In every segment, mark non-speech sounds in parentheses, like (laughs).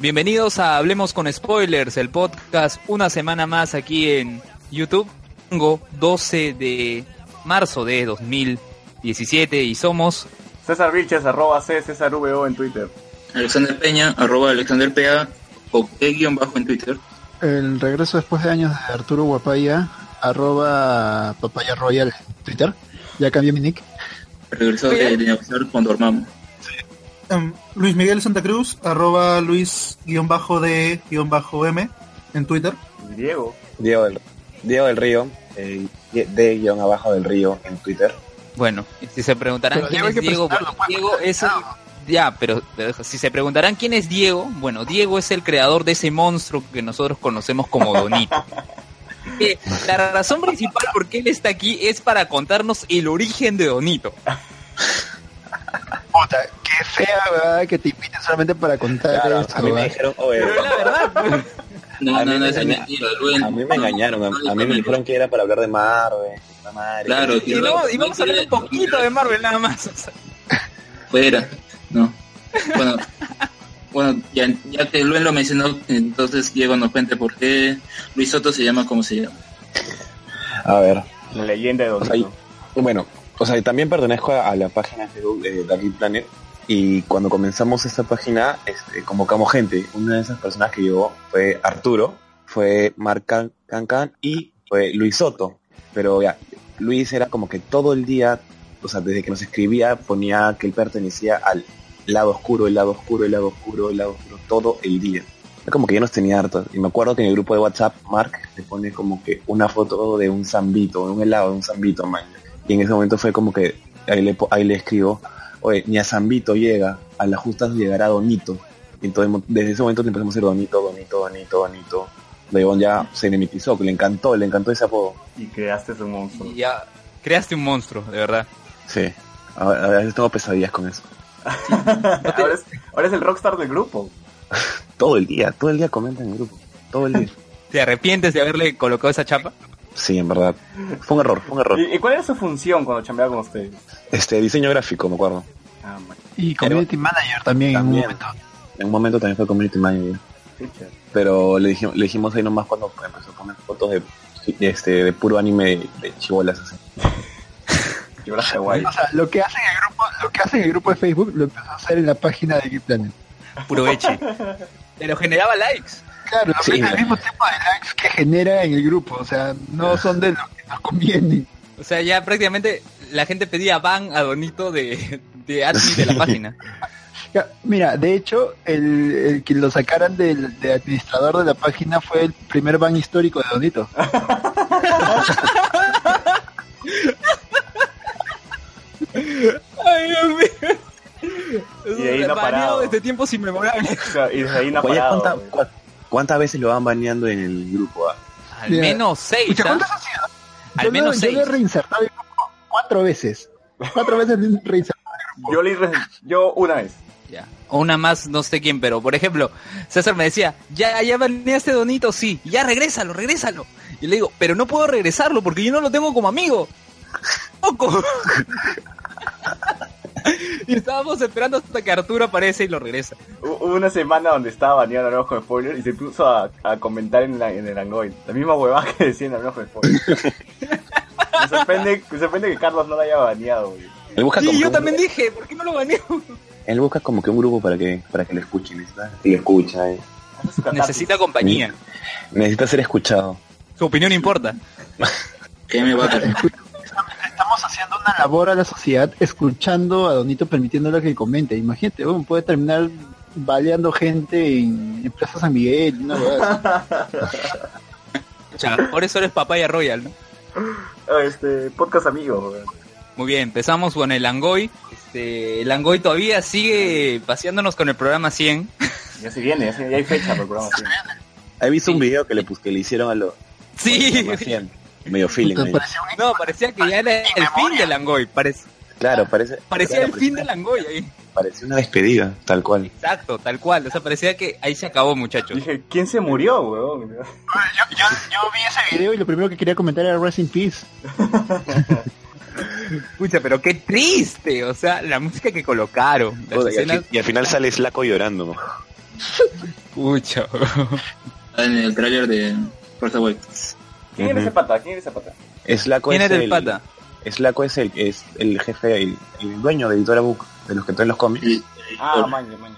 Bienvenidos a Hablemos con Spoilers, el podcast una semana más aquí en YouTube. Domingo 12 de marzo de 2017 y somos César Vilches, arroba C, César VO en Twitter. Alexander Peña, arroba Alexander PA, o guion bajo en Twitter. El regreso después de años de Arturo Guapaya, arroba Papaya Royal en Twitter. Ya cambié mi nick. Regresó de negociar con Dormammu. Um, Luis Miguel Santa Cruz, arroba Luis-D-M en Twitter. Diego. Diego del, Diego del Río, eh, de guion abajo del río en Twitter. Bueno, y si se preguntarán Pero quién es Diego, bueno, pues, Diego es el, no. ya, pero, pero si se preguntarán quién es Diego, bueno, Diego es el creador de ese monstruo que nosotros conocemos como Donito. (laughs) Eh, la razón principal por qué él está aquí es para contarnos el origen de Donito. (laughs) Puta, qué fea, ¿verdad? Que te inviten solamente para contar Claro, esto, a mí me dijeron, oye, Pero es la verdad. pues. No, A mí no, no, me es engaña- mentira. Luen. a mí me engañaron, a, a mí me dijeron que era para hablar de Marvel. Claro, Y vamos, y vamos a hablar un poquito de Marvel nada más. o sea. Fuera. No. Bueno, bueno ya, ya que Luen lo mencionó, entonces Diego nos cuente por qué Luis Soto se llama como se llama. A ver, La leyenda de o sea, y- Donito. bueno, o sea, también pertenezco a, la página de Facebook David Planet y cuando comenzamos esta página, este, convocamos gente. Una de esas personas que llegó fue Arturo, fue Marc Can- Cancan y fue Luis Soto. Pero ya, Luis era como que todo el día, o sea, desde que nos escribía ponía que él pertenecía al lado oscuro, el lado oscuro, el lado oscuro, el lado oscuro, todo el día. Era como que ya nos tenía hartos. Y me acuerdo que en el grupo de WhatsApp, Mark le pone como que una foto de un zambito, de un helado, de un zambito, man. Y en ese momento fue como que ahí le, ahí le escribo, oye, ni a zambito llega, a las justas llegará Donito. Y entonces desde ese momento le empezamos a decir Donito, Donito, Donito, Donito. León ya se enemitizó, que le encantó, le encantó ese apodo. Y creaste ese monstruo. Y ya creaste un monstruo, de verdad. Sí. A, a veces tengo pesadillas con eso. (laughs) ahora, es, ahora es el rockstar del grupo. (laughs) Todo el día, todo el día comenta en el grupo. Todo el día. (laughs) ¿Te arrepientes de haberle colocado esa chapa? Sí, en verdad. Fue un error, fue un error. ¿Y, cuál era su función cuando chambeaba con ustedes? Este, diseño gráfico, me acuerdo. Ah, Y Community Manager también, También. en un momento. En un momento también fue community manager. Pero le dijimos, le dijimos ahí nomás cuando empezó a poner fotos de, de este, de puro anime de, de chibolas así. (laughs) Yo era guay. O sea, lo que hace en el grupo, lo que hace en el grupo de Facebook lo empezó a hacer en la página de Geek Planet. Puro eche. (laughs) Pero generaba likes. Claro, Sí, el mismo tipo de likes que genera en el grupo, o sea, no son de lo que nos conviene. O sea, ya prácticamente la gente pedía ban a Donito de, de admin de la página. Mira, de hecho, el, el que lo sacaran del de administrador de la página fue el primer ban histórico de Donito. Ay, Dios mío. Y de ahí no ha parado. desde tiempos inmemorables. Y desde ahí no ha Oye, parado, ¿cuánta- güey. cua- ¿Cuántas veces lo van baneando en el grupo? ah? Al menos seis. Escucha, ¿ah? ¿cuántas han sido? Al Yo, menos lo, yo seis. lo he reinsertado el grupo cuatro veces. Cuatro veces reinsertado. Yo, le, re- yo una vez. Ya. O una más, no sé quién, pero por ejemplo, César me decía, ya, ya baneaste Donito, sí, ya regrésalo, regrésalo. Y le digo, pero no puedo regresarlo porque yo no lo tengo como amigo. (laughs) ¡Poco! (laughs) (laughs) y estábamos esperando hasta que Arturo aparece y lo regresa. Hu- Hubo una semana donde estaba baneado en Ojo de Spoiler y se puso a, a comentar en, la, en el Angoy. La misma huevada que decía en Ojo de Spoiler. (laughs) me, sorprende, me sorprende que Carlos no lo haya baneado, güey. Él busca, Sí, como yo también un, dije, ¿por qué no lo baneo? él busca como que un grupo para que, para que lo escuchen. ¿sabes? Y lo escucha. eh. Necesita compañía. Necesita ser escuchado. Su opinión importa. (laughs) ¿Qué me va a? Estamos haciendo una labor a la sociedad escuchando a Donito permitiéndole que comente. Imagínate, uno puede terminar baleando gente en, en Plaza San Miguel. Una. (laughs) O sea, por eso eres papaya royal, ¿no? Ah, Este, podcast amigo. Muy bien, empezamos con el Angoy. Este, el Angoy todavía sigue paseándonos con el programa 100. Ya se viene, ya, se- ya hay fecha para el programa. (laughs) sí. He visto un video que le, pus- que le hicieron a los... Sí, Medio feeling. Puta, ahí. parecía un- no, parecía que ya era el fin del Angoy. Parec- Claro, parece... parecía claro, el fin del Angoy ahí. Parecía una despedida, tal cual. Exacto, tal cual. O sea, parecía que ahí se acabó, muchachos. Dije, ¿quién se murió, weón? Yo, yo, yo vi ese video y lo primero que quería comentar era Rest in Peace. (laughs) Pucha, pero qué triste. O sea, la música que colocaron. Las y, al escenas, fin- y al final sale Slaco llorando. Pucha. En el tráiler de Forza White. ¿Quién era Ujú. ese pata? ¿Quién era ese pata? Slaco ¿Quién es era el pata? Slaco es el, es el jefe, el, el dueño de Editora Book, de los que traen los cómics. Ah, maña, maña.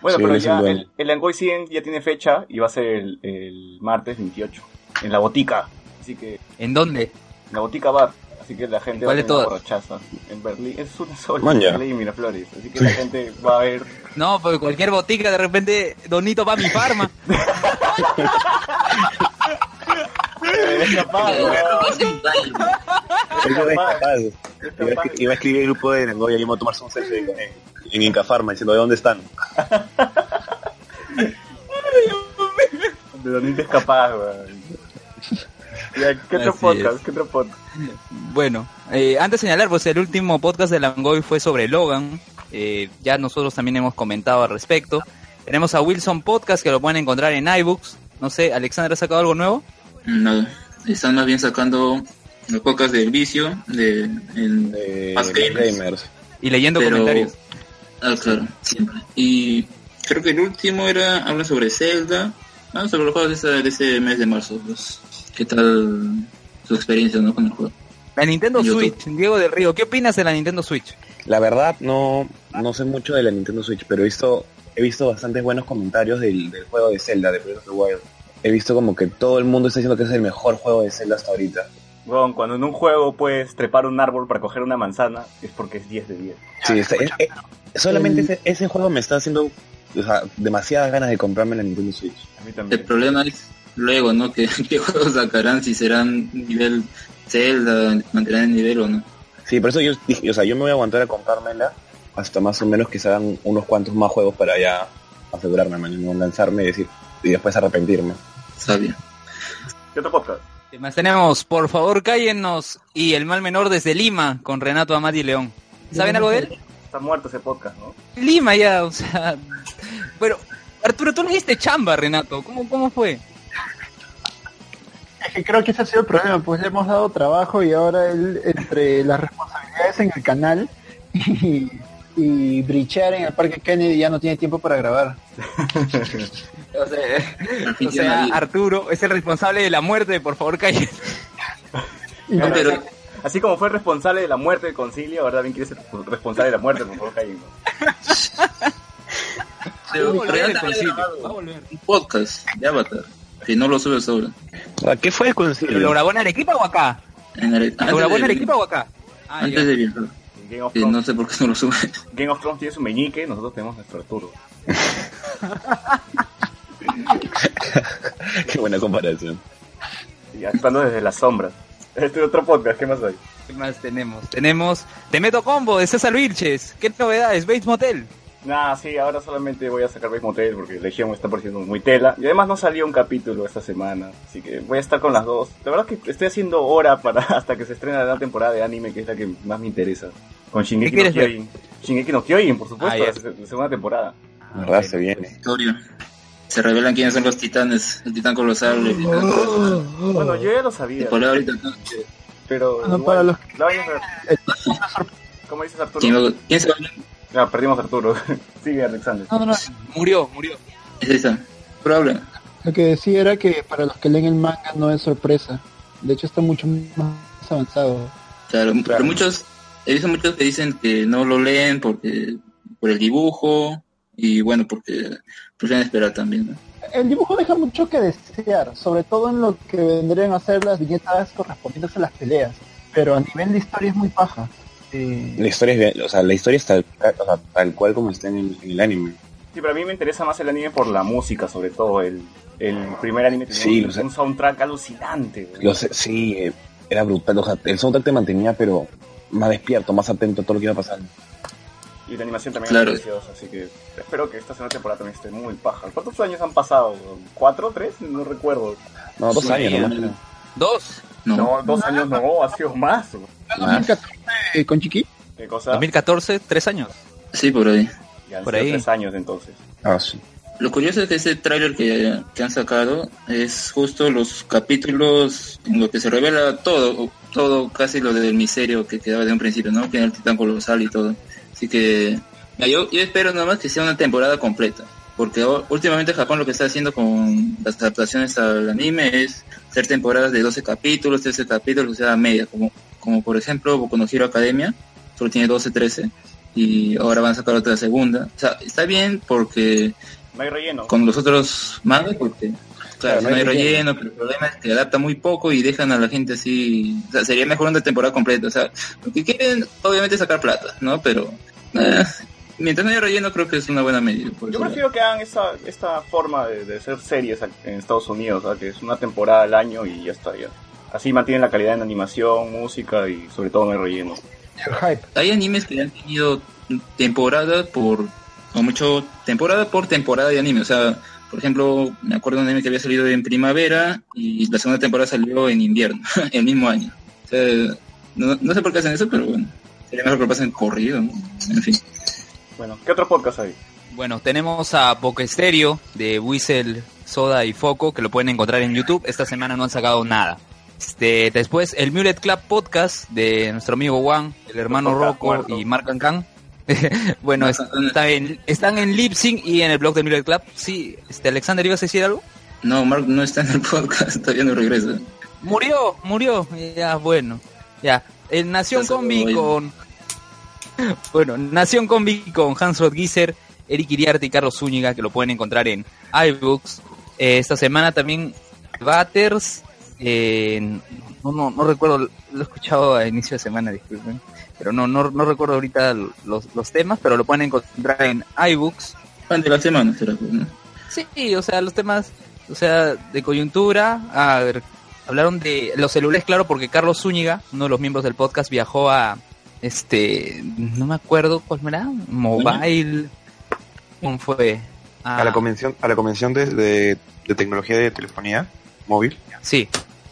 Bueno, Sí, pero ya el, el Angoy 100 ya tiene fecha y va a ser el, el martes 28 en la botica. Así que ¿En dónde? en la botica bar. Así que la gente ¿Cuál va a tener borrachaza en Berlín. Es una sola Maña. Berlín y Miraflores. Así que la gente va a ver. No, porque cualquier botica de repente Donito va a mi farma. (laughs) Es capaz, no Iba a, escribir el grupo de Nengoya y iba a tomarse un selfie en, en Inca Pharma diciendo de dónde están. (laughs) De Donito es capaz, weón. Ya, ¿Qué otro Así podcast? es. ¿Qué otro podcast? Bueno, eh, antes de señalar, pues el último podcast de Langoy fue sobre Logan. Eh, ya nosotros también hemos comentado al respecto. Tenemos a Wilson Podcast que lo pueden encontrar en iBooks. No sé, Alexander ha sacado algo nuevo. Nada. Están más bien sacando los podcasts del vicio, de, en- De Más los gamers. gamers. Y leyendo Pero- comentarios. Ah, claro, siempre. Y creo que el último era, habla sobre Zelda, ah, sobre los juegos de ese, de ese mes de marzo. Pues. ¿Qué tal su experiencia ¿no? con el juego? La Nintendo YouTube. Switch, Diego del Río, ¿qué opinas de la Nintendo Switch? La verdad no, no sé mucho de la Nintendo Switch, pero he visto, he visto bastantes buenos comentarios del, del juego de Zelda, de Breath of the Wild. He visto como que todo el mundo está diciendo que es el mejor juego de Zelda hasta ahorita. Weón, cuando en un juego puedes trepar un árbol para coger una manzana, es porque es 10 de 10. Sí, está- es- es- solamente ese, ese juego me está haciendo o sea, demasiadas ganas de comprarme la Nintendo Switch. A mí El también. problema es luego, ¿no? ¿Qué, (laughs) qué juegos sacarán? Si serán nivel Zelda, mantenerán el nivel o no. Sí, por eso yo dije, o sea, yo me voy a aguantar a comprármela hasta más o menos que salgan unos cuantos más juegos para ya asegurarme, man, no lanzarme y decir, y después arrepentirme. Sabia. ¿Qué otro podcast? ¿Qué más tenemos? Por favor, cállennos. Y el mal menor desde Lima, con Renato Amati León. ¿Saben algo de él? Está muerto ese podcast, ¿no? Lima ya, o sea... Pero, Arturo, tú le diste chamba, Renato. ¿Cómo, cómo fue? Es que creo que ese ha sido el problema, pues le hemos dado trabajo y ahora él, entre las responsabilidades en el canal y, y brichear en el Parque Kennedy ya no tiene tiempo para grabar. (laughs) O sea, o. Arturo es el responsable de la muerte Por favor, (laughs) No, pero Así como fue responsable de la muerte de Concilio, ahora también quiere ser responsable de la muerte, por favor, cállenme. (laughs) pero- Va a volver pero ya el te había concilio, grabado va a volver. un podcast de Avatar, que no lo subes ahora. Ah, ¿Qué fue el ¿Pero concilio? lo grabó en Arequipa o acá? En Are- ¿Lo grabó en Arequipa o acá? Ah, Antes ya. de viajar. Game of Thrones, no sé por qué no lo sube. Game of Thrones tiene su meñique, nosotros tenemos nuestro Arturo. (laughs) Qué buena comparación. Y actuando desde las sombras. Este es otro podcast, ¿qué más hay? ¿Qué más tenemos? Tenemos Te Meto Combo de César Vilches. ¿Qué novedades? Bates Motel. Nah, sí, ahora solamente voy a sacar Base Motel porque Legion está pareciendo muy tela. Y además no salió un capítulo esta semana, así que voy a estar con las dos. La verdad es que estoy haciendo hora para (laughs) hasta que se estrene la temporada de anime, que es la que más me interesa. Con Shingeki ¿Qué no? Kyojin. Shingeki no Kyojin, por supuesto, Ah, la se- la segunda temporada. La verdad se viene. Historia. Se revelan quiénes son los titanes. El titán colosal. El titán colosal. Bueno, yo ya lo sabía, Por ahorita, ¿no? pero Bueno, igual, para los (laughs) ¿Cómo dices Arturo? ¿Quién, va- quién se va a Ya, perdimos a Arturo. (laughs) Sigue Alexander. No, no, no. Murió, murió. Es esa. Pero habla. Lo que decía era que para los que leen el manga no es sorpresa. De hecho está mucho más avanzado. Claro, Claro. pero muchos, he visto muchos que dicen que no lo leen porque por el dibujo y bueno, porque prefieren esperar también, ¿no? El dibujo deja mucho que desear, sobre todo en lo que vendrían a ser las viñetas correspondientes a las peleas. Pero a nivel de historia es muy paja. La historia es bien, o sea, la historia está tal, o sea, tal cual como está en el, en el anime. Sí, pero a mí me interesa más el anime por la música, sobre todo. El, el primer anime tenía Sí, un, lo sé. un soundtrack alucinante. güey. Lo sé, sí, eh, era brutal, o sea, el soundtrack te mantenía pero más despierto, más atento a todo lo que iba pasando. Y la animación también Claro. es preciosa, así que espero que esta segunda temporada también esté muy paja. ¿Cuántos años han pasado? ¿Cuatro? ¿Tres? No recuerdo. No, dos Sí, años nomás. Dos. No, No, dos años no, ha sido más. güey. Más. 2014 con Chiqui. ¿Qué cosa? 2014, tres años. sí, por ahí. Ya han por sido ahí. tres años entonces. Ah, sí. Lo curioso es que ese tráiler que, que han sacado es justo los capítulos en lo que se revela todo, todo casi lo del misterio que quedaba de un principio, ¿no? Que era el titán colosal y todo. Así que yo, yo espero nada más que sea una temporada completa. porque últimamente Japón lo que está haciendo con las adaptaciones al anime es hacer temporadas de 12 capítulos, 13 capítulos, o sea, media, como, como por ejemplo Boku no Hero Academia, solo tiene 12, 13, y ahora van a sacar otra segunda. O sea, está bien porque No hay relleno. con los otros mangas, porque claro, Claro, no hay relleno, pero el problema es que adapta muy poco y dejan a la gente así, o sea, sería mejor una temporada completa, o sea, lo que quieren obviamente sacar plata, ¿no? Pero eh, mientras no haya relleno creo que es una buena medida. Yo prefiero que hagan esa, esta forma de, de hacer series en Estados Unidos, ¿sabes? que es una temporada al año y ya está. Ya. Así mantienen la calidad en animación, música y sobre todo no hay relleno. El hype. Hay animes que han tenido temporada por, o mucho, temporada por temporada de anime. O sea, por ejemplo, me acuerdo de un anime que había salido en primavera y la segunda temporada salió en invierno, (laughs) el mismo año. O sea, no, no sé por qué hacen eso, pero bueno, sería mejor que lo pasen corrido, ¿no? En fin. Bueno, ¿qué otro podcast hay? Bueno, tenemos a Pokestereo de Whistle, Soda y Foco, que lo pueden encontrar en YouTube. Esta semana no han sacado nada. Este, después el Mulet Club Podcast de nuestro amigo Juan, el hermano Rocco muerto. y Mark Can. (laughs) bueno, es- está en- están en Lip Sync y en el blog del Mulet Club. Sí, este, Alexander, ¿ibas a decir algo? No, Mark no está en el podcast, (laughs) todavía no regresa. Murió, murió. Ya, bueno. Ya. El Nación Combi con. (laughs) Bueno, Nación Combi con Hans Rodgiser, Eric Iriarte y Carlos Zúñiga, que lo pueden encontrar en iBooks. Eh, esta semana también Batters. eh, no, no, no recuerdo, lo he escuchado a inicio de semana, disculpen. Pero no, no, no recuerdo ahorita los, los temas, pero lo pueden encontrar en iBooks. De la semana. Sí, o sea, los temas, o sea, de coyuntura, a ver, hablaron de los celulares, claro, porque Carlos Zúñiga, uno de los miembros del podcast, viajó a, este, no me acuerdo cuál era, Mobile, ¿cómo fue? A la convención, a la convención de, de, de tecnología de telefonía móvil. Sí,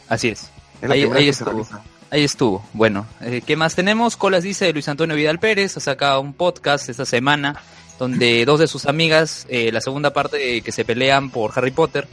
así es. Ahí- estuvo. Ahí estuvo. Bueno, eh, ¿qué más tenemos? Colas dice de Luis Antonio Vidal Pérez, ha sacado un podcast esta semana donde dos de sus amigas, eh, la segunda parte que se pelean por Harry Potter.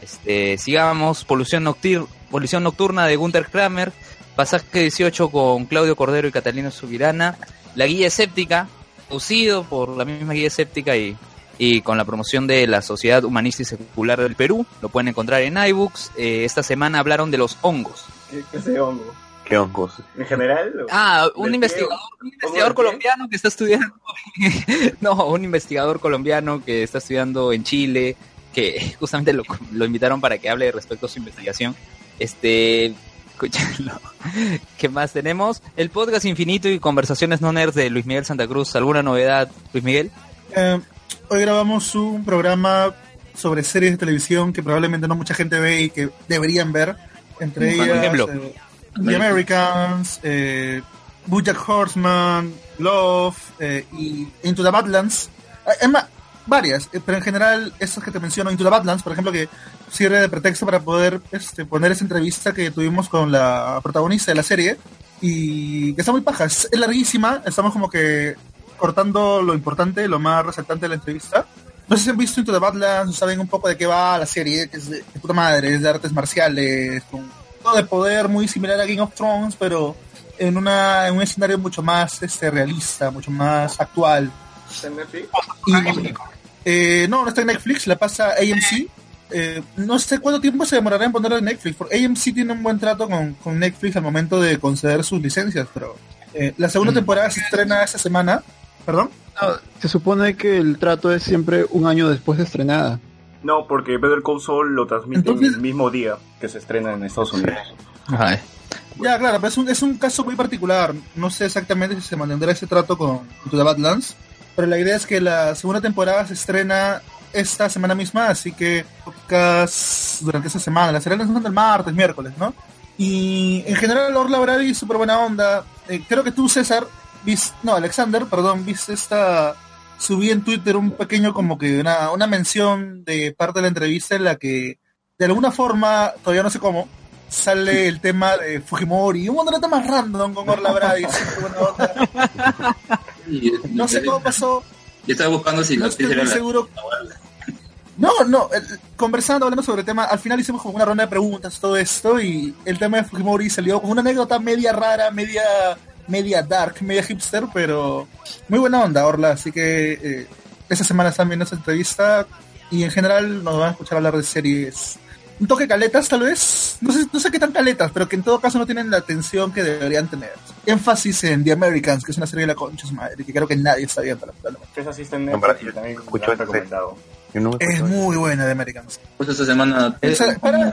Este, sigamos, Polución, Noctir Polución Nocturna de Gunther Kramer, Pasaje 18 con Claudio Cordero y Catalina Subirana, La Guía Escéptica, producido por la misma Guía Escéptica y, y con la promoción de la Sociedad Humanista y Secular del Perú. Lo pueden encontrar en iBooks. Eh, esta semana hablaron de los hongos. ¿Qué, ese hongo? ¿Qué hongos? ¿En general? Ah, un ¿Del investigador, un investigador colombiano que está estudiando. (laughs) no, un investigador colombiano que está estudiando en Chile, que (laughs) justamente lo, lo invitaron para que hable respecto a su investigación. Este, escúchalo. (laughs) ¿Qué más tenemos? El podcast infinito y conversaciones no nerds de Luis Miguel Santa Cruz. ¿Alguna novedad, Luis Miguel? Eh, hoy grabamos un programa sobre series de televisión que probablemente no mucha gente ve y que deberían ver. Entre Por ellas, ejemplo. eh, The Americans, eh, Bojack Horseman, Love eh, y Into the Badlands. Eh, Es más, varias, eh, pero en general esas que te menciono, Into the Badlands, por ejemplo, que sirve de pretexto para poder este, poner esa entrevista que tuvimos con la protagonista de la serie y que está muy paja, es, es larguísima, estamos como que cortando lo importante, lo más resaltante de la entrevista. No sé si han visto Into the Badlands, saben un poco de qué va la serie, que es de, de puta madre, es de artes marciales, con todo de poder muy similar a Game of Thrones, pero en, una, en un escenario mucho más este, realista, mucho más actual. ¿Está en Netflix? Y, eh, no, no está en Netflix, la pasa AMC. Eh, no sé cuánto tiempo se demorará en ponerlo en Netflix, porque AMC tiene un buen trato con, con Netflix al momento de conceder sus licencias, pero eh, la segunda temporada se estrena esta semana. ¿Perdón? No, se supone que el trato es siempre un año después de estrenada. No, porque Better Call Saul lo transmite Entonces- el mismo día que se estrena en Estados Unidos. Ya, claro, pero es un, es un caso muy particular. No sé exactamente si se mantendrá ese trato con Into the Badlands, pero la idea es que la segunda temporada se estrena esta semana misma, así que podcast durante esa semana. Las estrenas son del martes, miércoles, ¿no? Y en general, Orla Brady, súper buena onda. Eh, creo que tú, César, viste, no, Alexander, perdón, viste esta. Subí en Twitter un pequeño, como que una, una mención de parte de la entrevista en la que, de alguna forma, todavía no sé cómo, sale el tema de Fujimori y un montón de temas random con Orla Brady. (laughs) No sé cómo pasó, Yo estaba buscando si no la estoy muy seguro. No, no, el- conversando, hablando sobre el tema, al final hicimos como una ronda de preguntas, todo esto, y el tema de Fujimori salió como una anécdota media rara, media media dark, media hipster, pero muy buena onda, Orla, así que eh, esta semana están viendo esta entrevista y en general nos van a escuchar hablar de series un toque caletas tal vez, no sé, no sé qué tan caletas, pero que en todo caso no tienen la atención que deberían tener. Énfasis en The Americans, que es una serie de la concha madre, que creo que nadie está viendo. Esa sí está en No, Netflix también escucho recomendado. No Es muy buena The Americans. Pues esta semana... Para-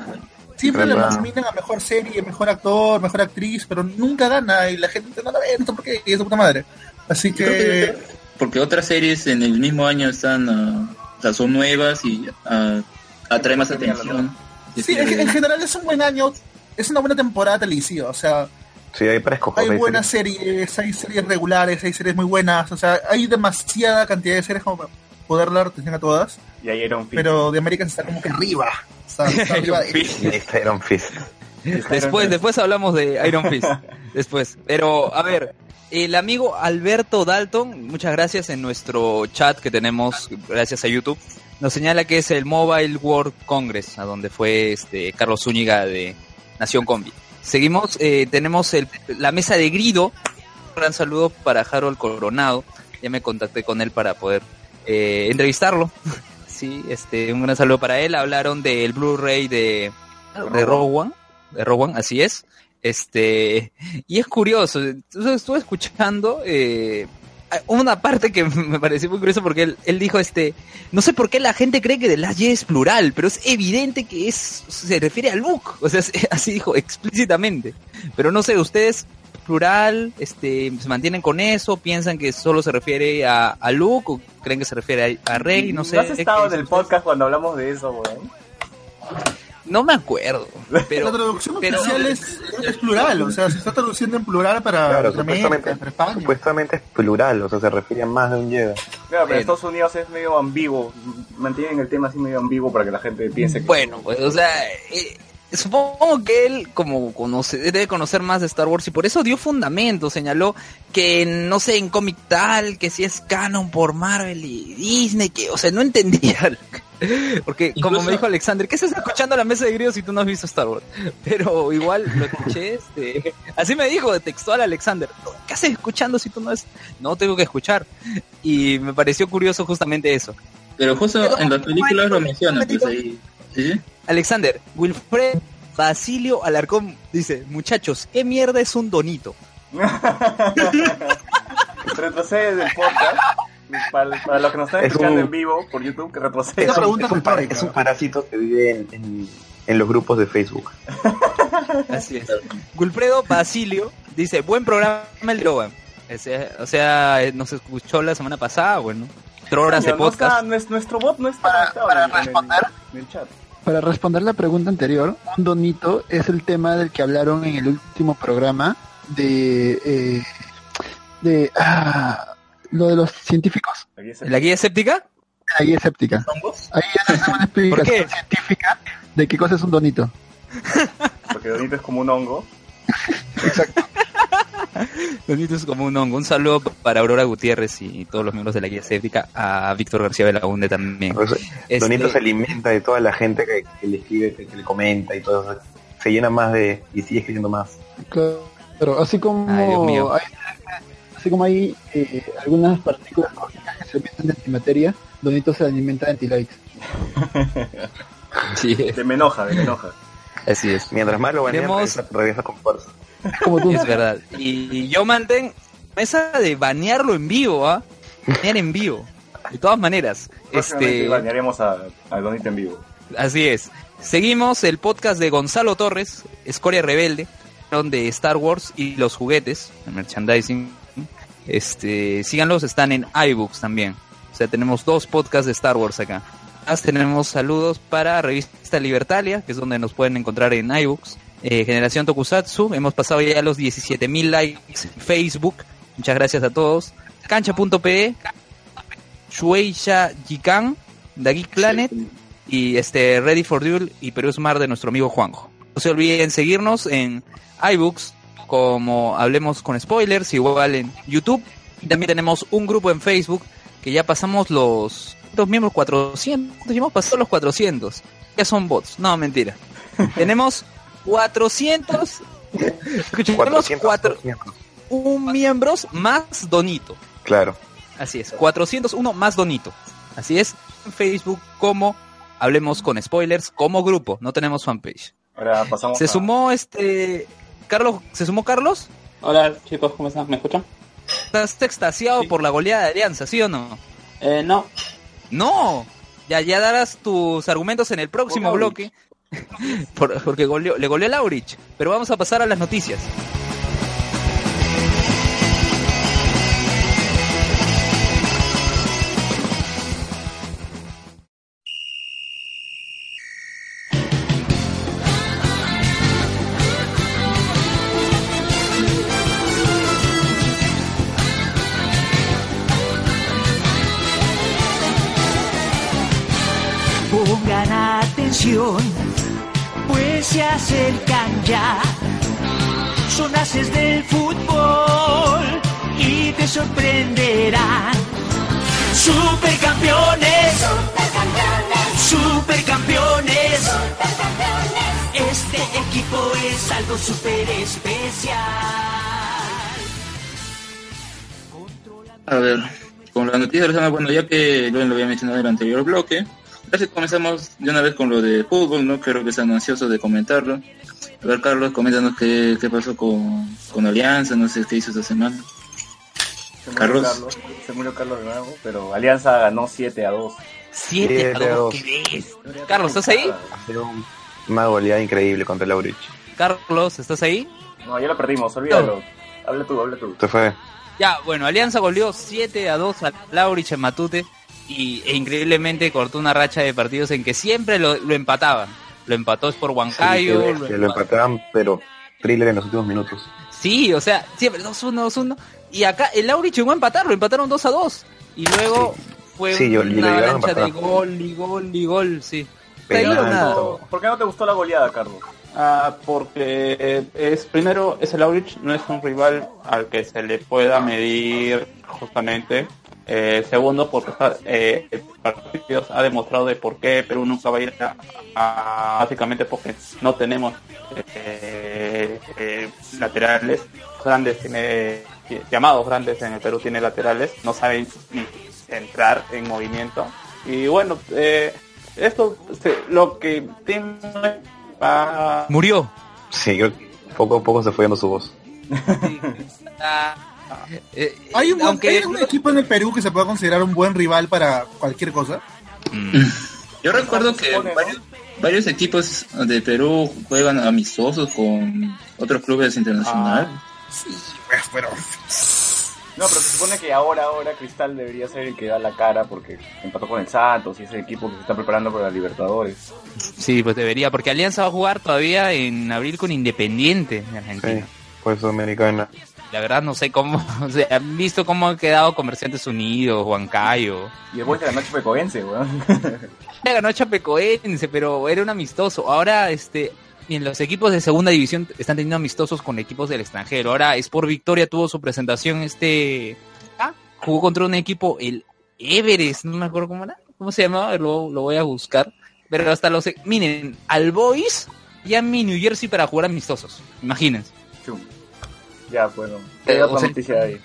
siempre le nominan a mejor serie, mejor actor, mejor actriz, pero nunca gana y la gente no la ve, no sé por qué, y es de puta madre. Así que Porque otras series en el mismo año están, o sea, son nuevas y ah, atraen más atención. Sí, en, en general es un buen año, es una buena temporada televisiva, o sea, Sí, hay para escoger. hay hay buenas series. series, hay series regulares, hay series muy buenas, o sea, hay demasiada cantidad de series como para poder dar atención a todas, Y ahí era un pero The Americans está como que arriba, está, (laughs) está arriba de- Iron Fist. Después, después hablamos de Iron Fist. (laughs) Después. Pero, a ver, el amigo Alberto Dalton, muchas gracias en nuestro chat que tenemos, gracias a YouTube, nos señala que es el Mobile World Congress, a donde fue este Carlos Zúñiga de Nación Combi. Seguimos, eh, tenemos el, la mesa de Grido. Un gran saludo para Harold Coronado. Ya me contacté con él para poder eh, entrevistarlo. (laughs) Sí, este, un gran saludo para él. Hablaron del Blu-ray de, de One de One, así es. Este, y es curioso, estuve escuchando eh, una parte que (laughs) me pareció muy curiosa porque él, él dijo, este, no sé por qué la gente cree que The Last Jedi es plural, pero es evidente que es, se refiere a Luke, (laughs) o sea, así dijo explícitamente. Pero no sé, ustedes plural, este, se mantienen con eso, piensan que solo se refiere a, a Luke o creen que se refiere a, a Rey, no sé. has ¿qué estado en el podcast cuando hablamos de eso, weón? No me acuerdo, pero... la traducción pero- oficial es, es plural, o sea, se está traduciendo en plural para Claro, para América, supuestamente, para supuestamente es plural, o sea, se refiere a más de un Jedi. Claro, pero Bueno. Estados Unidos es medio ambiguo. Mantienen el tema así medio ambiguo para que la gente piense que. Bueno, pues, o sea, eh, supongo que él, como conoce, debe conocer más de Star Wars y por eso dio fundamento. Señaló que, no sé, en cómic tal, que si es canon por Marvel y Disney, que, o sea, no entendía. (laughs) Porque, como me dijo Alexander, ¿qué estás escuchando a la mesa de grillos si tú no has visto Star Wars? Pero igual lo escuché, (laughs) este, así me dijo de textual Alexander, ¿qué haces escuchando si tú no es? No tengo que escuchar. Y me pareció curioso justamente eso. Pero justo en las películas lo mencionan, pues ahí. ¿Sí? Alexander, Wilfred Basilio Alarcón dice, muchachos, ¿qué mierda es un donito? (laughs) retrocede del podcast. Para, para los que nos están Es escuchando un- en vivo por YouTube, que retrocede. Es, un, es parásito que vive en, en- en los grupos de Facebook. (laughs) Así es. Wilfredo Basilio dice, buen programa el. Ese- o sea, eh, nos escuchó la semana pasada, bueno, cuatro horas de No, no está- podcast. nues- nuestro bot no está Para- para en, el- responder. en el chat. Para responder la pregunta anterior, un donito es el tema del que hablaron en el último programa de eh, de ah, lo de los científicos, ¿La guía escéptica? la guía escéptica. Ahí ya nos una (laughs) explicación qué? científica de qué cosa es un donito. porque Donito es como un hongo. (laughs) (laughs) Donito es como un hongo. Un saludo para Aurora Gutiérrez y todos los miembros de la guía escéptica, a Víctor García Belaunde también. Este- Donito se alimenta de toda la gente que, que le escribe, que, que le comenta y todo eso. Se llena más de... y sigue escribiendo más. Claro, pero así como Ay, Dios mío. hay, así como hay eh, algunas partículas cósmicas que se alimentan de antimateria, donito se alimenta de antilikes. (laughs) Sí, De menoja, de menoja. así es. Mientras más lo banean, regresa con fuerza. Es como tú. (laughs) Es verdad. Y yo mantengo mesa de banearlo en vivo, ¿ah? Banear en vivo. De todas maneras. Este, bañaremos a, a Donito en vivo. así es. Seguimos el podcast de Gonzalo Torres, Escoria Rebelde, de Star Wars y los juguetes, el merchandising. Este, síganlos, están en iBooks también. O sea, tenemos dos podcasts de Star Wars acá. Además, tenemos saludos para Revista Libertalia, que es donde nos pueden encontrar en iBooks. Eh, Generación Tokusatsu, hemos pasado ya los 17.000 likes en Facebook. Muchas gracias a todos. Cancha.pe, Shueisha Jikan, Geek Planet y este Ready for Duel y Perú Smart de nuestro amigo Juanjo. No se olviden seguirnos en iBooks como Hablemos con Spoilers, igual en YouTube. Y también tenemos un grupo en Facebook que ya pasamos los dos miembros 400, ya hemos pasado los 400. Ya son bots, no mentira. (laughs) tenemos 400 Escucha, tenemos 400, cuatro, 200. un miembros más Donito. Claro. Así es, 401 más Donito. Así es, en Facebook como Hablemos con Spoilers, como grupo, no tenemos fanpage. Ahora pasamos Se a- sumó este... Carlos, ¿se sumó Carlos? Hola chicos, ¿cómo están? ¿Me escuchan? ¿Estás extasiado Sí. por la goleada de Alianza, sí o no? Eh, no. No, ya, ya darás tus argumentos en el próximo bloque. (laughs) Por- porque le goleó Laurich. Pero vamos a pasar a las noticias. Acercan ya. Son haces del fútbol y te sorprenderán. Supercampeones, supercampeones. Este equipo es algo super especial. A ver, con la noticia de la semana, bueno, ya que lo, lo había mencionado en el anterior bloque, casi comenzamos de una vez con lo de fútbol, ¿no? Creo que están ansiosos de comentarlo. A ver, Carlos, coméntanos qué, qué pasó con, con Alianza, no sé qué hizo esta semana. se murió Carlos. Carlos. Se murió Carlos de nuevo, pero Alianza ganó 7 a 2. 7 a Siete a 2, dos. ¿qué ves? Carlos, ¿estás ahí? Ha sido un- una goleada increíble contra el Aurich. Carlos, ¿estás ahí? No, ya lo perdimos, olvídalo. Habla tú, habla tú. Se fue. Ya, bueno, Alianza goleó 7 a 2 a Laurich en Matute y e increíblemente cortó una racha de partidos en que siempre lo, lo empataban. Lo empató es por Huancayo. Sí, lo que lo empa- empataban, pero thriller en los últimos minutos. Sí, o sea, siempre 2-1, 2-1. Y acá el Laurich llegó a empatar, lo empataron 2 a 2. Y luego fue Sí, yo- y lo una avalancha de gol y gol y gol, sí. Pero nada. todo. ¿Por qué no te gustó la goleada, Carlos? Ah, porque es primero es el Aurich no es un rival al que se le pueda medir justamente Eh, segundo porque está, eh, el partido ha demostrado de por qué Perú nunca va a ir a, a- básicamente porque no tenemos eh, eh, laterales grandes tiene llamados grandes en el Perú tiene laterales no saben ni entrar en movimiento y bueno eh, esto se- lo que tiene va Murió. Sí, creo que poco a poco se fue dando su voz. (laughs) Ah, eh, ¿Hay, un, buen- aunque ¿Hay algún equipo en el Perú que se pueda considerar un buen rival para cualquier cosa? Mm. Yo recuerdo que supone, ¿no? varios, equipos de Perú juegan amistosos con otros clubes internacionales. Pues, pero No, pero se supone que ahora, ahora Cristal debería ser el que da la cara porque empató con el Santos y es el equipo que se está preparando para la Libertadores. Sí, pues debería, porque Alianza va a jugar todavía en abril con Independiente de Argentina. Sí, pues Sudamericana. La verdad no sé cómo, (laughs) o sea, han visto cómo han quedado Comerciantes Unidos, Huancayo. Y después de la noche Pecoense, weón. Le ganó Chapecoense, pero era un amistoso. Ahora, este, en los equipos de segunda división están teniendo amistosos con equipos del extranjero. Ahora, Sport Victoria tuvo su presentación, este, ah, jugó contra un equipo, el Everest, no me acuerdo cómo era, cómo se llamaba, lo, lo voy a buscar. Pero hasta los, miren, al Boys ya mi New Jersey para jugar amistosos, imagínense. Chum. Ya, bueno. Eh, ¿Qué o otra sea- noticia hay?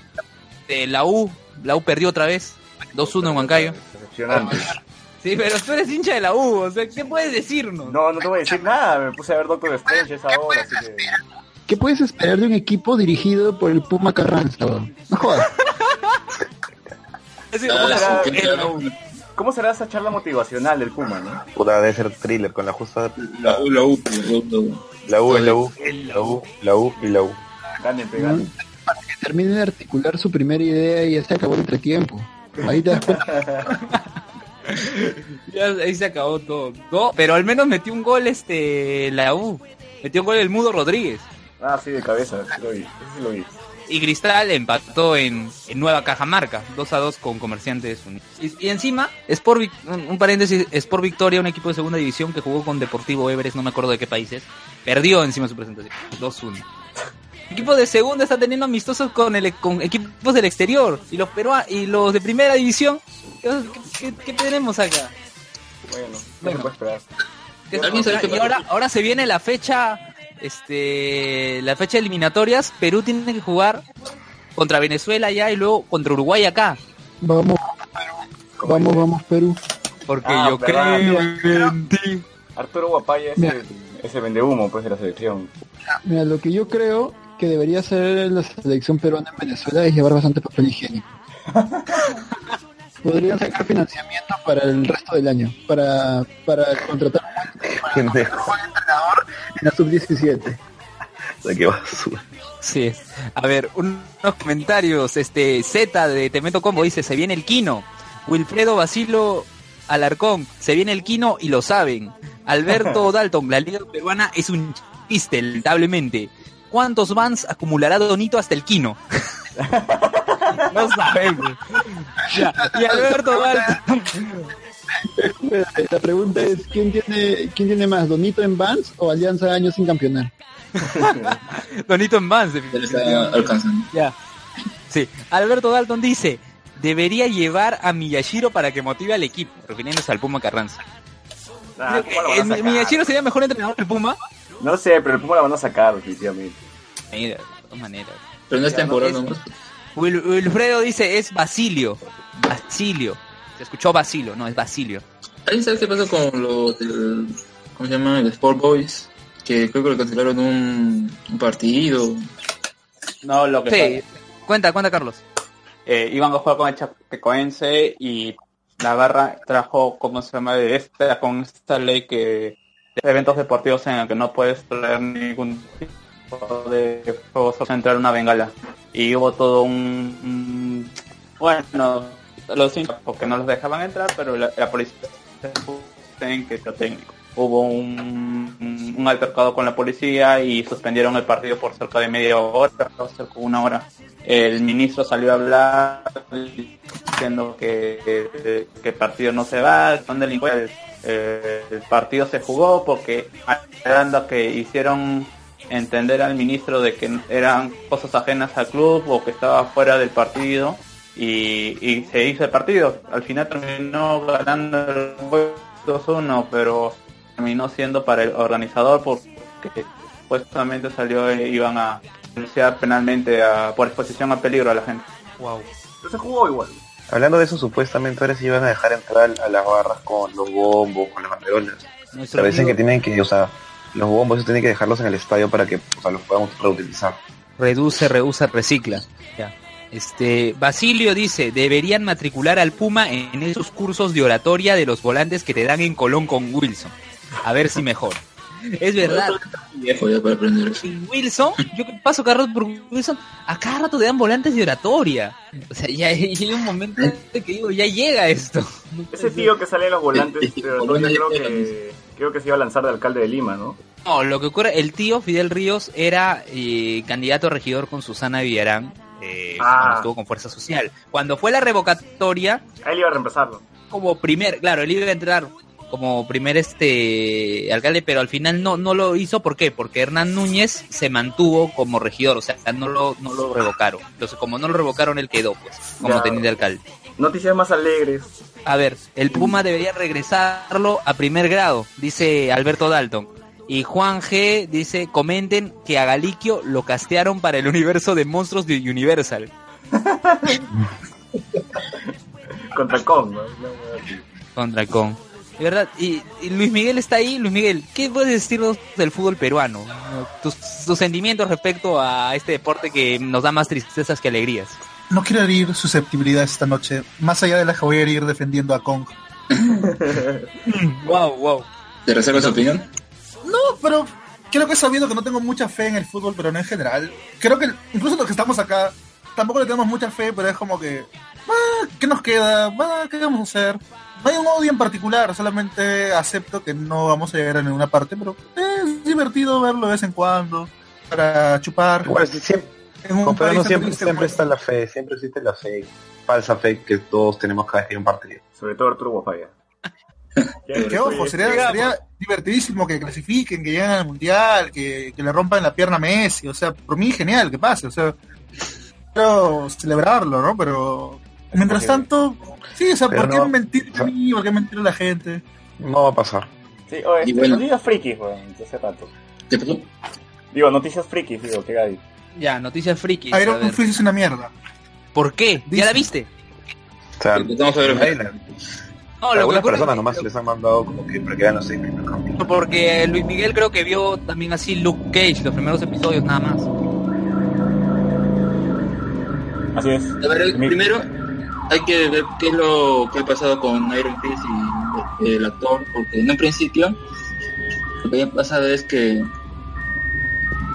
De la U, la U perdió otra vez, 2-1 en Huancayo. Decepcionante. Sí, pero tú eres hincha de la U, o sea, ¿qué puedes decirnos? No, no te voy a decir nada. Me puse a ver Doctor Strange esa hora, así que... ¿Qué puedes esperar de un equipo dirigido por el Puma Carranza? No jodas. (laughs) ¿cómo será? sí, Es la U. ¿Cómo será esa charla motivacional del Puma, no? Puta, debe ser thriller con la justa. La U, la U, la U, la U. La U, la U, la U, la U y la U. Ganen, pegan. Que termine de articular su primera idea y ya se acabó el entretiempo. Ahí te das. (laughs) Ya ahí se acabó todo. No, pero al menos metió un gol este la U. Metió un gol el Mudo Rodríguez. Ah, sí, de cabeza. sí lo vi. Lo vi. Y Cristal empató en, en Nueva Cajamarca, 2 a 2 con Comerciantes Unidos. Y, y encima, Sport, un, un paréntesis, Sport Victoria, un equipo de segunda división que jugó con Deportivo Everest, no me acuerdo de qué países, perdió encima su presentación, 2-1. El equipo de segunda está teniendo amistosos con, el, con equipos del exterior y los perua y los de primera división. ¿Qué, qué- qué tenemos acá? Bueno, no Bueno. se puede esperar. ¿Qué ¿Alguien sabe y ahora, ahora se viene la fecha, este, la fecha de eliminatorias. Perú tiene que jugar contra Venezuela allá y luego contra Uruguay acá. Vamos, vamos, vamos, Perú. Porque Ah, yo verdad. creo en ti. Arturo Guapaya es el, ese vende humo pues de la selección. Mira, lo que yo creo que debería hacer la selección peruana en Venezuela es llevar bastante papel higiénico. Podrían sacar financiamiento para el resto del año, para, para contratar un entrenador en la sub-17. O sea, qué basura. Sí. A ver, un- unos comentarios. Este Z de Temeto Combo dice, se viene el Quino. Wilfredo Basilo Alarcón, se viene el Quino y lo saben. Alberto (laughs) Dalton, la liga peruana es un chiste, lamentablemente. ¿Cuántos bans acumulará Donito hasta el Quino? (laughs) no sabemos. Ya, Y Alberto Dalton, La pregunta es, ¿quién tiene, quién tiene más, Donito en Vans o Alianza Años sin campeonar? (laughs) Donito en le definitivamente. Ya. Sí. Alberto Dalton dice, debería llevar a Miyashiro para que motive al equipo, refiriéndose al Puma Carranza. Ah, ¿cómo lo van a Eh? Miyashiro sería mejor entrenador que el Puma. No sé, pero el Puma la van a sacar definitivamente. Mira, de todas maneras. Pero no es no temporal es-. Wil- Wilfredo dice, es Basilio. Basilio. Se escuchó Basilio, no, es Basilio. ¿Alguien sabe qué pasó con los del, ¿cómo se llama? El Sport Boys? Que creo que le cancelaron un, un partido. No, lo que Sí. Cuenta, cuenta, Carlos. eh, iban a jugar con el Chapecoense y la barra trajo, ¿cómo se llama? De esta, con esta ley que eventos deportivos en el que no puedes traer ningún tipo de juego solo entrar una bengala. Y hubo todo un, bueno, los hinchas porque no los dejaban entrar, pero la, policía en que técnico. Hubo un, un altercado con la policía y suspendieron el partido por cerca de media hora, cerca de una hora el ministro salió a hablar diciendo que, que, que el partido no se va, son delincuentes. Eh, el partido se jugó porque anda que hicieron entender al ministro de que eran cosas ajenas al club o que estaba fuera del partido y, se hizo el partido. Al final terminó ganando el 2-1, pero terminó siendo para el organizador porque supuestamente salió e iban a denunciar penalmente a- por exposición a peligro a la gente. Wow. Se jugó igual. Hablando de eso, supuestamente ahora sí iban a dejar entrar a las barras con los bombos, con las banderolas. Nuestro Pero dicen amigo que tienen que, o sea, los bombos tienen que dejarlos en el estadio para que o sea, los podamos reutilizar. reduce, reusa, recicla. Ya. Este, Basilio dice, deberían matricular al Puma en esos cursos de oratoria de los volantes que te dan en Colón con Wilson. A ver si mejor. Es verdad. Viejo ya para aprender eso. Y Wilson, yo que paso cada rato por Wilson, a cada rato te dan volantes de oratoria. O sea, ya hay un momento en que digo, ya llega esto. Ese tío que sale en los volantes, (laughs) yo donde creo que, creo que se iba a lanzar de alcalde de Lima, ¿no? No, lo que ocurre, el tío Fidel Ríos era eh, candidato a regidor con Susana Villarán, eh, Ah. cuando estuvo con Fuerza Social. Cuando fue la revocatoria, él iba a reemplazarlo. como primer, claro, él iba a entrar como primer este alcalde, pero al final no no lo hizo, ¿por qué? Porque Hernán Núñez se mantuvo como regidor, o sea, no lo no lo revocaron. Entonces, como no lo revocaron, él quedó pues como Ya. teniente alcalde. Noticias más alegres. A ver, el Puma debería regresarlo a primer grado, dice Alberto Dalton. Y Juan G dice, comenten que a Galiquio lo castearon para el universo de monstruos de Universal. (laughs) Contra Kong, ¿no? Contra con. De verdad, y, y Luis Miguel está ahí. Luis Miguel, ¿qué puedes decirnos del fútbol peruano? Tus, tus sentimientos respecto a este deporte que nos da más tristezas que alegrías. No quiero herir susceptibilidad esta noche, más allá de la que voy a herir defendiendo a Kong. (laughs) Wow, wow. ¿Te reservas tu opinión? No, pero creo que sabiendo que no tengo mucha fe en el fútbol peruano en general. Creo que incluso los que estamos acá tampoco le tenemos mucha fe, pero es como que, ah, ¿qué nos queda? Ah, ¿Qué vamos a hacer? No hay un odio en particular, solamente acepto que no vamos a llegar a ninguna parte, pero es divertido verlo de vez en cuando para chupar. Sí, siempre, siempre, está la fe, siempre existe la fe, falsa fe que todos tenemos cada vez que hay un partido. Sobre todo Arturo Guapaya. (laughs) Que ojo, sería, sería divertidísimo que clasifiquen, que lleguen al mundial, que, que le rompan la pierna a Messi, o sea, por mí genial que pase, o sea, quiero celebrarlo, ¿no? Pero mientras tanto, sí, o sea, Pero ¿por qué no- mentir a mí? ¿Por qué mentir a la gente? No va a pasar. Sí, oye, Y bueno. noticias frikis, weón, de hace rato. ¿Qué pasó? Digo, noticias frikis, digo, que hay. Ya, noticias frikis. a Iron ver. Fist es una mierda. ¿Por qué? ¿Ya la viste? O sea, a ver. No, lo que algunas personas nomás les han mandado como que para que vean los seis primeros capítulos. Porque Luis Miguel creo que vio también así Luke Cage, los primeros episodios nada más. Así es. A ver, primero hay que ver qué es lo que ha pasado con Iron Fist y el actor, porque en un principio lo que había pasado es que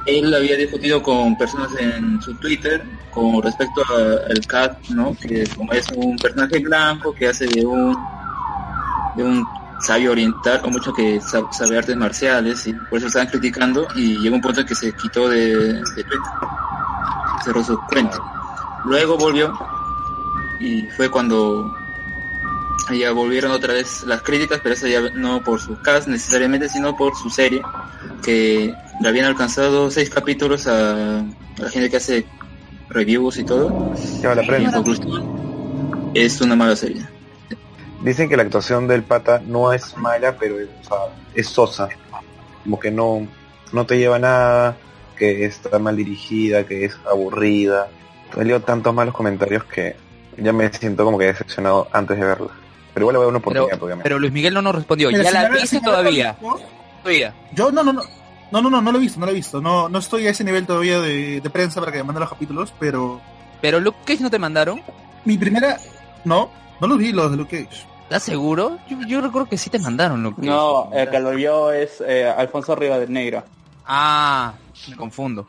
él había discutido con personas en su Twitter con respecto al Cat, ¿no? Que como es un personaje blanco que hace de un de un sabio oriental o mucho que sa- sabe artes marciales y por eso estaban criticando y llegó un punto en que se quitó de, de Twitter, cerró su cuenta. Luego volvió y fue cuando ya volvieron otra vez las críticas, pero esa ya no por su cast necesariamente, sino por su serie, que le habían alcanzado seis capítulos a, a la gente que hace reviews y todo. Lleva la prensa. es una mala serie. Dicen que la actuación del pata no es mala, pero es, o sea, es sosa. Como que no, no te lleva a nada, que está mal dirigida, que es aburrida. He leído tantos malos comentarios que ya me siento como que decepcionado antes de verla. Pero igual le voy a dar una Pero, oportunidad, obviamente. pero Luis Miguel no nos respondió. Mira, ¿Ya si la viste todavía? ¿no? Todavía. Yo no, no, no. No, no, no, no lo he visto, no lo he visto. No, no estoy a ese nivel todavía de, de prensa para que me manden los capítulos, pero Pero Luke Cage no te mandaron. mi primera... No, no los vi los de Luke Cage. ¿Estás seguro? Yo, yo recuerdo que sí te mandaron Luke Cage. No, el que lo vio es eh, Alfonso Rivadeneira. Ah, me confundo.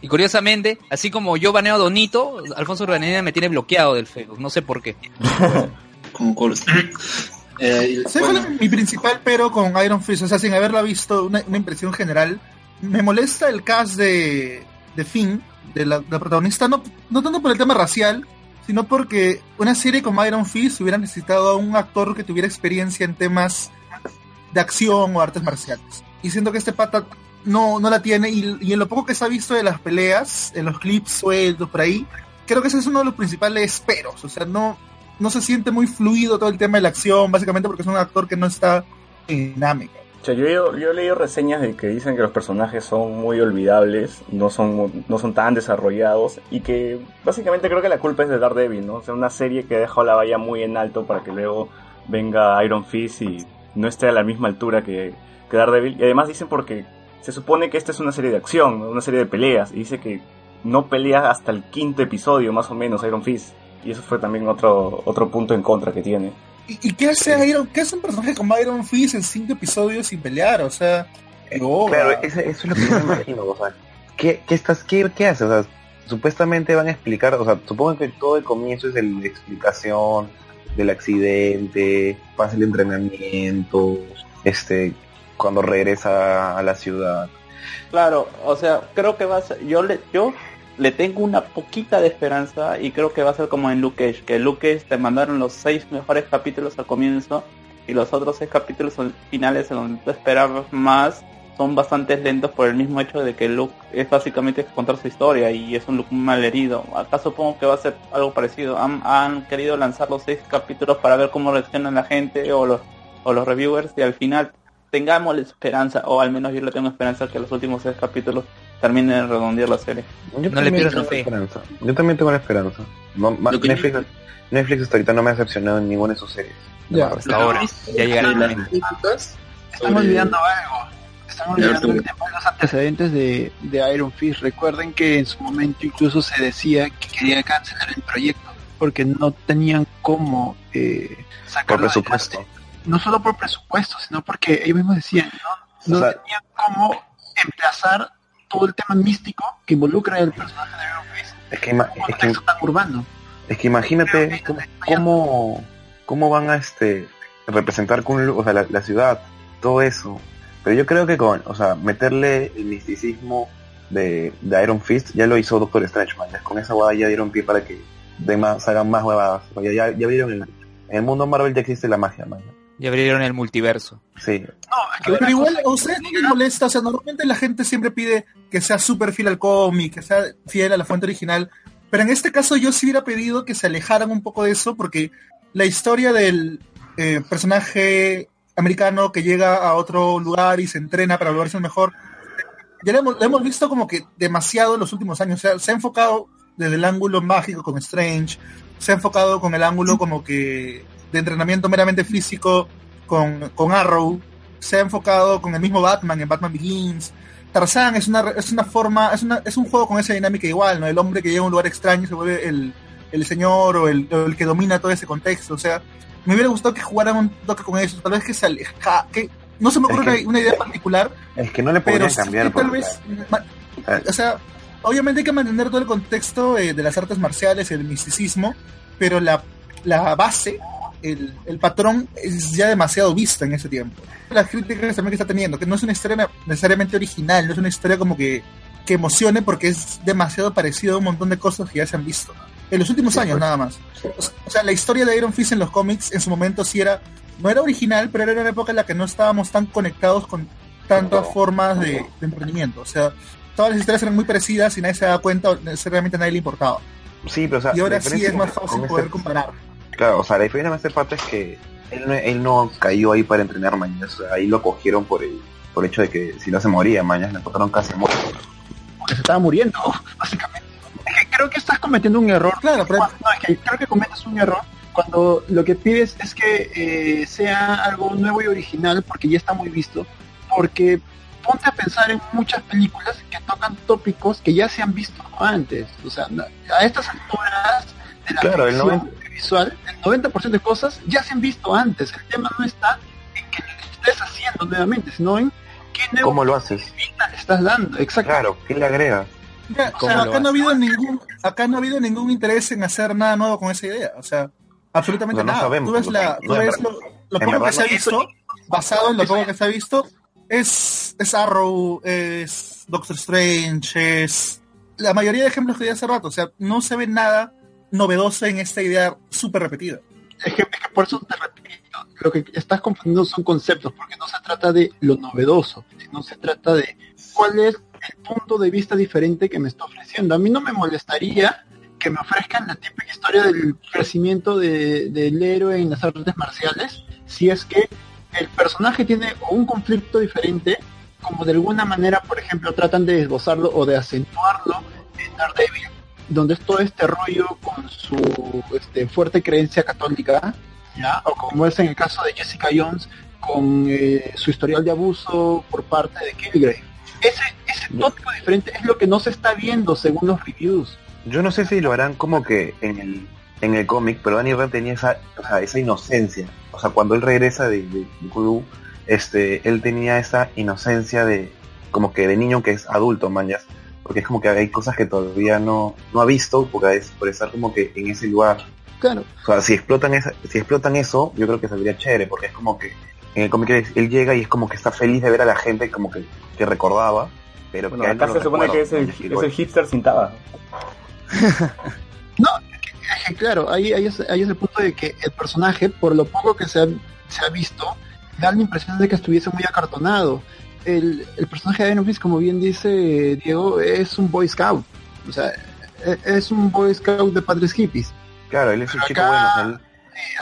Y curiosamente, así como yo baneo a Donito, Alfonso Urbanera me tiene bloqueado del Facebook, no sé por qué. (laughs) (laughs) Eh, y, ¿Sabes bueno, cuál es mi principal pero con Iron Fist? O sea, sin haberla visto, una, una impresión general. Me molesta el cast de, de Finn, de la, la protagonista, no, no tanto por el tema racial, sino porque una serie como Iron Fist hubiera necesitado a un actor que tuviera experiencia en temas de acción o artes marciales. Y siento que este pata no, no la tiene, y, en lo poco que se ha visto de las peleas, en los clips sueltos por ahí, creo que ese es uno de los principales peros. O sea, no, no se siente muy fluido todo el tema de la acción, básicamente porque es un actor que no está en dinámica. O sea, yo, he yo he leído reseñas de que dicen que los personajes son muy olvidables, no son, no son tan desarrollados y que básicamente creo que la culpa es de Daredevil, ¿no? O sea, una serie que ha dejado la valla muy en alto para que luego venga Iron Fist y no esté a la misma altura que, que Daredevil. Y además dicen porque se supone que esta es una serie de acción, una serie de peleas, y dice que no pelea hasta el quinto episodio más o menos Iron Fist. Y eso fue también otro, otro punto en contra que tiene. ¿Y, y qué hace Iron, qué hace un personaje como Iron Fist en cinco episodios sin pelear? O sea, no, Claro, ese- eso es lo que yo me imagino, o sea, ¿qué, qué, estás, qué, qué hace? O sea, supuestamente van a explicar, o sea, supongo que todo el comienzo es el- la explicación del accidente, pasa el entrenamiento, este, cuando regresa a la ciudad. Claro, o sea, creo que va a ser, yo le, yo le tengo una poquita de esperanza y creo que va a ser como en Luke Cage, que Luke Cage te mandaron los seis mejores capítulos al comienzo y los otros seis capítulos finales en donde tú esperabas más son bastante lentos por el mismo hecho de que Luke es básicamente contar su historia y es un Luke mal herido. Acá supongo que va a ser algo parecido. Han, han querido lanzar los seis capítulos para ver cómo reacciona la gente o los, o los reviewers y al final tengamos la esperanza, o al menos yo le tengo esperanza que los últimos seis capítulos terminen de redondear la serie. Yo No le también pierdas tengo la fe. esperanza. Yo también tengo la esperanza. No, Netflix, Netflix hasta ahorita no me ha decepcionado en ninguna de sus series. Ya. Hasta ahora, ya llegará el las momento. críticas Están sobre- olvidando algo. Están olvidando el tema de los antecedentes de, de Iron Fist. Recuerden que en su momento incluso se decía que quería cancelar el proyecto porque no tenían cómo eh, Por sacarlo presupuesto. adelante. No solo por presupuesto, sino porque ellos mismos decían, no, no O sea- tenían cómo emplazar todo el tema místico que involucra el personaje de Iron Fist Es que, es que, tan urbano. es que imagínate cómo, cómo, cómo van a este representar con, o sea, la, la ciudad, todo eso. Pero yo creo que con, o sea, meterle el misticismo de, de Iron Fist ya lo hizo Doctor Strange, man. Ya Con esa huevada ya dieron pie para que de más, hagan más huevadas. O Ya, ya, ya vieron el, en el mundo Marvel ya existe la magia, man. Ya abrieron el multiverso. Sí. No, es que Pero igual, a ustedes no les molesta, o sea, normalmente la gente siempre pide que sea súper fiel al cómic, que sea fiel a la fuente original, pero en este caso yo sí hubiera pedido que se alejaran un poco de eso, porque la historia del eh, personaje americano que llega a otro lugar y se entrena para volverse el mejor, ya lo hemos, lo hemos visto como que demasiado en los últimos años, o sea, se ha enfocado desde el ángulo mágico con Strange, se ha enfocado con el ángulo como que de entrenamiento meramente físico con, con Arrow, se ha enfocado con el mismo Batman en Batman Begins. Tarzan es una, es una forma, es, una, es un juego con esa dinámica igual, ¿no? El hombre que llega a un lugar extraño y se vuelve el, el señor o el, el que domina todo ese contexto. O sea, me hubiera gustado que jugaran un toque con eso, tal vez que se aleja, que no se me ocurre Es que- una, idea particular, Es que no le podrían cambiar. tal vez, ma- o sea, obviamente hay que mantener todo el contexto eh, de las artes marciales, el misticismo, pero la, la base, el, el patrón es ya demasiado visto en ese tiempo. Las críticas también que está teniendo, que no es una historia necesariamente original, no es una historia como que, que emocione porque es demasiado parecido a un montón de cosas que ya se han visto. En los últimos Sí, años pues. nada más. O sea, o sea, la historia de Iron Fist en los cómics en su momento sí era, no era original, pero era una época en la que no estábamos tan conectados con tantas formas de, de emprendimiento. O sea, todas las historias eran muy parecidas y nadie se daba cuenta, o necesariamente a nadie le importaba. Sí, pero o sea, Y ahora sí es más fácil con poder este- comparar. Claro, o sea, la diferencia de este parte es que él no, él no cayó ahí para entrenar mañas, o sea, ahí lo cogieron por el, por el hecho de que si no se moría mañas, le encontraron casi muerto. porque se estaba muriendo, (laughs) básicamente. Es que creo que estás cometiendo un error. Claro, pero no, es que creo que cometes un error cuando lo que pides es que eh, sea algo nuevo y original porque ya está muy visto. Porque ponte a pensar en muchas películas que tocan tópicos que ya se han visto antes. O sea, a estas alturas de la Claro, el ficción visual, el 90% de cosas ya se han visto antes. El tema no está en que lo estés haciendo nuevamente, sino en qué nuevo ¿Cómo lo haces? le estás dando. Exacto. Claro, ¿qué le agrega? Ya, o ¿Cómo sea, lo acá no ha habido ningún, acá no ha habido ningún interés en hacer nada nuevo con esa idea. O sea, absolutamente no nada. sabemos, tú ves, la, tú lo, lo poco que se ha visto, basado en lo poco que se ha visto, es, es Arrow, es Doctor Strange, es la mayoría de ejemplos que di hace rato. O sea, no se ve nada novedoso en esta idea súper repetida. Es que, por eso te repito, lo que estás confundiendo son conceptos, porque no se trata de lo novedoso, sino se trata de cuál es el punto de vista diferente que me está ofreciendo. A mí no me molestaría que me ofrezcan la típica historia del crecimiento de- del héroe en las artes marciales, si es que el personaje tiene un conflicto diferente, como de alguna manera, por ejemplo, tratan de esbozarlo o de acentuarlo en Daredevil, donde es todo este rollo con su este, fuerte creencia católica, ¿ya? o como es en el caso de Jessica Jones, con eh, su historial de abuso por parte de Kilgrave. Ese, ese tópico diferente es lo que no se está viendo según los reviews. Yo no sé si lo harán como que en el, en el cómic, pero Danny Rand tenía esa, o sea, esa inocencia. O sea, cuando él regresa de, de, de Kudu, este, él tenía esa inocencia de, como que de niño que es adulto, mañas. Porque es como que hay cosas que todavía no, no ha visto, porque es por estar como que en ese lugar. Claro, O sea, si explotan esa, si explotan eso, yo creo que saldría chévere, porque es como que en el cómic él, llega y es como que está feliz de ver a la gente como que, que recordaba, pero Bueno, que acá no se supone que es el, es el hipster sin tabaco. Es que claro, ahí, ahí, es, ahí es el punto de que el personaje, por lo poco que se ha, se ha visto, da la impresión de que estuviese muy acartonado. El, el personaje de Iron Fist, como bien dice Diego, es un Boy Scout. O sea, e- es un Boy Scout de padres hippies. Claro, él es un chico bueno, o sea, él,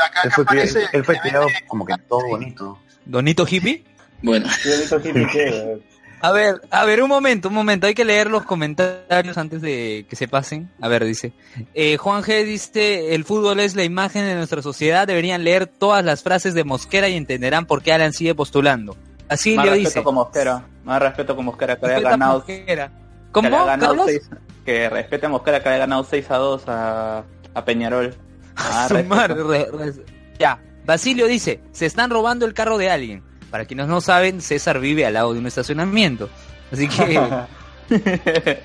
acá, fue, él fue criado como que todo bonito. ¿Donito hippie? Bueno, hippie (laughs) A ver, a ver, un momento, un momento, hay que leer los comentarios antes de que se pasen. A ver, dice, eh, Juan G dice, el fútbol es la imagen de nuestra sociedad, deberían leer todas las frases de Mosquera y entenderán por qué Alan sigue postulando. Así Más le respeto dice. con Mosquera. Más respeto con Mosquera que haya Respeta ganado. Mosquera. que ¿Cómo, haya ganado seis- que respete a Mosquera que haya ganado 6 a 2 a, a Peñarol. (laughs) Ah, Su respeto. madre, re- re- ya, Basilio dice, se están robando el carro de alguien. Para quienes no saben, César vive al lado de un estacionamiento. Así que, (laughs)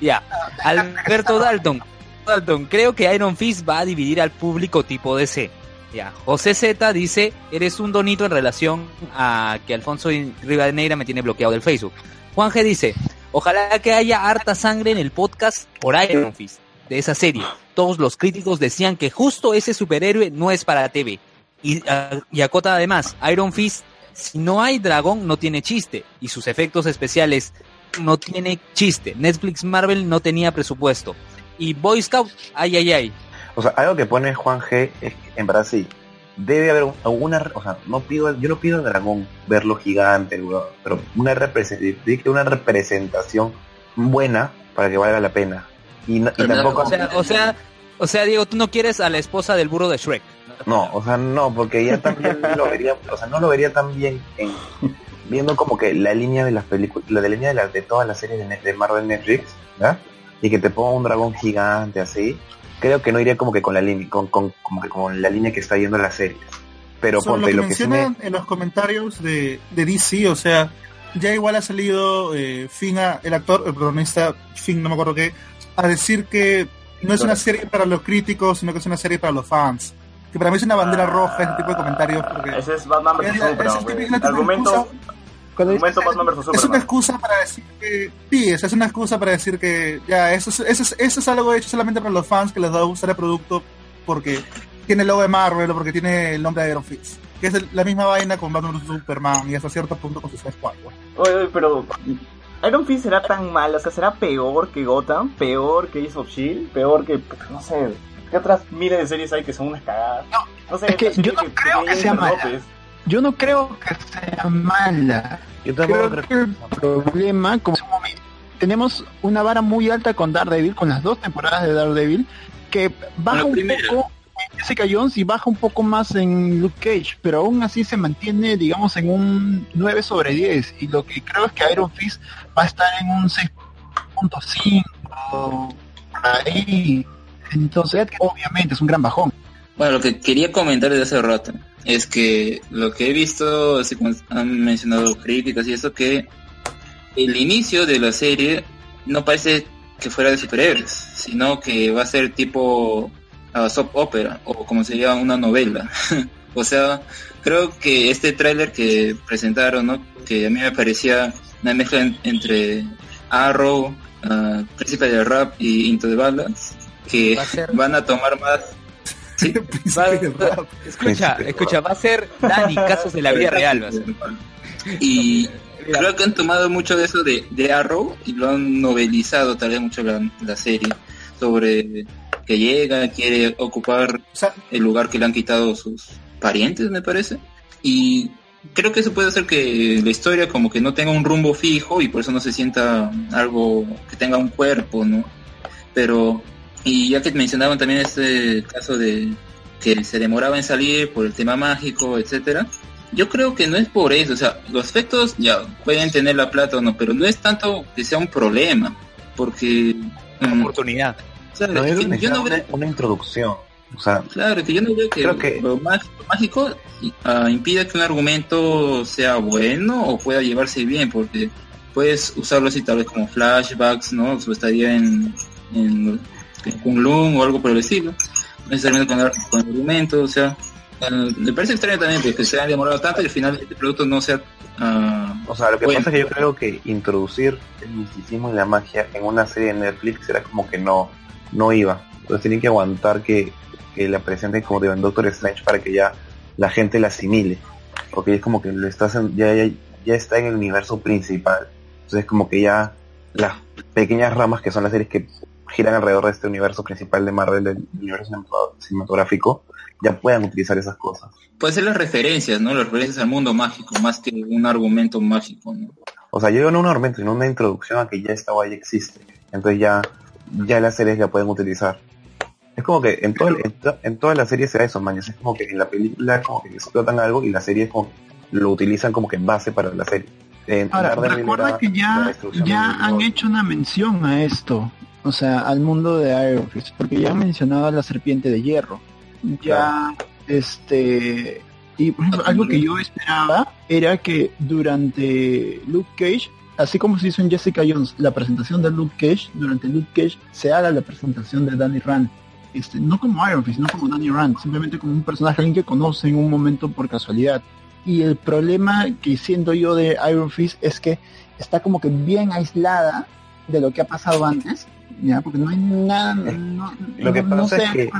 ya. Alberto Dalton. Dalton, creo que Iron Fist va a dividir al público tipo DC. Ya. José Z dice, eres un donito en relación a que Alfonso Rivadeneira me tiene bloqueado del Facebook. Juan G dice, ojalá que haya harta sangre en el podcast por Iron Fist de esa serie. Todos los críticos decían que justo ese superhéroe no es para TV. Y, y acota además, Iron Fist, si no hay dragón, no tiene chiste. Y sus efectos especiales no tiene chiste. Netflix Marvel no tenía presupuesto. Y Boy Scout, ay, ay, ay. O sea, algo que pone Juan G es que en verdad sí, debe haber alguna, o sea, no pido, yo no pido al dragón verlo gigante, pero una representación, una representación buena para que valga la pena. Y, no- y Pero, tampoco... O sea, o sea, o sea, Diego, tú no quieres a la esposa del burro de Shrek. No, o sea, no, porque ya también lo vería, o sea, no lo vería tan bien en, viendo como que la línea de las películas, la de línea de, la, de todas las series de, de Marvel Netflix, ¿ya? Y que te ponga un dragón gigante así, creo que no iría como que con la línea, con, con, como que con la línea que está yendo la serie. Pero Sobre ponte lo lo que que sí me, en los comentarios de, de DC, o sea, ya igual ha salido eh, Finn, a- el actor, el protagonista, Finn, no me acuerdo qué, a decir que no es una serie para los críticos, sino que es una serie para los fans. Que para mí es una bandera roja ese tipo de comentarios. Porque Ese es Batman Es la- Superman, es el típica Argumento, excusa- Cuando Batman es una excusa para decir que sí, es una excusa para decir que ya eso es, eso es, eso es algo hecho solamente para los fans que les va a gustar el producto porque tiene el logo de Marvel o porque tiene el nombre de Iron Fist. Que es el- la misma vaina con Batman vs Superman y hasta cierto punto con Suicide Squad. Oye, oye, pero Iron Fist será tan mal, o sea, será peor que Gotham, peor que Ace of Shield, peor que, no sé, ¿qué otras miles de series hay que son unas cagadas? No, sé, es que yo no creo que sea. López. Yo no creo que sea mala. yo Creo que el problema, como tenemos una vara muy alta con Daredevil, con las dos temporadas de Daredevil, que baja un poco en Jessica Jones y baja un poco más en Luke Cage, pero aún así se mantiene, digamos, en un 9 sobre 10. Y lo que creo es que Iron Fist va a estar en un 6.5 por ahí. Entonces, obviamente, es un gran bajón. Bueno, lo que quería comentar desde hace rato es que lo que he visto, así como han mencionado críticas y eso, que el inicio de la serie no parece que fuera de superhéroes, sino que va a ser tipo ah, soap opera o como sería una novela. (laughs) o sea, creo que este tráiler que presentaron, ¿no? que a mí me parecía una mezcla en- entre Arrow, ah, Príncipe del Rap y Into the Balance, que Va a ser- van a tomar más Sí, (laughs) Va- del rap. escucha, escucha, va a ser (laughs) Dani, casos de la vida real. va a ser. Y creo que han tomado mucho de eso de, de Arrow y lo han novelizado tal vez mucho la, la serie sobre que llega, quiere ocupar O sea, el lugar que le han quitado sus parientes, me parece. Y creo que eso puede hacer que la historia como que no tenga un rumbo fijo y por eso no se sienta algo que tenga un cuerpo, ¿no? Pero, y ya que mencionaban también este caso de que se demoraba en salir por el tema mágico, etcétera, yo creo que no es por eso, o sea, los efectos ya pueden tener la plata o no, pero no es tanto que sea un problema, porque... mm, Oportunidad. o sea, no, que yo, yo no una, veo una introducción. O sea, Claro, que yo no veo que, Creo que- lo, má- lo mágico ah, impida que un argumento sea bueno o pueda llevarse bien, porque puedes usarlo así tal vez como flashbacks, ¿no? Su estadía en, en, en Kunlun o algo por el estilo. No necesariamente con, con argumentos, o sea, ah, me parece extraño también pues, que se haya demorado tanto y al final el producto no sea... ah, o sea, lo que Bueno. pasa es que yo creo que introducir el misticismo y la magia en una serie de Netflix era como que no, no iba. Entonces tienen que aguantar que, que la presenten como de Doctor Strange para que ya la gente la asimile. Porque es como que lo estás en- ya, ya, ya está en el universo principal. Entonces como que ya las pequeñas ramas que son las series que giran alrededor de este universo principal de Marvel, del universo cinematográfico- ya puedan utilizar esas cosas. puede ser las referencias, ¿no? Las referencias al mundo mágico, más que un argumento mágico, ¿no? O sea, yo digo no un argumento, sino una introducción a que ya esta guay existe. Entonces ya, ya las series la pueden utilizar. Es como que en, todo, en, to- en todas las series se da eso, man. Es como que en la película como que explotan algo y la serie es como lo utilizan como que base para la serie. En Ahora, recuerda que la ya, ya han hecho una mención a esto, o sea, al mundo de Iron Fist, porque ya han mencionado a la serpiente de hierro. Ya, este, y por ejemplo, algo que yo esperaba era que durante Luke Cage, así como se hizo en Jessica Jones, la presentación de Luke Cage, durante Luke Cage se haga la presentación de Danny Rand. Este, no como Iron Fist, no como Danny Rand, simplemente como un personaje alguien que conoce en un momento por casualidad. Y el problema que siento yo de Iron Fist es que está como que bien aislada de lo que ha pasado antes, ya, porque no hay nada, no, Lo que no- pasa sé es que-.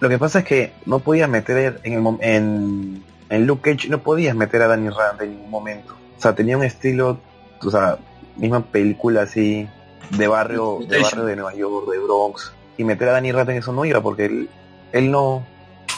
Lo que pasa es que no podías meter en el en, en Luke Cage, no podías meter a Danny Rand en ningún momento. O sea, tenía un estilo, o sea, misma película así de barrio, de barrio de Nueva York, de Bronx. Y meter a Danny Rand en eso no iba porque él, él no, o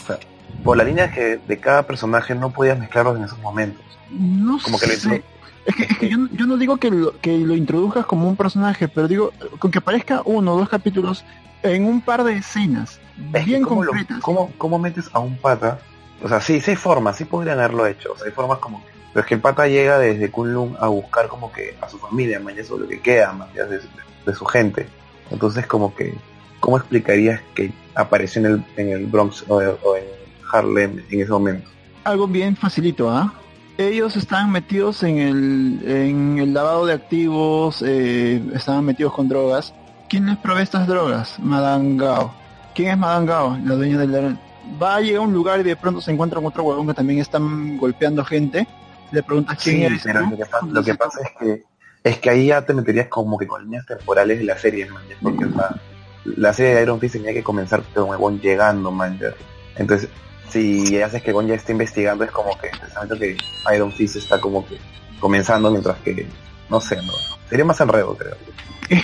sea, por la línea que de cada personaje no podías mezclarlos en esos momentos. No Como que lo sé. Es que, es que yo, no- yo no digo que lo, que lo introduzcas como un personaje, pero digo, con que aparezca uno o dos capítulos en un par de escenas Es bien ¿cómo, lo- cómo- cómo metes a un pata? O sea, sí, sí hay formas, sí podrían haberlo hecho. O sea, hay formas como... Pero es que el pata llega desde Kunlun a buscar como que a su familia, man, eso lo que queda, más de, de su gente. Entonces como que... ¿Cómo explicarías que apareció en el, en el Bronx o, o en Harlem en ese momento? Algo bien facilito, ¿ah? Ellos estaban metidos en el, en el lavado de activos, eh, estaban metidos con drogas. ¿Quién les provee estas drogas? Madame Gao. ¿Quién es Madame Gao? La dueña del... Va a llegar a un lugar y de pronto se encuentra con otro huevón que también están golpeando gente. Le preguntas quién Sí, eres pero tú? lo que, pasa, lo que pasa es que es que ahí ya te meterías como que con líneas temporales de la serie, man, porque o sea, la serie de Iron Fist tenía que comenzar con Gon llegando, man. Entonces, si haces que Gon ya esté investigando, es como que precisamente que Iron Fist está como que comenzando mientras que, no sé, no. Sería más enredo, creo.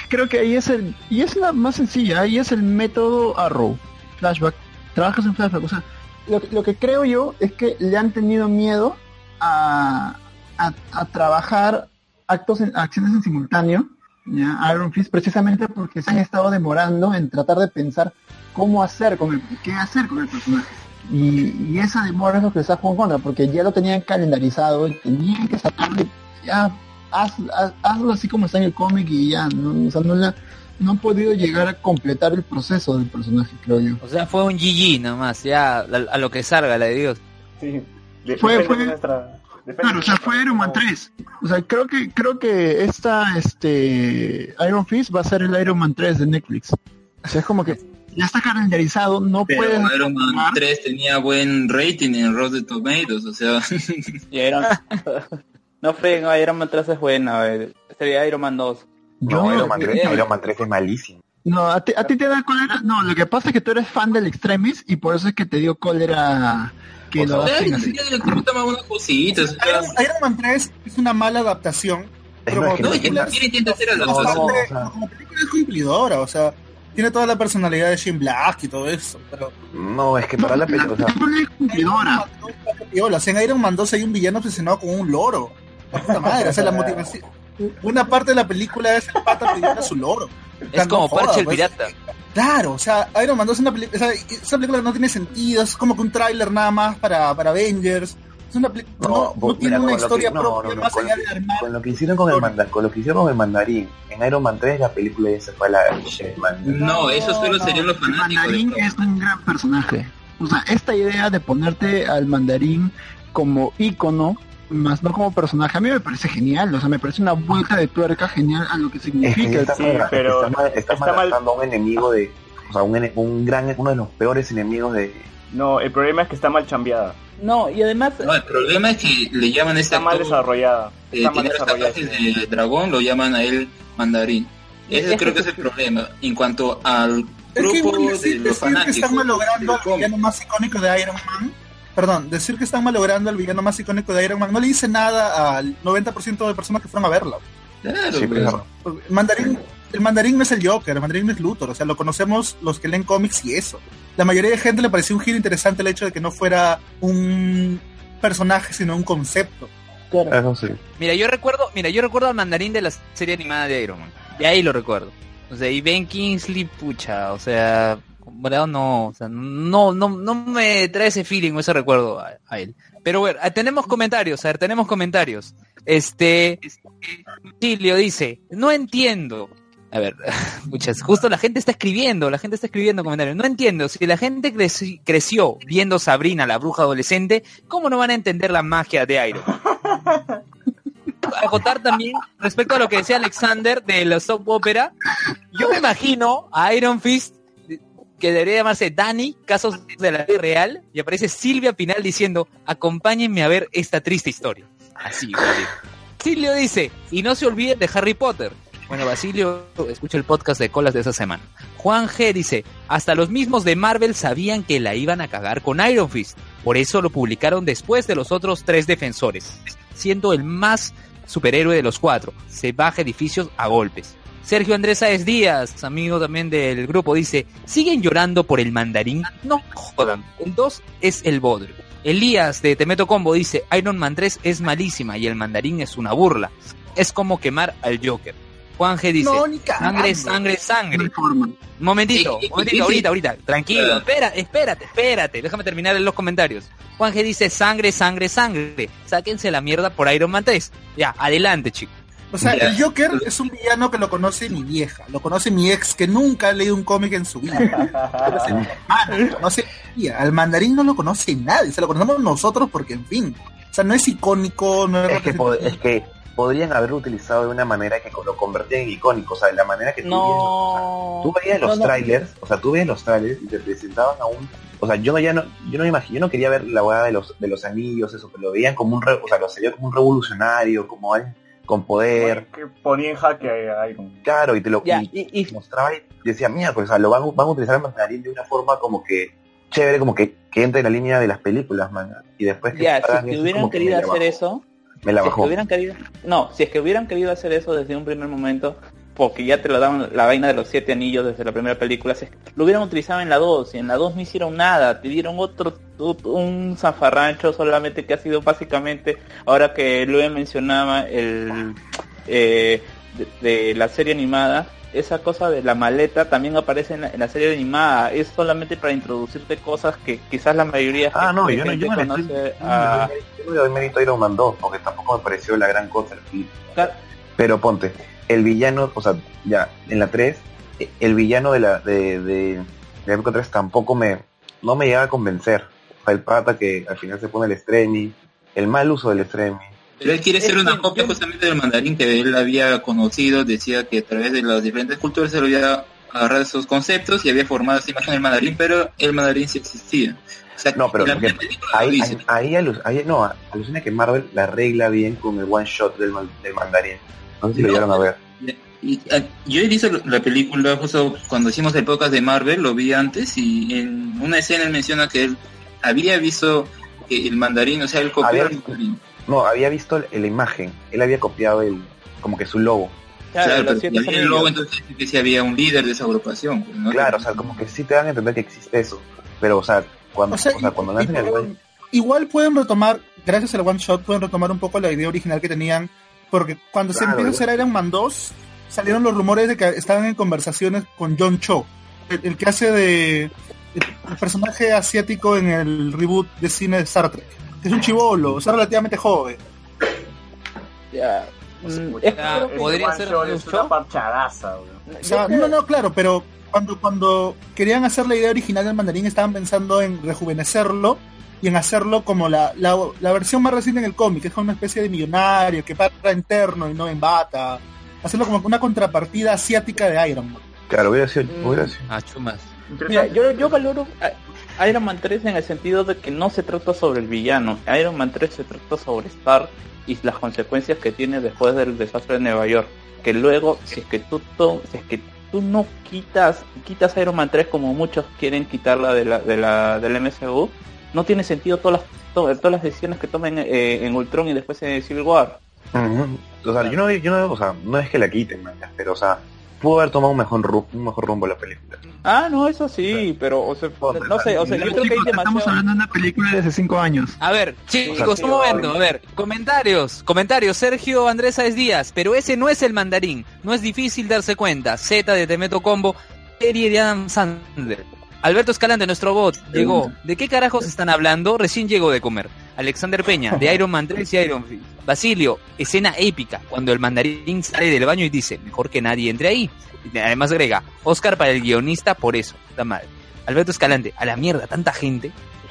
Creo que ahí es el y es la más sencilla ahí es el método Arrow flashback trabajas en flashback o sea lo, que- creo yo es que le han tenido miedo a, a, a trabajar actos en, acciones en simultáneo ¿ya? Iron Fist precisamente porque se han estado demorando en tratar de pensar cómo hacer con el qué hacer con el personaje y, y esa demora es lo que en contra porque ya lo tenían calendarizado y tenían que sacarle ya haz, haz- hazlo así como está en el cómic y ya, ¿no? O sea, no, le- no han podido llegar a completar el proceso del personaje, creo yo. O sea, fue un GG nomás, ya a, a lo que salga, la de Dios. Sí. De- Fue- fue- de nuestra- depende Claro, o sea, fue Iron Man 3. O sea, creo que creo que esta este Iron Fist va a ser el Iron Man 3 de Netflix. O sea, es como que ya está calendarizado, no Pero puede Iron Man 3 tenía buen rating en Rotten Tomatoes, o sea, (laughs) Y Iron... (laughs) no freguen, Iron Man 3 es buena, eh. sería Iron Man 2. Yo No, no Iron Man, 3, creo. Iron Man 3 es malísimo. No, a ti, a ti te da cólera. No, lo que pasa es que tú eres fan del Extremis y por eso es que te dio cólera que O lo sea, hacen así. sea, Iron, Iron Man 3 es una mala adaptación. Pero no, es como que no, es que película, también intenta hacer es no, adaptación. no, bastante- o sea. como película es cumplidora, o sea, tiene toda la personalidad de Shane Black y todo eso, pero No, es que para la película. Piola, o sea, en Iron Man 2 hay un villano obsesionado con un loro. La puta madre, o sea, la (laughs) motivación. Una parte de la película es el pata pidiendo a su loro. Es como no joda, Parche el pues. pirata. Claro, o sea, Iron Man 2 es una película, o sea, esa película no tiene sentido, es como que un tráiler nada más para, para Avengers. Es una no, no tiene mira, una con lo historia que- propia no, no, más con allá lo de que- armar. con lo que hicieron con el mandarín, con lo que hicieron con el mandarín, en Iron Man 3 la película ya se fue a la. No, esos solo no. serían los El fanáticos. de mandarín es un gran personaje. O sea, esta idea de ponerte al mandarín como ícono, más no como personaje, a mí me parece genial. O sea, me parece una vuelta de tuerca genial a lo que Es que significa el sí, mal- pero está mal, está mal a un enemigo de, o sea, un, ene- un gran, uno de los peores enemigos de, No, el problema es que está mal chambeada. No, y además, No, el problema es que le llaman a este Está mal actor, desarrollada. eh, Está mal tiene los desarrollada. tatuajes de dragón, lo llaman a él mandarín. Ese Es creo que- es el problema. En cuanto al Es que grupo de los decir que fanáticos. están malogrando al villano más icónico de Iron Man. Perdón, decir que están malogrando al villano más icónico de Iron Man no le dice nada al 90% de personas que fueron a verla. Claro, Sí, pues. Porque El mandarín, el mandarín no es el Joker, el mandarín no es Luthor, o sea, lo conocemos los que leen cómics y eso. La mayoría de gente le pareció un giro interesante el hecho de que no fuera un personaje, sino un concepto. Eso sí. Mira, yo recuerdo, mira, yo recuerdo al mandarín de la serie animada de Iron Man. De ahí lo recuerdo. O sea, y Ben Kingsley, pucha, o sea, verdad no, o sea, no, no, no me trae ese feeling o ese recuerdo a, a él. Pero bueno, ah, tenemos comentarios, a ver, tenemos comentarios. Este, Silvio dice, no entiendo. A ver, (laughs) muchas, justo la gente está escribiendo, la gente está escribiendo comentarios. No entiendo, si la gente creci- creció viendo Sabrina, la bruja adolescente, ¿cómo no van a entender la magia de Iron (laughs) Man? acotar también respecto a lo que decía Alexander de la soap opera. Yo me imagino a Iron Fist que debería llamarse Danny, casos de la vida real, y aparece Silvia Pinal diciendo, acompáñenme a ver esta triste historia. Así. Silvio dice, y no se olviden de Harry Potter. Bueno, Basilio, escucha el podcast de colas de esa semana. Juan G dice, hasta los mismos de Marvel sabían que la iban a cagar con Iron Fist. Por eso lo publicaron después de los otros tres defensores, siendo el más superhéroe de los cuatro. Se baja edificios a golpes. Sergio Andrés Sáez Díaz, amigo también del grupo, dice, ¿siguen llorando por el mandarín? No jodan, el 2 es el bodrio. Elías de Temeto Combo dice, Iron Man 3 es malísima y el mandarín es una burla. Es como quemar al Joker. Juan G dice, No, ni cagando. sangre, sangre, sangre. No. Momentito, momentito, sí, ahorita, sí. ahorita, tranquilo, espera, espérate, espérate, déjame terminar en los comentarios. Juan G dice sangre, sangre, sangre, sáquense la mierda por Iron Man 3. Ya, adelante, chicos. O sea, el Joker es un villano que lo conoce mi vieja, lo conoce mi ex que nunca ha leído un cómic en su vida. Lo conoce mi (laughs) hermana, lo conoce mi tía. Al mandarín no lo conoce nadie, se lo conocemos nosotros porque, en fin, o sea, no es icónico, no es, Es que, es que podrían haberlo utilizado de una manera que lo convertía en icónico, o sea, de la manera que tú veías, o sea, tú veías los No, no. trailers, o sea, tú veías los trailers y te presentaban a un, o sea, yo no ya no, yo no me imagino, yo no quería ver la hueá de los de los anillos, eso, pero lo veían como un, re- o sea, lo veía como un revolucionario, como alguien con poder, Que ponía en jaque a Iron. claro, y te lo Ya, y- y, y- mostraba y decía, mira, pues o sea, lo van, van a utilizar el mandarín de una forma como que chévere, como que, que entra en la línea de las películas, man. Y después que ya, si eso, hubieran querido hacer eso, me la si es que bajó. hubieran querido, no, si es que hubieran querido hacer eso desde un primer momento, porque ya te lo daban la vaina de los siete anillos desde la primera película, si es que lo hubieran utilizado en la 2 y en la 2 no hicieron nada, te dieron otro, un zafarrancho solamente que ha sido básicamente, ahora que Luis mencionaba el eh, de, de la serie animada, esa cosa de la maleta también aparece en la, en la serie animada, es solamente para introducirte cosas que quizás la mayoría Ah, no, yo no, gente yo no le conoce estoy- a- yo le doy mérito a Iron Man 2, porque tampoco me pareció la gran cosa. Claro. Pero ponte, el villano, o sea, ya, en la 3, eh, el villano de la de, de, de época 3 tampoco me, no me llega a convencer. O sea, el pata que al final se pone el Stremi, el mal uso del Stremi. Pero él quiere ser una copia justamente del mandarín que él había conocido, decía que a través de las diferentes culturas se lo había agarrado esos conceptos y había formado esa imagen del mandarín, pero el mandarín sí existía. O sea, No, pero porque Ahí, ahí, ahí, alu- ahí- no, alucina que Marvel la arregla bien con el one shot del, del mandarín. No sé si lo llegaron a ver. Y, ah, yo he visto la película justo cuando hicimos el podcast de Marvel, lo vi antes y en una escena él menciona que él había visto que el mandarín, o sea, él copió el mandarín. No, había visto la imagen. Él había copiado el, como que su logo. Claro, Claro, pero había el logo, entonces sí que sí había un líder de esa agrupación. pues, ¿no? Claro, o sea, como que sí te dan a entender que existe eso. Pero, o sea, cuando, O sea, o sea, cuando y- el one igual pueden retomar, gracias al one shot, pueden retomar un poco la idea original que tenían, porque cuando se empieza a hacer Iron Man 2, salieron los rumores de que estaban en conversaciones con John Cho, el, el que hace de el personaje asiático en el reboot de cine de Star Trek. Es un chivolo, o sea, relativamente joven. Ya, mm, Ah, podría ser un es una parchadaza. O sea, no, no, claro, pero cuando, cuando querían hacer la idea original del mandarín estaban pensando en rejuvenecerlo y en hacerlo como la, la, la versión más reciente en el cómic, que es como una especie de millonario que para interno y no en bata. Hacerlo como una contrapartida asiática de Iron Man. Claro, hubiera sido, Mm. hubiera sido. Ah, chumas. Mira, yo, yo valoro a Iron Man 3 en el sentido de que no se trata sobre el villano. Iron Man 3 se trata sobre Stark y las consecuencias que tiene después del desastre de Nueva York. Que luego, si es que tú, to- si es que tú no quitas quitas Iron Man 3 como muchos quieren quitarla de la, de la, del MCU, no tiene sentido todas las, to- todas las decisiones que tomen eh, en Ultron y después en Civil War. O sea, yo no, yo no, o sea, no es que la quiten, man, pero, o sea, pudo haber tomado un mejor, ru- un mejor rumbo la película. Ah, no, eso sí, pero o sea, no sé, o sea, yo creo que hay Chicos, estamos hablando de una película de hace cinco años. A ver, chicos, un momento, a ver, comentarios, comentarios, Sergio Andrés Sáez Díaz, pero ese no es el mandarín, no es difícil darse cuenta, Z de Temeto Combo, serie de Adam Sandler. Alberto Escalante, nuestro bot, llegó. ¿De qué carajos están hablando? Recién llegó de comer. Alexander Peña, de Iron Man 3 y Iron Fist. Basilio, escena épica, cuando el mandarín sale del baño y dice, mejor que nadie entre ahí. Y además agrega, Oscar para el guionista por eso, está mal. Alberto Escalante, a la mierda, tanta gente.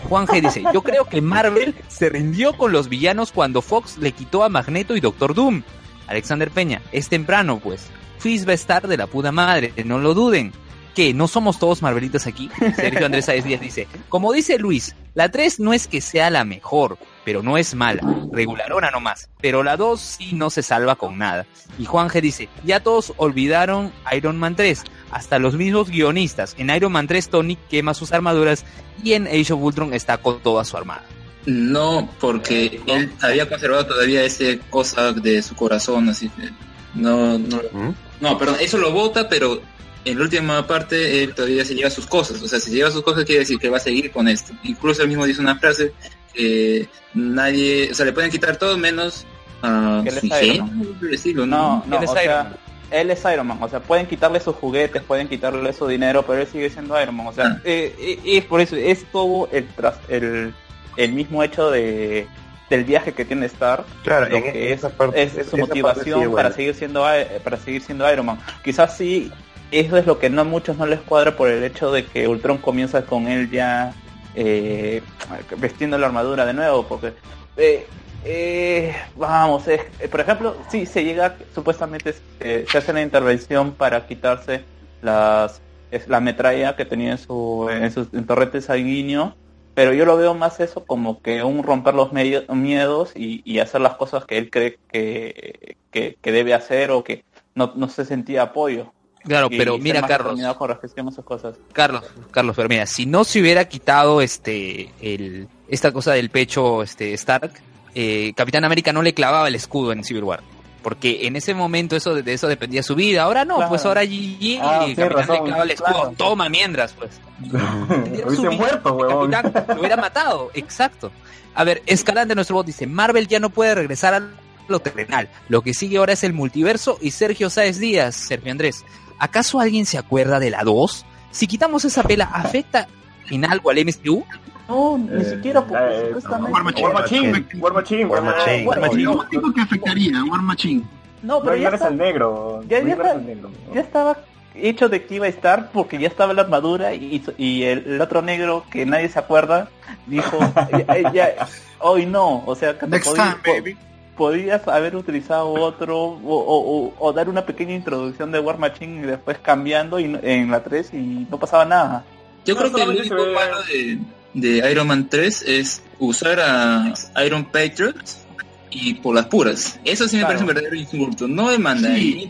Juan G dice, yo creo que Marvel se rindió con los villanos cuando Fox le quitó a Magneto y Doctor Doom. Alexander Peña, es temprano pues. Fizz va a estar de la puta madre, no lo duden. ¿Qué? ¿No somos todos Marvelitas aquí? Sergio Andrés Sáez Díaz dice, como dice Luis, la 3 no es que sea la mejor, pero no es mala, regularona nomás, pero la 2 sí no se salva con nada. Y Juan G dice, ya todos olvidaron Iron Man 3, hasta los mismos guionistas. En Iron Man 3 Tony quema sus armaduras y en Age of Ultron está con toda su armada. No, porque él había conservado todavía ese cosa de su corazón, así que no, no, ¿Mm? No, perdón, eso lo vota, pero en la última parte él todavía se lleva sus cosas. O sea, si se lleva sus cosas quiere decir que va a seguir con esto. Incluso él mismo dice una frase que nadie, o sea, le pueden quitar todo menos a Que él su es ingenio, Iron Man. por decirlo, No, no, Él es o sea, Iron Man. él es Iron Man, o sea, pueden quitarle sus juguetes, pueden quitarle su dinero, pero él sigue siendo Iron Man, o sea, Ah. eh, eh, es por eso, es todo el, tras, el, el mismo hecho de del viaje que tiene Stark, Claro, lo en que es, esa parte- es- es su motivación sí, bueno. para seguir siendo para seguir siendo Iron Man. Quizás sí, eso es lo que no a muchos no les cuadra por el hecho de que Ultron comienza con él ya eh, vestiendo la armadura de nuevo, porque eh, eh, vamos, por ejemplo, sí se llega, supuestamente se hace la intervención para quitarse las la metralla que tenía en su en su en torrente sanguíneo, pero yo lo veo más eso como que un romper los medio- miedos y, y hacer las cosas que él cree que, que, que debe hacer o que no, no se sentía apoyo. Claro, Y pero mira, Carlos, con cosas. Carlos, Carlos, pero mira, si no se hubiera quitado este el esta cosa del pecho este Stark, eh, Capitán América no le clavaba el escudo en Civil War. Porque en ese momento eso de eso dependía su vida. Ahora no, Claro. pues ahora GG Ah, y tienes Capitán razón, le clava el escudo. claro. Toma mientras, pues. (laughs) Hubiese muerto, huevón. Capitán lo hubiera matado, exacto. A ver, Escalante nuestro bot dice, Marvel ya no puede regresar a lo terrenal. Lo que sigue ahora es el multiverso y Sergio Sáez Díaz, Sergio Andrés. ¿Acaso alguien se acuerda de la 2? Si quitamos esa pela, ¿afecta en algo al MCU? No, ni Eh, siquiera porque eh, supuestamente... War Machine. War Machine, War Machine, War Machine. War Machine. Que afectaría, War Machine. No, No pero ya está, al negro. Ya- ya está- negro. ya estaba hecho de que iba a estar porque ya estaba la armadura y, y el, el otro negro que nadie se acuerda dijo (laughs) ya, ya- hoy no o sea Next time, baby. Podías haber utilizado otro o, o- o- o dar una pequeña introducción de War Machine y después cambiando y, no- en la 3 y no pasaba nada Yo No, creo que el único malo de, de Iron Man 3 es usar a Iron Patriot y por las puras. Eso sí me Claro. parece un verdadero insulto. No de mandarín.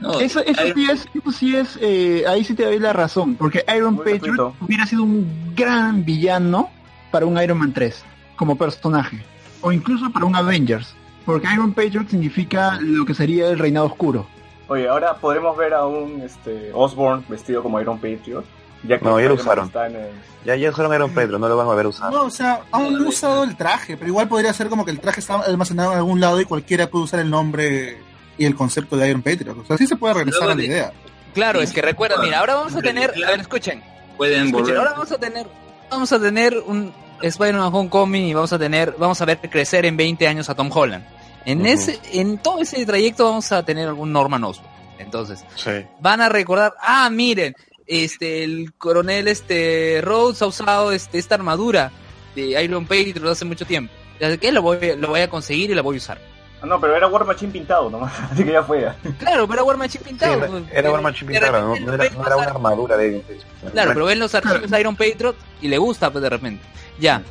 No, Eso, eso Iron- sí es, eso sí es, eh, ahí sí te doy la razón, porque Iron Muy Patriot hubiera sido un gran villano para un Iron Man 3, como personaje, o incluso para un Avengers, porque Iron Patriot significa lo que sería el reinado oscuro. Oye, ahora podremos ver a un este, Osborn vestido como Iron Patriot. Ya que No, ya lo usaron. el- Ya, ya usaron Iron Pedro, no lo van a ver usar. No, o sea, aún no usado el traje, pero igual podría ser como que el traje está almacenado en algún lado y cualquiera puede usar el nombre y el concepto de Iron Patriot. O sea, sí se puede regresar Luego a la de- idea. Claro, es que recuerda, mira, ahora vamos a tener, a ver, escuchen, pueden escuchen, volver. ahora vamos a tener, vamos a tener un Spider-Man Homecoming y vamos a tener, vamos a ver crecer en 20 años a Tom Holland. En ese, en todo ese trayecto vamos a tener algún Norman Osborn. Entonces, Sí. van a recordar, ah, miren, este, el coronel, este, Rhodes ha usado, este, esta armadura de Iron Patriot hace mucho tiempo. Así que lo voy, lo voy a conseguir y la voy a usar. No, pero era War Machine pintado nomás. (laughs) Así que ya fue. Claro, pero era War Machine Sí, pintado. era, pues, era War Machine de pintada, no, era, no una ar- armadura de Claro, pero ven los archivos de Iron Patriot y le gusta, pues, de repente. Ya.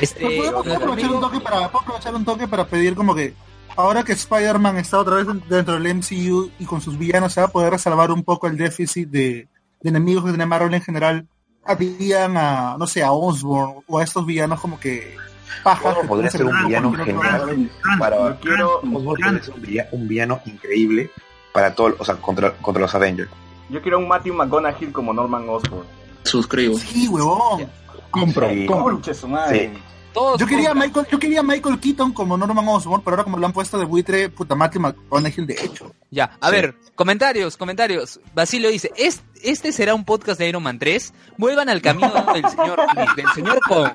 Este, Pero ¿Podemos nuestro aprovechar un amigo- toque para, ¿puedo aprovechar un toque para pedir como que ahora que Spider-Man está otra vez dentro del MCU y con sus villanos se va a poder salvar un poco el déficit de, de enemigos que tiene Marvel en general, habían a, no sé, a Osborn o a estos villanos como que Osborn que podría ser un villano genial para Yo quiero, Osborn podría ser un villano, un villano increíble para todo, o sea, contra, contra los Avengers. yo quiero un Matthew McConaughey como Norman Osborn. Suscribo. Sí, huevón. Compro, Sí. compro. Sí. Todos Yo quería. Michael, yo quería Michael Keaton como Norman Osborn, pero ahora como lo han puesto de buitre, puta Matthew McConaughey de hecho. Ya, a Sí. ver, comentarios, comentarios. Basilio dice, "¿Es- ¿este será un podcast de Iron Man 3? Vuelvan al camino (laughs) del señor, del señor Kong.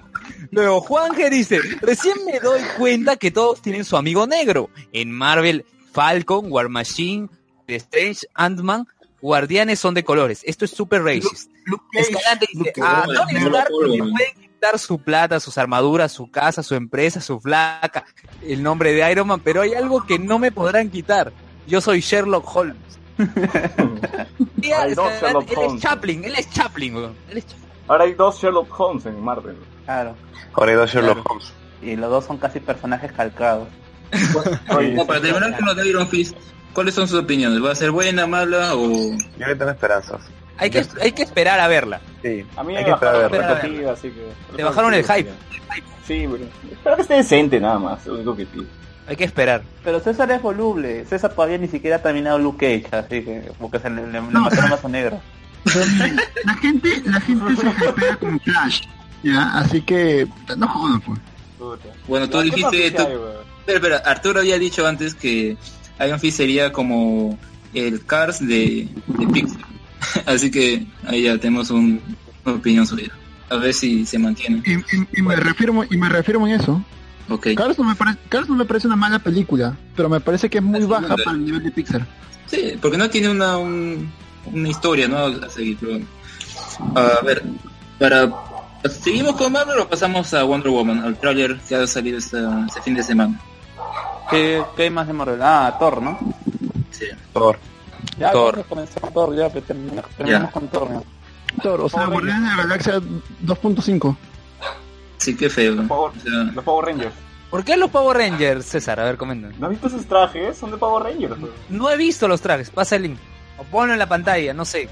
Luego, Juanje dice, recién me doy cuenta que todos tienen su amigo negro. En Marvel, Falcon, War Machine, The Strange, Ant-Man, Guardianes son de colores. Esto es super racist. Luke Escalante dice, Luke a. Tony Stark le pueden su plata, sus armaduras, su casa, su empresa, su flaca, el nombre de Iron Man, pero hay algo que no me podrán quitar. Yo soy Sherlock Holmes. (laughs) Tía, Sherlock él Holmes. es Chaplin, él es Chaplin, weón. Él es Chaplin. Ahora hay dos Sherlock Holmes en Marvel. claro Ahora hay dos Sherlock Claro. Holmes. y los dos son casi personajes calcados (laughs) Oye, No, para terminar con lo de Iron Fist, ¿cuáles son sus opiniones? ¿Va a ser buena, mala o...? Yo le tengo esperanzas. Hay que, hay que esperar a verla. Sí. a mí hay me que esperar a bajaron la expectativa, así que... Te bajaron el hype. Sí, pero espero que esté decente nada más, lo único que pido. Hay que esperar. Pero César es voluble. César todavía ni siquiera ha terminado Luke Cage, así que porque se le, le, le mataron a su negro. Pero la gente, la gente se hypea con Flash, ¿ya? Así que, no jodan, pues. Bueno, tú ¿Qué dijiste... tú-? Espera, espera, Arturo había dicho antes que Iron Fist sería como el Cars de, de Pixar. (laughs) Así que ahí ya tenemos un- una opinión suya. A ver si se mantiene. Y, y- y me reafirmo, y me reafirmo en eso. Ok. Cars no, me parece, me parece una mala película, pero me parece que es muy baja para el nivel de Pixar. Sí, porque no tiene una, un- una historia, ¿no? A seguir. pero- A ver, para... ¿Seguimos con Marvel o pasamos a Wonder Woman, al tráiler que ha salido este fin de semana? ¿Qué, qué hay más de Marvel? Ah, Thor, ¿no? Sí. Thor. Ya, Thor. Thor, ya, pues, termina- terminamos Ya. con Thor. ¿no? Thor, o sea, Guardianes de la Galaxia 2.5. Sí, qué feo. ¿no? Power- O sea, Los Power Rangers. ¿Por qué los Power Rangers, César? A ver, comenten. ¿No has visto esos trajes? Son de Power Rangers. weón. No he visto los trajes, pasa el link. O ponlo en la pantalla, no sé.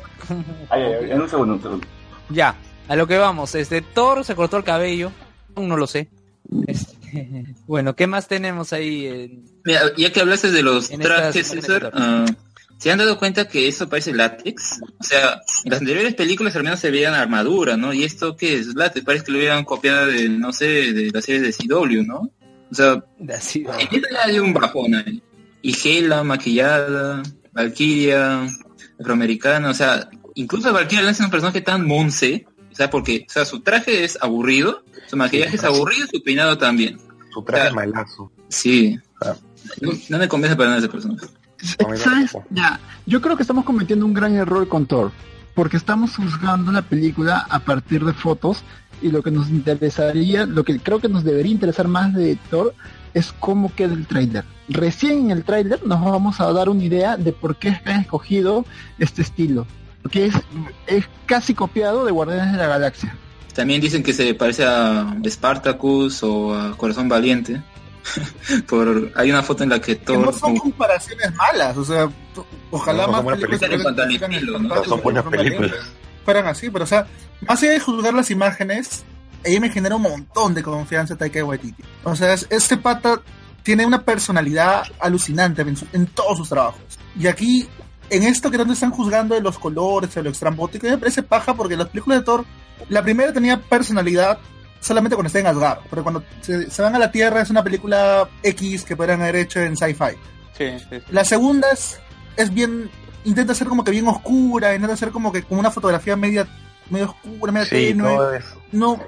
Ay, ay, ay, en un segundo, un segundo. Ya, a lo que vamos. Este Thor se cortó el cabello. Aún no lo sé. Este, (laughs) bueno, ¿qué más tenemos ahí? en- Mira, ya que hablaste de los trajes, César, ¿se han dado cuenta que eso parece látex? O sea, en las anteriores películas al menos se veían armadura, ¿no? ¿Y esto qué es? Látex, parece que lo hubieran copiado de, no sé, de la serie de CW, ¿no? O sea, en esta hay un bajón ahí. Y Hela, maquillada, Valkyria, afroamericana, o sea, incluso Valkyria no es un personaje tan monce, o sea, porque, o sea, su traje es aburrido, su maquillaje es aburrido y su peinado también. Su traje es malazo. Sí. Ah. No, no me convence para nada ese personaje. ¿Sabes? Ya, yo creo que estamos cometiendo un gran error con Thor, porque estamos juzgando la película a partir de fotos y lo que nos interesaría, lo que creo que nos debería interesar más de Thor es cómo queda el tráiler. Recién en el tráiler nos vamos a dar una idea de por qué han escogido este estilo, porque es, es casi copiado de Guardianes de la Galaxia. También dicen que se parece a Spartacus o a Corazón Valiente. (laughs) Por hay una foto en la que Que Thor no son comparaciones malas, o sea, ojalá No, más películas Son buenas películas. Fueran así, pero o sea, más allá de juzgar las imágenes, ella me genera un montón de confianza Taika Waititi. O sea, es- este pata tiene una personalidad alucinante en, su- en todos sus trabajos. Y aquí, en esto que donde están juzgando de los colores, de lo extrambótico, me parece paja porque las películas de Thor, la primera tenía personalidad solamente cuando está en Asgard, pero cuando se, se van a la Tierra es una película X que podrían haber hecho en sci-fi. Sí, sí, sí. La segunda es, es bien, intenta ser como que bien oscura, intenta ser como que como una fotografía media, medio oscura, media Sí, tenue. todo eso. No,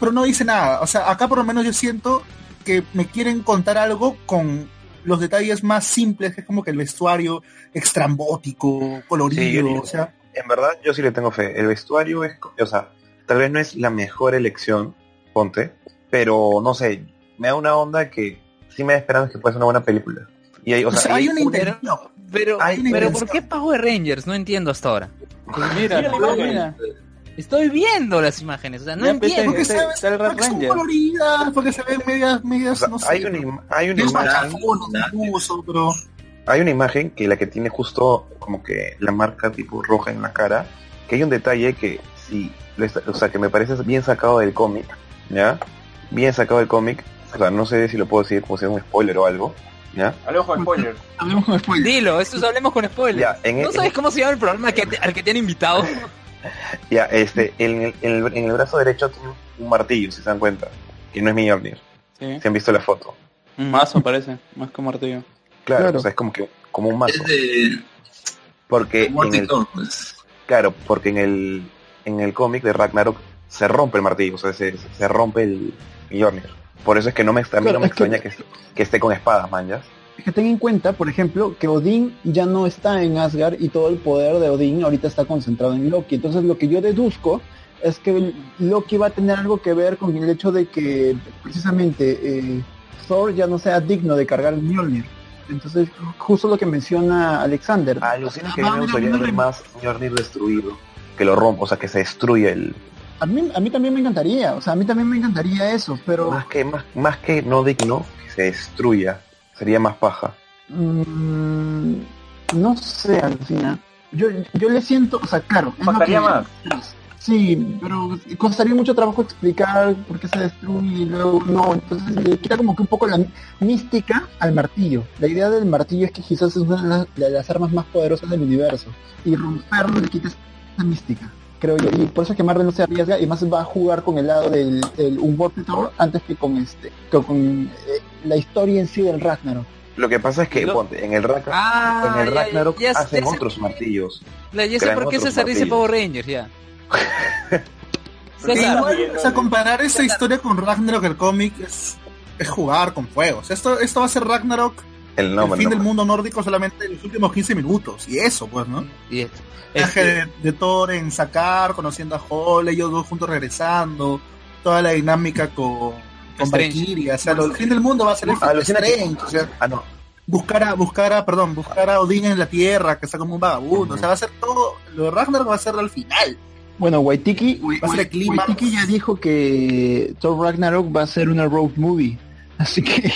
pero no dice nada. O sea, acá por lo menos yo siento que me quieren contar algo con los detalles más simples, que es como que el vestuario extrambótico, colorido, yo- o sea, En verdad, yo sí le tengo fe. El vestuario es, o sea, tal vez no es la mejor elección, ponte, pero no sé, me da una onda que sí me da esperanza que puede ser una buena película. Y hay, o o sea, sea, hay una una- intención. Pero, Ay, pero pero- ¿por qué Power Rangers? No entiendo hasta ahora. Pues mira, Mira no. Estoy viendo las imágenes, o sea, no Ya, entiendo. Porque Red porque son Ranger. coloridas, porque se ven medias, o medias, sea, no sé. hay una, im- hay una imagen, incluso, pero hay una imagen que la que tiene justo como que la marca tipo roja en la cara, que hay un detalle que sí, lo está- o sea, que me parece bien sacado del cómic, ¿ya? Bien sacado del cómic, o sea, no sé si lo puedo decir como si es un spoiler o algo, ¿ya? Alejo, spoilers. Hablemos con spoilers. Dilo, esto es hablemos con spoilers. Ya, en ¿No el- sabes cómo se llama el programa que te- al que te han invitado? (laughs) Ya, este, en el, en el, en el brazo derecho tiene un martillo, si se dan cuenta, que no es Mjolnir, Sí. si han visto la foto. Un mazo parece, más que un martillo. Claro, Claro. o sea, es como que como un mazo. Es de Porque en el, pues. claro, porque en el en el cómic de Ragnarok se rompe el martillo, o sea, se, se rompe el Mjolnir. Por eso es que no me, a mí Claro, no me es que- extraña que, que esté con espadas, man, ¿ya? que ten en cuenta, por ejemplo, que Odín ya no está en Asgard y todo el poder de Odín ahorita está concentrado en Loki. Entonces lo que yo deduzco es que Loki va a tener algo que ver con el hecho de que precisamente eh, Thor ya no sea digno de cargar el Mjolnir. Entonces, justo lo que menciona Alexander. Alucina que Ah, me gustaría ver más Mjolnir destruido, que lo rompa, o sea, que se destruya el... A mí, a mí también me encantaría, o sea, a mí también me encantaría eso, pero Más que, más, más que no digno, que se destruya, sería más paja. mm, no sé, Alucina. Yo, yo le siento, o sea, claro, que- más. Sí, pero costaría mucho trabajo explicar por qué se destruye y luego no, entonces le quita como que un poco la mística al martillo. La idea del martillo es que quizás es una de las armas más poderosas del universo y romperlo le quita esa mística, creo yo. Y por eso es que Marvel no se arriesga y más va a jugar con el lado del, Unworthy Thor antes que con este, que con eh, la historia en sí del Ragnarok. Lo que pasa es que, ponte, en el, Ragnarok Ah, en el Ragnarok ya- ya hacen otros martillos. La- Ya sé por qué César dice martillos. Power Rangers, ya. (laughs) César, igual, o sea, comparar esta historia con Ragnarok, el cómic, es, es jugar con fuego. O sea, esto, esto va a ser Ragnarok, El el nombre. fin del mundo nórdico, solamente en los últimos 15 minutos. Y eso, pues, ¿no? y es- viaje este, de, de Thor en sacar, conociendo a Hall, ellos dos juntos regresando, toda la dinámica con, con. Valkyria, o sea, lo- el fin del mundo va a ser el fin de Alucina que- Strange, o sea, Ah, no. buscar a, buscar a, perdón, buscar a Odín en la tierra, que está como un vagabundo, o sea, va a ser todo, lo de Ragnarok va a ser al final. Bueno, Waitiki, Va a ser el. Waitiki ya dijo que Thor Ragnarok va a ser una road movie, así que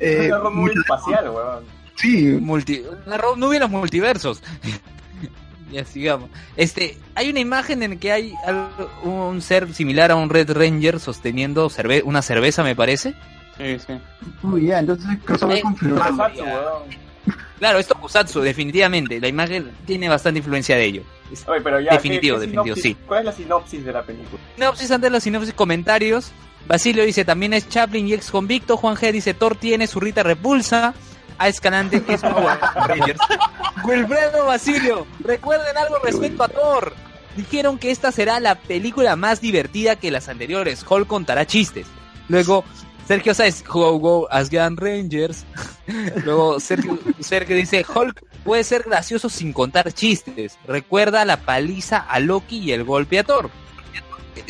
eh, Es algo muy espacial, weón. sí, multi, la ro- no hubiera multiversos. (laughs) ya sigamos. Este, hay una imagen en que hay algo- un ser similar a un Red Ranger sosteniendo cerve- una cerveza, me parece. Sí, sí. Uy, ya, entonces crossover Eh, confirmado. Tokusatsu. Claro, es Tokusatsu, definitivamente. La imagen tiene bastante influencia de ello. Es- Oye, pero ya. Definitivo, ¿qué- qué definitivo, sí. ¿Cuál es la sinopsis de la película? Sinopsis antes de la sinopsis comentarios. Basilio dice también es Chaplin y ex convicto. Juan G dice Thor tiene su Rita repulsa. A Escalante es Power Rangers. Wilfredo Basilio, recuerden algo respecto a Thor. Dijeron que esta será la película más divertida que las anteriores. Hulk contará chistes. Luego Sergio Sáez, Go Go Asgard Rangers. (laughs) Luego Sergio, Sergio dice Hulk puede ser gracioso sin contar chistes. Recuerda la paliza a Loki y el golpe a Thor.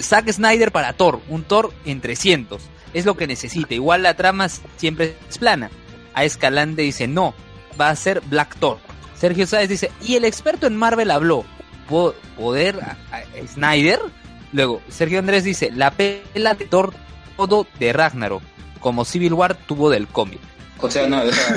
Zack Snyder para Thor, un Thor en 300. Es lo que necesita. Igual la trama siempre es plana. A Escalante dice, no, va a ser Black Thor. Sergio Sáez dice, y el experto en Marvel habló. ¿Po- ¿Poder a, a Snyder? Luego, Sergio Andrés dice, la pela de Thor todo de Ragnarok, como Civil War tuvo del cómic. O sea, no, (laughs) o sea,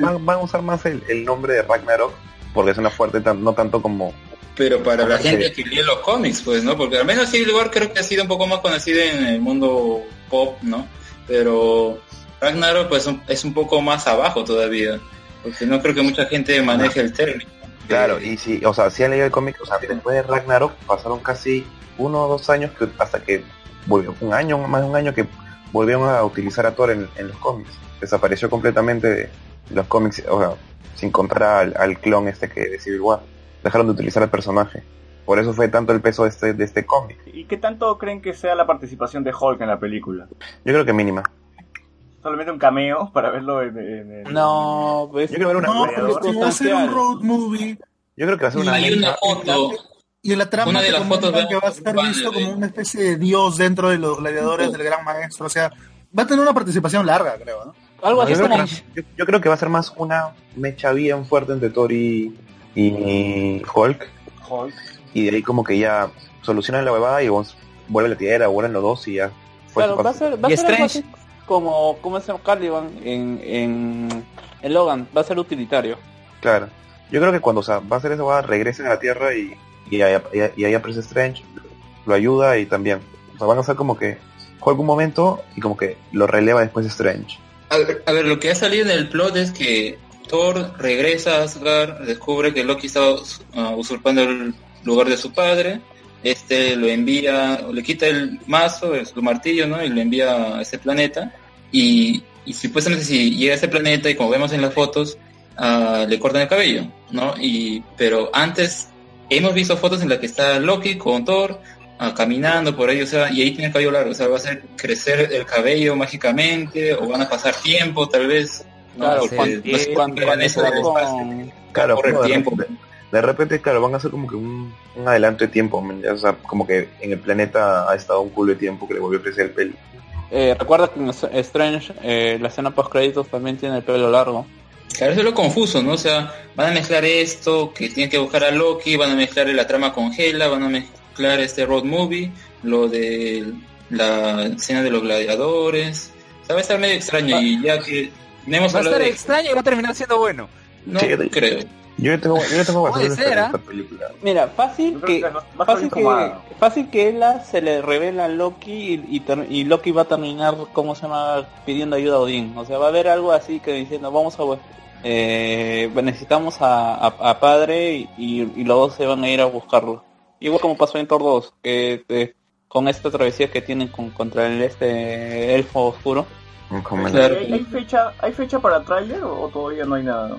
van, van a usar más el, el nombre de Ragnarok porque suena fuerte, tan- no tanto como... pero para la gente que lee los cómics, pues, ¿no? Porque al menos Civil War creo que ha sido un poco más conocida en el mundo pop, ¿no? Pero Ragnarok, pues, un- es un poco más abajo todavía. Porque no creo que mucha gente maneje el término. Claro, y si, o sea, si han leído el cómic, o sea, después de Ragnarok pasaron casi uno o dos años que, hasta que volvió, un año, más de un año que volvieron a utilizar a Thor en, en los cómics. Desapareció completamente de los cómics, o sea, sin contar al, al clon este que de Civil War. Dejaron de utilizar al personaje. Por eso fue tanto el peso de este, de este cómic. ¿Y qué tanto creen que sea la participación de Hulk en la película? Yo creo que mínima. Solamente un cameo para verlo en, en el... No, pues. Yo quiero ver una No, porque va a ser un road movie Yo creo que va a ser una Hay una foto, y en la trama Una de las fotos de- que va a ser vale, visto como una especie de dios dentro de los gladiadores del gran maestro, o sea, va a tener una participación larga, creo, ¿no? Algo así yo, creo que, yo- yo creo que va a ser más una mecha bien fuerte entre Thor y, y Hulk. Hulk. Y de ahí como que ya solucionan la huevada y vos vuelve la tierra, vuelven los dos y ya. fue Claro, va a ser, va a Y ser así como, como se llama Caliban en, en, en Logan, va a ser utilitario. Claro. Yo creo que cuando o sea, va a hacer esa huevada, regresen a la tierra y, y, ahí, y ahí aparece Strange, lo ayuda y también. O sea, van a ser como que juega un momento y como que lo releva después Strange. A ver, a ver, lo que ha salido en el plot es que Thor regresa a Asgard, descubre que Loki está uh, usurpando el lugar de su padre, este lo envía, le quita el mazo, su martillo, ¿no? Y lo envía a ese planeta. Y, supuestamente si llega a ese planeta y como vemos en las fotos, ah, le cortan el cabello, ¿no? Y, pero antes hemos visto fotos en las que está Loki con Thor, ah, caminando por ahí, o sea, y ahí tiene el cabello largo, o sea, va a hacer crecer el cabello mágicamente, o van a pasar tiempo tal vez. ¿No? Claro, Porque cuando, no sé cuando, cuando eso con, Claro, corre el de tiempo. repente- De repente, claro, van a hacer como que un, un adelanto de tiempo, o sea, como que en el planeta ha estado un culo de tiempo que le volvió a crecer el pelo. Eh, recuerda que en Strange eh, la escena post créditos también tiene el pelo largo. Claro, eso es lo confuso, ¿no? O sea, van a mezclar esto, que tienen que buscar a Loki, van a mezclar la trama con Hela, van a mezclar este road movie, lo de la escena de los gladiadores. O sea, va a estar medio extraño y ya que no hemos Va a estar de... extraño y va a terminar siendo bueno. No Sí, creo. Yo tengo, yo tengo bastante ser, ¿ah? esta película. Mira, fácil que, que fácil que, fácil que Ella se le revela a Loki y, y Loki va a terminar, ¿cómo se llama? Pidiendo ayuda a Odín. O sea, va a haber algo así que diciendo, vamos a, eh, necesitamos a, a- a padre y, y los dos se van a ir a buscarlo. Igual como pasó en Thor 2, que eh, con esta travesía que tienen con, contra el este elfo oscuro. Un comentario. Claro. ¿Hay, hay fecha, ¿Hay fecha para tráiler o, todavía no hay nada?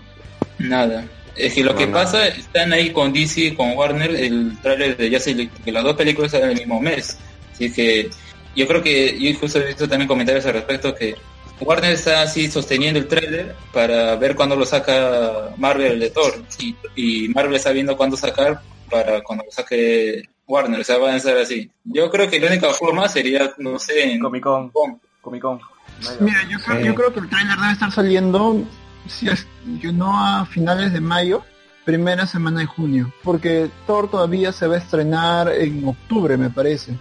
Nada. Es que lo que No, pasa, están ahí con DC y con Warner, el tráiler de ya se que las dos películas salen el mismo mes. Así que yo creo que, yo justo he visto también comentarios al respecto que Warner está así sosteniendo el tráiler para ver cuándo lo saca Marvel el de Thor. Y, y Marvel está viendo cuándo sacar para cuando lo saque Warner. O sea, van a ser así. Yo creo que la única forma sería, no sé, en Comic. Con- Comic Con. Mira, yo creo, Sí. yo creo que el tráiler debe estar saliendo, si es que no a finales de mayo, primera semana de junio, porque Thor todavía se va a estrenar en octubre, me parece.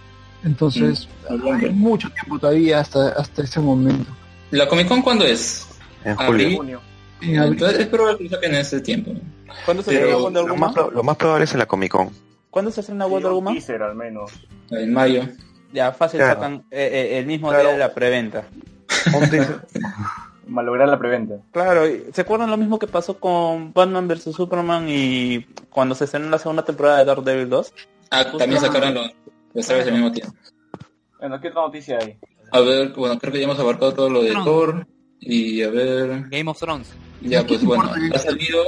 Entonces, hay mucho tiempo todavía hasta, hasta ese momento. ¿La Comic Con cuándo es? En julio. junio. En abril. Entonces es probable que saquen en ese tiempo. ¿Cuándo se estrena Wonder Lo más, pro- lo más probable es en la Comic Con. ¿Cuándo se estrena Wonder Woman? teaser al menos. En mayo. Ya, fácil Claro. sacan eh, eh, el mismo Claro. día de la preventa. (laughs) Malograr la preventa. Claro, y- ¿se acuerdan lo mismo que pasó con Batman vs Superman y cuando se estrenó la segunda temporada de Daredevil 2? Ah, también sacaron los, los trailers al mismo tiempo. Bueno, ¿qué otra noticia hay? A ver, bueno, creo que ya hemos abarcado todo lo de No. Thor. Y a ver, Game of Thrones. ya pues bueno, ha salido...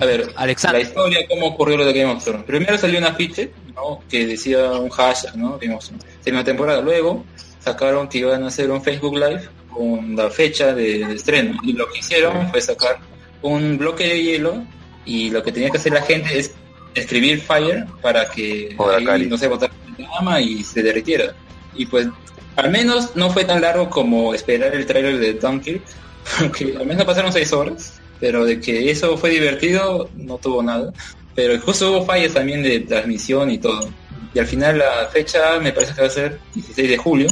A ver, la Alexander. historia, cómo ocurrió lo de Game of Thrones. Primero salió un afiche, ¿no? Que decía un hashtag, ¿no? Game of Thrones. Segunda temporada. Luego sacaron que iban a hacer un Facebook Live con la fecha de, de estreno. Y lo que hicieron fue sacar un bloque de hielo y lo que tenía que hacer la gente es escribir Fire para que ahí, no sé, botar llama y se derritiera. Y pues al menos no fue tan largo como esperar el trailer de Dunkirk, (laughs) porque al menos pasaron seis horas, pero de que eso fue divertido no tuvo nada. Pero justo hubo fallas también de transmisión y todo. Y al final la fecha me parece que va a ser 16 de julio.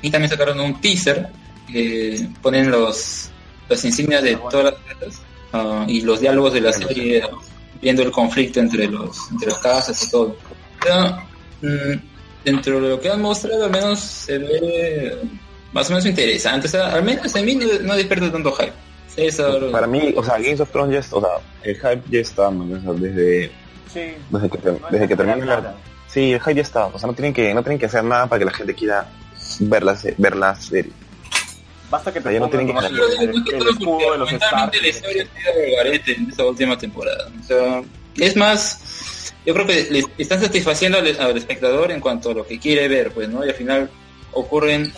Y también sacaron un teaser que ponen los las insignias de todas las cartas ah, y los diálogos de la serie viendo el conflicto entre los entre las casas y todo. Pero, mm, dentro de lo que han mostrado al menos se ve más o menos interesante. O sea, al menos en mí no, no despierta tanto hype. César, Para mí, o sea, Games of Thrones ya es, o sea, el hype ya está, man, o sea, desde, Sí. desde que, desde que termine la... Sí, el hype ya está, o sea, no tienen que, no tienen que hacer nada para que la gente quiera ver la, ver la serie. Basta que te no tienen que el, el escudo de los Stark. en esta última temporada. O sea, es más, yo creo que le están satisfaciendo al, al espectador en cuanto a lo que quiere ver, pues, ¿no? Y al final ocurren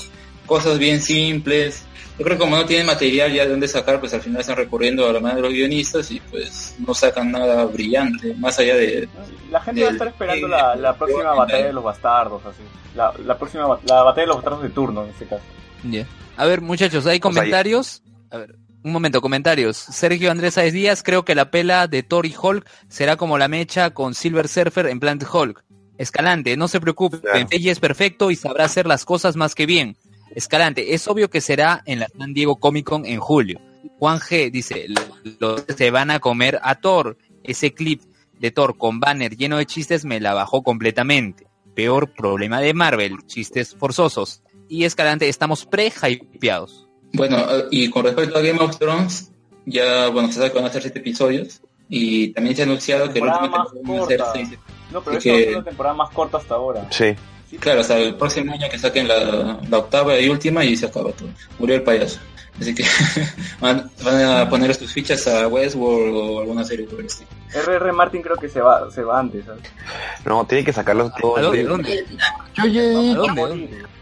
cosas bien simples. Yo creo que como no tienen material ya de dónde sacar, pues al final están recurriendo a la mano de los guionistas y pues no sacan nada brillante, más allá de... La gente va a estar esperando la, la próxima batalla de los bastardos, así. La, la próxima la batalla de los bastardos de turno, en este caso. Ya. A ver, muchachos, ¿hay comentarios? A ver, un momento, comentarios. Sergio Andrés Sáez Díaz, creo que la pela de Thor y Hulk será como la mecha con Silver Surfer en Planet Hulk. Escalante, no se preocupe, Claro. Es perfecto y sabrá hacer las cosas más que bien. Escalante, es obvio que será en la San Diego Comic Con en julio. Juan G dice, los se van a comer a Thor. Ese clip de Thor con banner lleno de chistes me la bajó completamente. Peor problema de Marvel, chistes forzosos. Y Escalante, estamos pre-hypeados. Bueno, y con respecto a Game of Thrones, ya, bueno, se sabe que van a ser siete episodios y también se ha anunciado que el Temporada último van a ser seis No, pero Así esta va a que- ser la temporada más corta hasta ahora. Sí. Claro, hasta el próximo año que saquen la, la octava y última y se acaba todo. Murió el payaso. Así que (laughs) van, van a poner sus fichas a Westworld o alguna serie por el estilo. R.R. Martin creo que se va, se va antes, ¿sabes? No, tiene que sacarlo todo. ¿A dónde? Yo, ya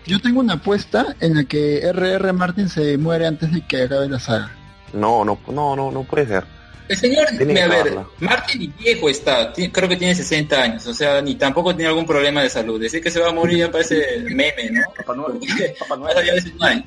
yo tengo una apuesta en la que R.R. Martin se muere antes de que acabe la saga. No, no, no, no, no puede ser. El señor, Tiene que a ver. Martin ni viejo está, creo que tiene 60 años, o sea, ni tampoco tiene algún problema de salud. Decir que se va a morir ya parece meme, ¿no? Papá Noel. Papá (laughs) Noel.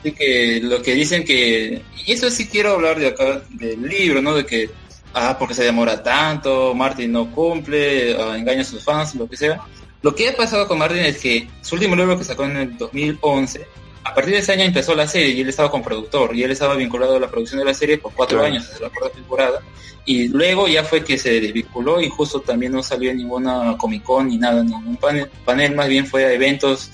Así que lo que dicen que, y eso sí quiero hablar de acá, del libro, ¿no? De que, ah, porque se demora tanto, Martin no cumple, ah, engaña a sus fans, lo que sea. Lo que ha pasado con Martin es que su último libro que sacó en el 2011 a partir de ese año empezó la serie y él estaba con productor y él estaba vinculado a la producción de la serie por cuatro Claro. años, hasta la cuarta temporada. Y luego ya fue que se desvinculó y justo también no salió en ninguna Comic Con ni nada, ningún panel. panel más bien fue a eventos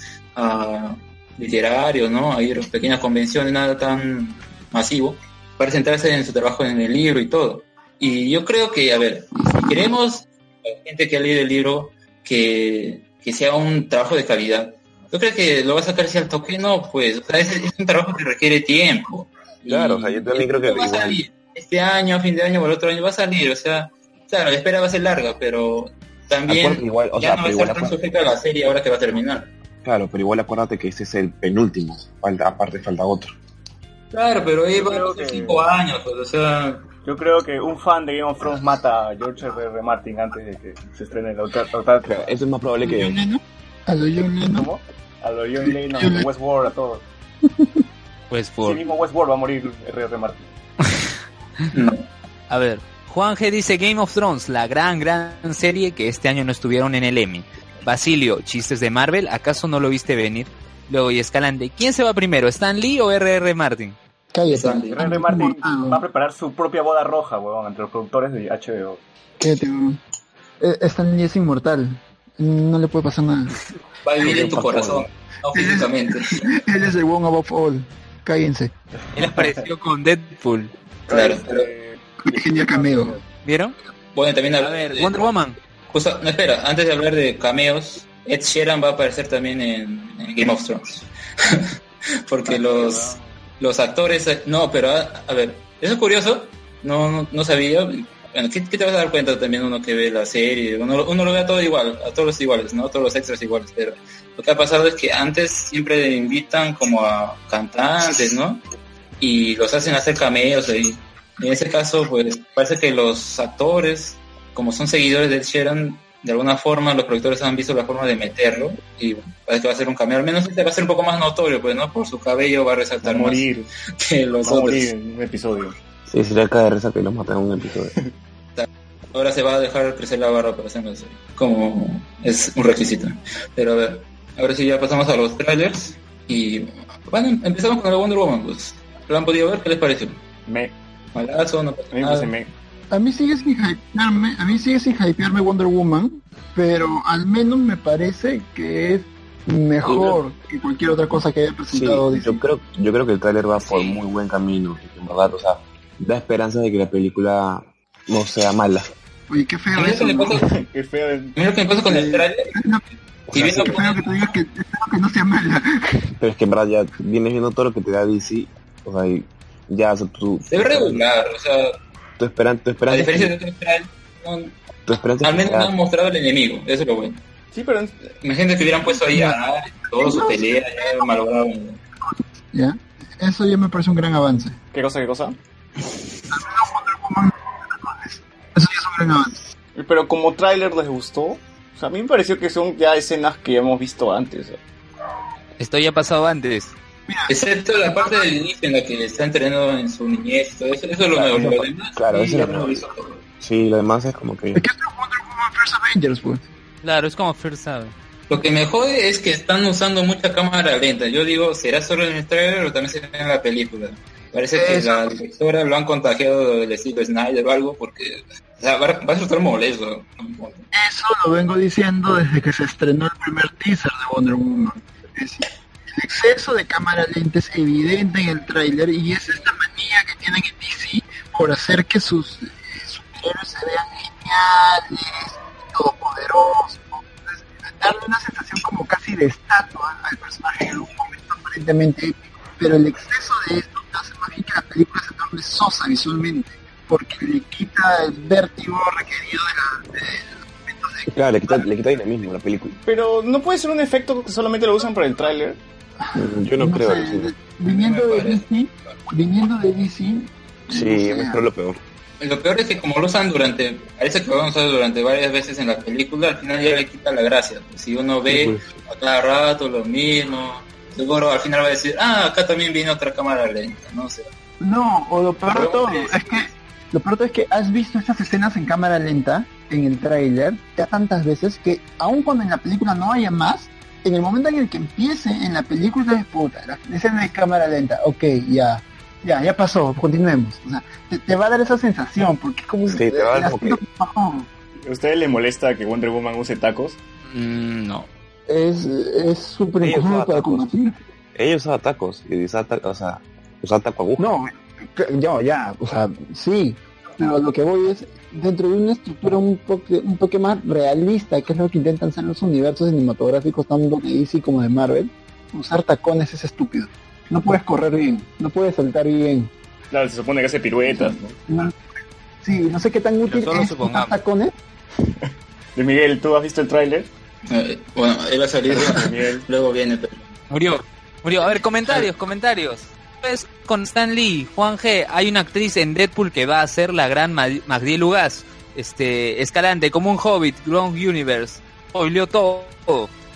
literarios, ¿no? A ir a pequeñas convenciones, nada tan masivo, para centrarse en su trabajo en el libro y todo. Y yo creo que, a ver, si queremos la gente que ha leído el libro que, que sea un trabajo de calidad, yo creo que lo va a sacar si al toque, no, pues, o sea, es, es un (laughs) trabajo que requiere tiempo. Claro, o sea, yo también creo que va a salir. Este año, a fin de año o el otro año va a salir, o sea, claro, la espera va a ser larga, pero también Acuérdate, igual, o ya sea, no va a pero estar igual tan acuérdate- sujeta a la serie ahora que va a terminar. Claro, pero igual acuérdate que este es el penúltimo. Falta, aparte falta otro. Claro, pero ahí va a ser que- cinco años, pues, o sea, Yo creo que un fan de Game of Thrones mata a George R. R. Martin antes de que se estrene la otra. eso es más probable que. A lo John Lennon. ¿Cómo? A lo John Lennon, a Westworld, a todos. (laughs) Pues Sí mismo Westworld va a morir R. R. Martin. no. A ver, Juan G dice Game of Thrones, la gran, gran serie que este año no estuvieron en el Emmy. Basilio, chistes de Marvel, ¿acaso no lo viste venir? Luego, y Escalante, ¿quién se va primero, Stan Lee o R.R. Martin? Cállate. Sandy. R. R. Martin Inmortal. va a preparar su propia boda roja, huevón, entre los productores de HBO. Cállate. Eh, Stan Lee es inmortal. No le puede pasar nada. (laughs) Va a vivir en tu corazón, no físicamente. (laughs) Él es el one above all. Cállense. Él apareció con Deadpool. Claro, pero, Qué genial cameo. ¿Vieron? bueno, también A hablar ver, de- Wonder Woman. Justo- no, espera, antes de hablar de cameos, Ed Sheeran va a aparecer también en, en Game of Thrones. (laughs) Porque los, los actores, no, pero a, a ver, eso es curioso, no, no, no sabía. Bueno, ¿qué, qué te vas a dar cuenta también uno que ve la serie? Uno, uno lo ve a todo igual, a todos los iguales, ¿no? Todos los extras iguales, pero lo que ha pasado es que antes siempre invitan como a cantantes, ¿no? Y los hacen hacer cameos ahí. En ese caso, pues parece que los actores, como son seguidores de Ed Sheeran, de alguna forma los productores han visto la forma de meterlo y bueno, parece que va a ser un cameo. Al menos este va a ser un poco más notorio, pues, ¿no? Por su cabello va a va a resaltar más morir, (laughs) que los va a otros. morir en un episodio. Sí, sería caer de risa que los matan en un episodio. (laughs) Ahora se va a dejar crecer la barra para hacerlo así, como es un requisito. Pero a ver, ahora sí ya pasamos a los trailers y bueno, empezamos con la Wonder Woman, pues. ¿Lo han podido ver? ¿Qué les pareció? Me, Malazo, no pasa a mí me nada. me. A mí sigue sin hypearme, a mí sigue sin hypearme Wonder Woman, pero al menos me parece que es mejor que cualquier otra cosa que haya Sí, presentado DC. yo creo, yo creo que el tráiler va por Sí. muy buen camino. En verdad, o sea, da esperanza de que la película no sea mala. Oye, qué A feo eso, que me ¿no? pasa, Qué feo. a mí lo que me pasa con el trailer, No, O y sea, viendo Qué feo que te digas que que no sea mala. (laughs) Pero es que en verdad ya vienes viendo todo lo que te da DC. O sea, y ya, o sea, ve regular, o sea, tu, esperan, tu a esperanza, diferencia de otros trailers, no- tu esperanza al menos no han mostrado el enemigo, eso es lo bueno. Sí, pero Imagínate que hubieran puesto ahí a Ares, todo su pelea, ya malogrado. ¿Ya? Eso ya me parece un gran avance. ¿qué cosa, qué cosa? (laughs) Eso ya es un gran avance. Pero como tráiler les gustó. O sea, a mí me pareció que son ya escenas que ya hemos visto antes. Esto ya ha pasado antes. Excepto la parte del inicio en la que está entrenando en su niñez y todo eso, eso es lo Claro, nuevo. Lo demás, claro, sí, eso es lo nuevo. Sí, lo demás es como que... Es que es Wonder Woman First Avengers, pues. Claro, es como First. Lo que me jode es que están usando mucha cámara lenta. Yo digo, ¿será solo en el trailer o también será en la película? Parece que Eso. la directora lo han contagiado del estilo Snyder o algo, porque o sea, va, a- va a resultar molesto. Eso lo vengo diciendo desde que se estrenó el primer teaser de Wonder Woman. Es decir, el exceso de cámara lenta es evidente en el tráiler y es esta manía que tienen en DC por hacer que sus eh, superhéroes se vean geniales, todopoderosos, darle una sensación como casi de estatua al personaje en algún momento aparentemente épico. Pero el exceso de esto hace más bien que la película se torne sosa visualmente, porque le quita el vértigo requerido de, la, de los de Claro, le quita, le quita dinamismo a la película. Pero no puede ser un efecto que solamente lo usan para el tráiler. Yo no, creo. sé, sí. de- viniendo de. DC, viniendo de DC, Sí, no sé, lo peor. Lo peor es que como lo usan durante, parece que lo van a usar durante varias veces en la película, al final ya le quita la gracia. Si uno ve Sí, a cada rato lo mismo, seguro al final va a decir, ah, acá también viene otra cámara lenta, no sé. No, o lo peor de todo es que lo peor es que has visto estas escenas en cámara lenta en el tráiler ya tantas veces que aun cuando en la película no haya más, en el momento en el que empiece en la película de puta, la escena de cámara lenta, ok, ya, ya, ya pasó, continuemos. O sea, te, te va a dar esa sensación, porque es como... Sí, te va a dar como que-. ¿A ustedes les molesta que Wonder Woman use tacos? Mm, no. Es es súper incómodo para conducir. Ella usaba tacos, y usaba, ta- o sea, usaba taco aguja. No, yo ya, o sea, sí, pero lo que voy es dentro de una estructura un toque, un toque más realista, que es lo que intentan hacer los universos cinematográficos tanto de DC como de Marvel, usar tacones es estúpido. No puedes correr bien, no puedes saltar bien. Claro, se supone que hace piruetas, ¿no? No- sí, no sé qué tan útil es usar tacones. (laughs) De Miguel, ¿tú has visto el tráiler? Eh, bueno, va a salir, (laughs) luego viene. pero- Murió. Murió. A ver, comentarios, comentarios. Pues con Stan Lee, Juan G, hay una actriz en Deadpool que va a ser la gran Ma- Magdiel Lugas. Este, Escalante, como un hobbit, Wrong Universe. Hoy leo todo.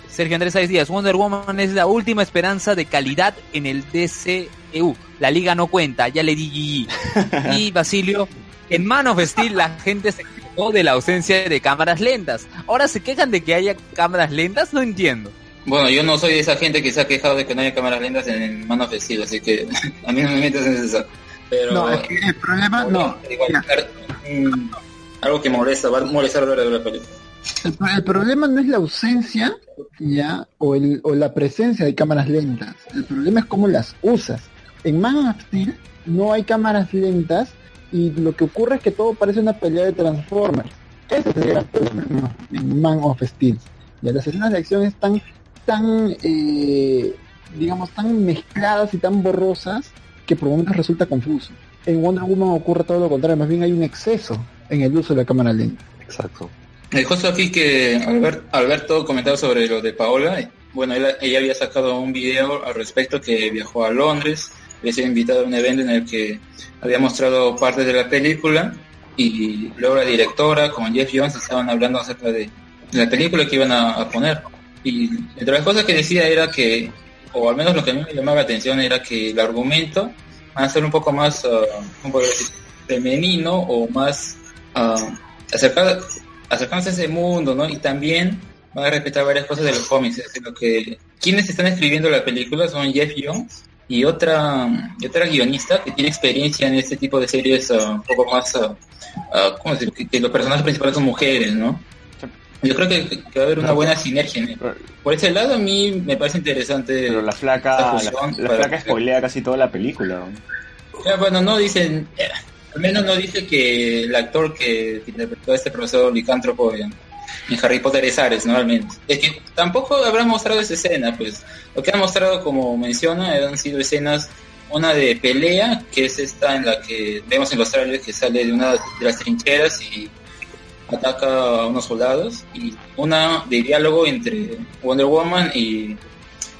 Sergio Andrés Sáenz Díaz, Wonder Woman es la última esperanza de calidad en el DCEU. La liga no cuenta, ya le di GG. (laughs) Y Basilio, en Man of Steel la gente se quejó de la ausencia de cámaras lentas. Ahora se quejan de que haya cámaras lentas, no entiendo. Bueno, yo no soy de esa gente que se ha quejado de que no haya cámaras lentas en el Man of Steel, así que (laughs) a mí no me metas en eso. Pero No, es que el problema, no. igual, mm, algo que molesta, va a molestar a la hora de la película. El problema no es la ausencia ya o, el, o la presencia de cámaras lentas. El problema es cómo las usas. En Man of Steel no hay cámaras lentas y lo que ocurre es que todo parece una pelea de Transformers. Ese es el gran problema Man of Steel. Ya las escenas de acción están tan, eh, digamos, tan mezcladas y tan borrosas que por momentos resulta confuso. En Wonder Woman ocurre todo lo contrario, más bien hay un exceso en el uso de la cámara lenta. Exacto. Eh, justo aquí que Albert- Alberto comentaba sobre lo de Paola. eh, Bueno, ella había sacado un video al respecto que viajó a Londres, había sido invitado a un evento en el que había mostrado parte de la película y luego la directora con Jeff Jones estaban hablando acerca de la película que iban a, a poner. Y entre las cosas que decía era que, o al menos lo que a mí me llamaba la atención era que el argumento va a ser un poco más, ah, ¿cómo decir? femenino o más ah, acercado, acercándose a ese mundo, ¿no? Y también van a respetar varias cosas de los cómics. Es lo que quienes están escribiendo la película son Jeff Jones y otra y otra guionista que tiene experiencia en este tipo de series ah, un poco más, ¿cómo decir? Que, que los personajes principales son mujeres, ¿no? Yo creo que, que va a haber una buena sinergia. Por ese lado a mí me parece interesante. Pero la flaca, la, la para- flaca spoilea casi toda la película. bueno, no dicen, eh, al menos no dice que el actor que, que interpretó a este profesor licántropo en, Harry Potter es Ares, ¿no? Al menos. Es que tampoco habrá mostrado esa escena, pues. Lo que han mostrado, como menciona, han sido escenas, una de pelea, que es esta en la que vemos en los trailers que sale de una de las trincheras y ataca a unos soldados, y una de diálogo entre Wonder Woman y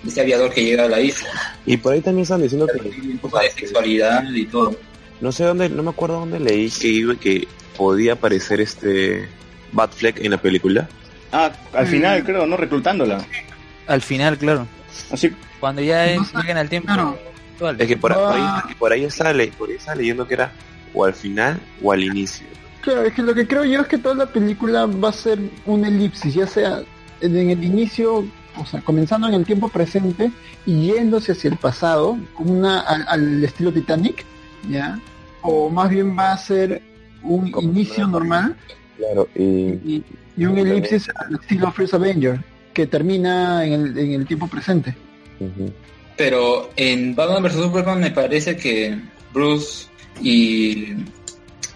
este aviador que llega a la isla. Y por ahí también están diciendo que Un poco de sexualidad y todo. no sé dónde, no me acuerdo dónde leí que iba que podía aparecer este Batfleck en la película. Ah, al final, creo, ¿no? Reclutándola. Al final, claro. Así, Cuando ya No es- sé, lleguen al tiempo claro. actual. Es que por, por ahí, Ah. por ahí estaba, le- por ahí estaba leyendo que era o al final o al inicio. Claro, es que lo que creo yo es que toda la película va a ser una elipsis, ya sea en el inicio, o sea, comenzando en el tiempo presente y yéndose hacia el pasado, una al, al estilo Titanic, ¿ya? O más bien va a ser un Como- inicio normal Claro, y y, y un elipsis al estilo First Avenger, que termina en el, en el tiempo presente. Pero en Batman vs Superman me parece que Bruce y,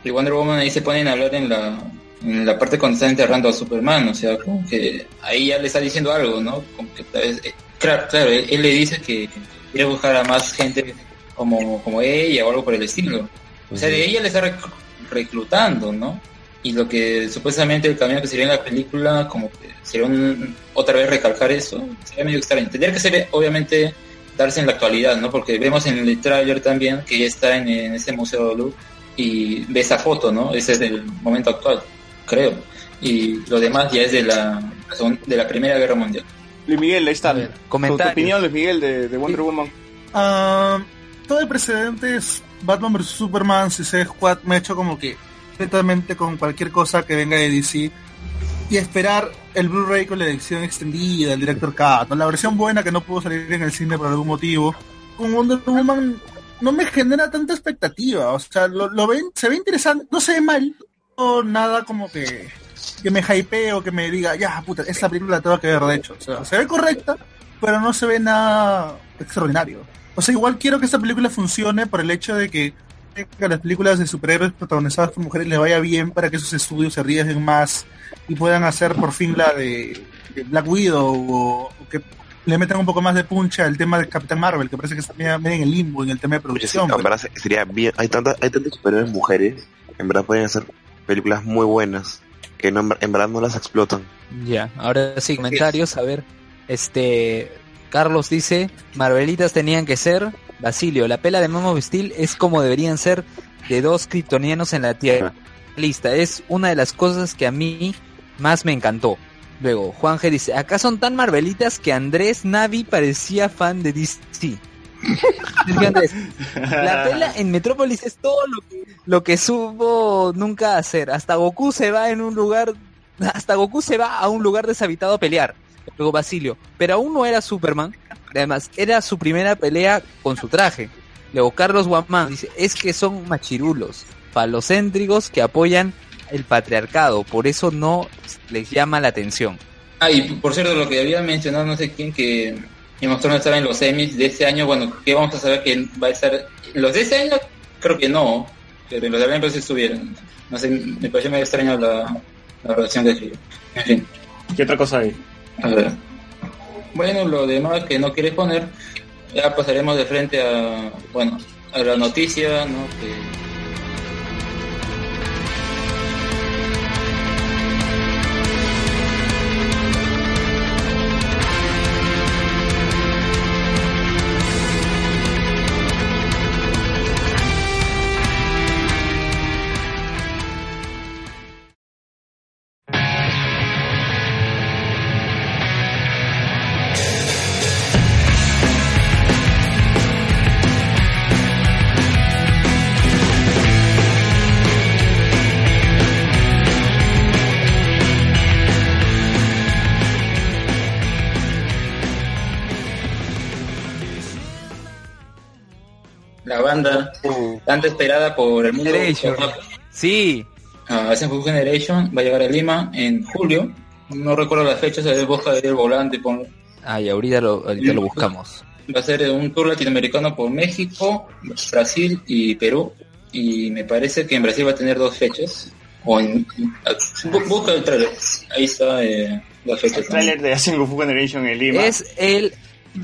y Wonder Woman ahí se ponen a hablar en la, en la parte cuando están enterrando a Superman, o sea, como que ahí ya le está diciendo algo, ¿no? Como que tal vez- eh, claro, claro, él, él le dice que quiere buscar a más gente como, como ella o algo por el estilo. O sea, de ella le está rec- reclutando, ¿no? Y lo que supuestamente el camino que sería en la película, como que sería un- otra vez recalcar eso, sería medio extraño. Tendría que ser, obviamente, darse en la actualidad, ¿no? Porque vemos en el trailer también que ya está en, en ese museo Louvre y ve esa foto, ¿no? Ese es el momento actual, creo. Y lo demás ya es de la, de la Primera Guerra Mundial. Luis Miguel, ahí está. A ver, Tu- opinión, Luis Miguel, de, de Wonder Woman. Ah, todo el precedente es Batman vs Superman, Suicide Squad, me ha hecho como que completamente con cualquier cosa que venga de DC. y esperar el Blu-ray con la edición extendida, el Director Cut, la versión buena que no pudo salir en el cine por algún motivo. Con Wonder Woman no me genera tanta expectativa, o sea, lo, lo ven, se ve interesante, no se ve mal, no nada como que, que me hypee o que me diga, ya, puta, esta película la tengo que ver, de hecho, o sea, se ve correcta, pero no se ve nada extraordinario. O sea, igual quiero que esta película funcione por el hecho de que que las películas de superhéroes protagonizadas por mujeres les vaya bien para que esos estudios se arriesguen más y puedan hacer por fin la de, de Black Widow o, o que le metan un poco más de puncha al tema de Capitán Marvel, que parece que está medio en el limbo en el tema de Oye, sí, producción. en verdad se- sería bien. Hay tantas, hay tantas superhéroes mujeres, en verdad pueden hacer películas muy buenas, que no, en verdad no las explotan. Ya, ahora sí, comentarios. A ver, este. Carlos dice: Marvelitas tenían que ser. Basilio, la pela de of Steel es como deberían ser de dos kryptonianos en la Tierra. Lista, es una de las cosas que a mí más me encantó. Luego, Juan G dice: Acá son tan Marvelitas que Andrés Navi parecía fan de DC. (laughs) Andrés, la pela en Metrópolis es todo lo que, lo que supo nunca hacer. Hasta Goku se va en un lugar, hasta Goku se va a un lugar deshabitado a pelear. Luego Basilio, pero aún no era Superman. Además, era su primera pelea con su traje. Luego Carlos Guamán dice, es que son machirulos, falocéntricos que apoyan el patriarcado, por eso no les llama la atención. Ah, y por cierto, lo que había mencionado no sé quién que of Thrones estaba en los semis de este año, bueno, que vamos a saber que va a estar... Los de este año creo que no, pero los del año sí estuvieron. No sé, me pareció medio extraño la, la relación de escribo. En fin, ¿Qué otra cosa hay? a ver. Bueno, lo demás que no quieres poner, ya pasaremos de frente a, bueno, a la noticia, ¿no? Tanto esperada por el mundo Generation. Sí, Ah, Asen Generation va a llegar a Lima en julio. No recuerdo las fechas, a ver, busca el volante. pon- ay, ahorita lo, ahorita lo buscamos. Va a ser un tour latinoamericano por México, Brasil y Perú. Y me parece que en Brasil va a tener dos fechas. O en, bu- busca el trailer. Ahí está eh, las fechas. El tráiler de Generation en Lima. Es el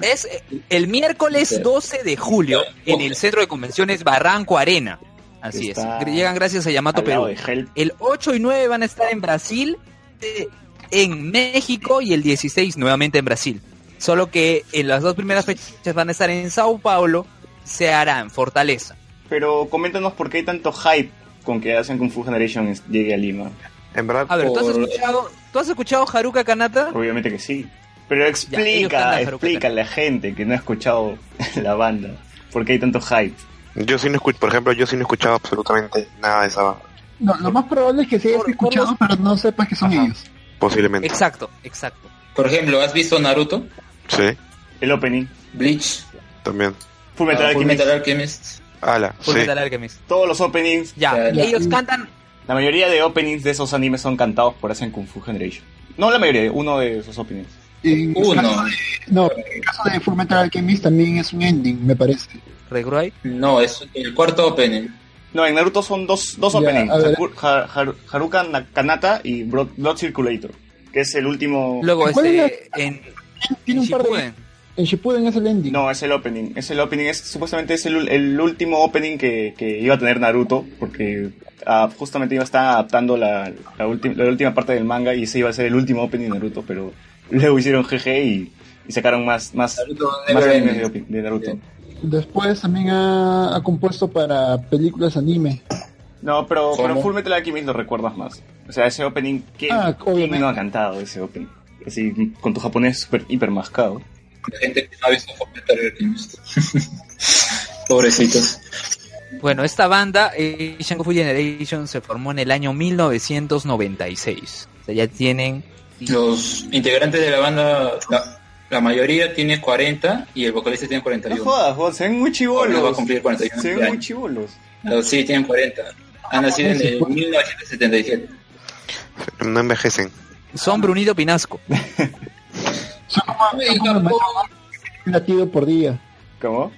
es el miércoles Sí. 12 de julio en el Centro de Convenciones Barranco Arena. Así es. Llegan gracias a Yamato Perú. El 8 y 9 van a estar en Brasil, eh, en México y el 16 nuevamente en Brasil. Solo que en las dos primeras fechas van a estar en Sao Paulo, se hará en Fortaleza. Pero coméntanos por qué hay tanto hype con que Asian Kung Fu Generation llegue a Lima. En verdad, A ver, ¿tú has escuchado, ¿tú has escuchado Haruka Kanata? Obviamente que sí. Pero explica, Haruka explica a la gente que no ha escuchado (laughs) la banda. ¿Por qué hay tanto hype? yo sí no escucho, por ejemplo, yo sí no he escuchado absolutamente nada de esa banda. No, lo más probable es que se hayas escuchado, pero no sepas que son Ajá. ellos. Posiblemente. Exacto, exacto. Por ejemplo, ¿has visto Naruto? Sí, El opening. Bleach, también. Full Metal ah, Full Alchemist. Metal Alchemist. Ala, sí. Fullmetal Alchemist. Todos los openings, Ya, Ya. ellos cantan la mayoría de openings de esos animes son cantados por Asian Kung Fu Generation. No la mayoría, uno de esos openings. En Uno. caso de- no, en el caso de Fullmetal Alchemist también es un ending, me parece. Regroy. No, es el cuarto opening. No, en Naruto son dos, dos openings. a ver. Haku- Ha- Haru- Haruka Na- Kanata y Blood, Blood Circulator. Que es el último... Luego ¿Cuál este en Tiene un par de... En Shippuden es el ending. No, es el opening. Es el opening. Es, supuestamente es el, el último opening que, que iba a tener Naruto. Porque ah, justamente iba a estar adaptando la, la, ulti- la última parte del manga. Y ese iba a ser el último opening de Naruto. Pero luego hicieron GG y, y sacaron más, más, Naruto más animes de, de Naruto. Después también ha, ha compuesto para películas anime. No, pero, pero. Full Metal Alchemist lo recuerdas más. O sea, ese opening. ¿Quién, Ah, no ha cantado ese opening? Así, con tu japonés super hiper mascado. La gente que no ha visto Full Metal Alchemist. (laughs) Pobrecitos. Bueno, esta banda, eh, Asian Kung Fu Generation, se formó en el año 1996. O sea, ya tienen... Los integrantes de la banda, la, la mayoría tiene 40 y el vocalista tiene No 41. jodas, joder, se ven muy Ahora va a chivolos. cumplir 41 Se ven muy años. chivolos. Los sí tienen 40. Han nacido en el 1977. No envejecen. Son Brunito Pinasco. En Japón, latido por día. ¿Cómo?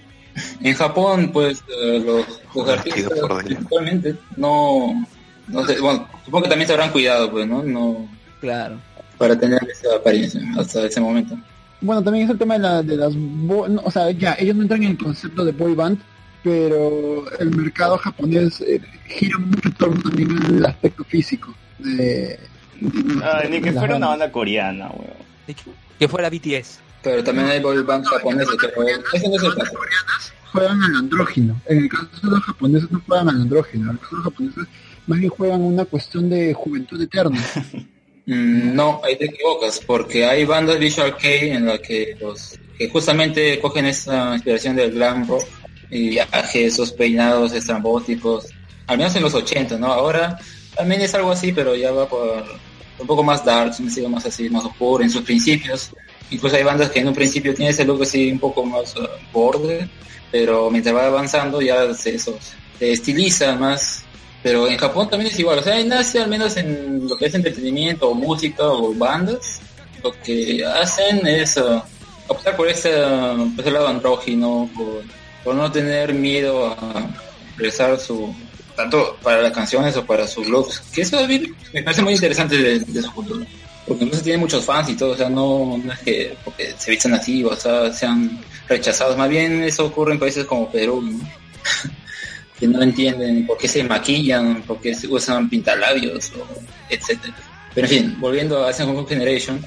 en Japón, pues eh, los, los artistas Latido por día. principalmente no, no sé, bueno, supongo que también se habrán cuidado, pues, ¿no? No Claro. Para tener esa apariencia hasta ese momento. Bueno, también es el tema de, la, de las... bo- no, o sea, ya, ellos no entran en el concepto de boy band, pero el mercado japonés eh, gira mucho en torno también al aspecto físico. De, Ay, ni que fuera una banda coreana, weón. Que fuera BTS. Pero también hay boy bands japoneses, pero ese no es el caso. Juegan al andrógino. En el caso de los japoneses no juegan al andrógino. En el caso de los japoneses más bien juegan una cuestión de juventud eterna. (laughs) Mm, No, ahí te equivocas, porque hay bandas visual kei en las que los que justamente cogen esa inspiración del glam rock y viajes, esos peinados estrambóticos, al menos en los 80, ¿no? Ahora también es algo así, pero ya va por un poco más dark, un estilo más así, más oscuro en sus principios. Incluso hay bandas que en un principio tienen ese look así un poco más uh, borde, pero mientras va avanzando ya se, eso, se estiliza más pero en Japón también es igual, o sea, nace al menos en lo que es entretenimiento o música o bandas, lo que hacen es uh, optar por ese, uh, por ese lado andrógino, por, no tener miedo a expresar su, tanto para las canciones o para sus looks, que eso mí me parece muy interesante de, su cultura, porque incluso tiene muchos fans y todo, o sea, no, no es que porque se vistan así, o sea, sean rechazados, más bien eso ocurre en países como Perú, ¿no? (laughs) que no entienden por qué se maquillan, por qué se usan pintalabios, o etcétera. Pero en fin, volviendo a Second Generation,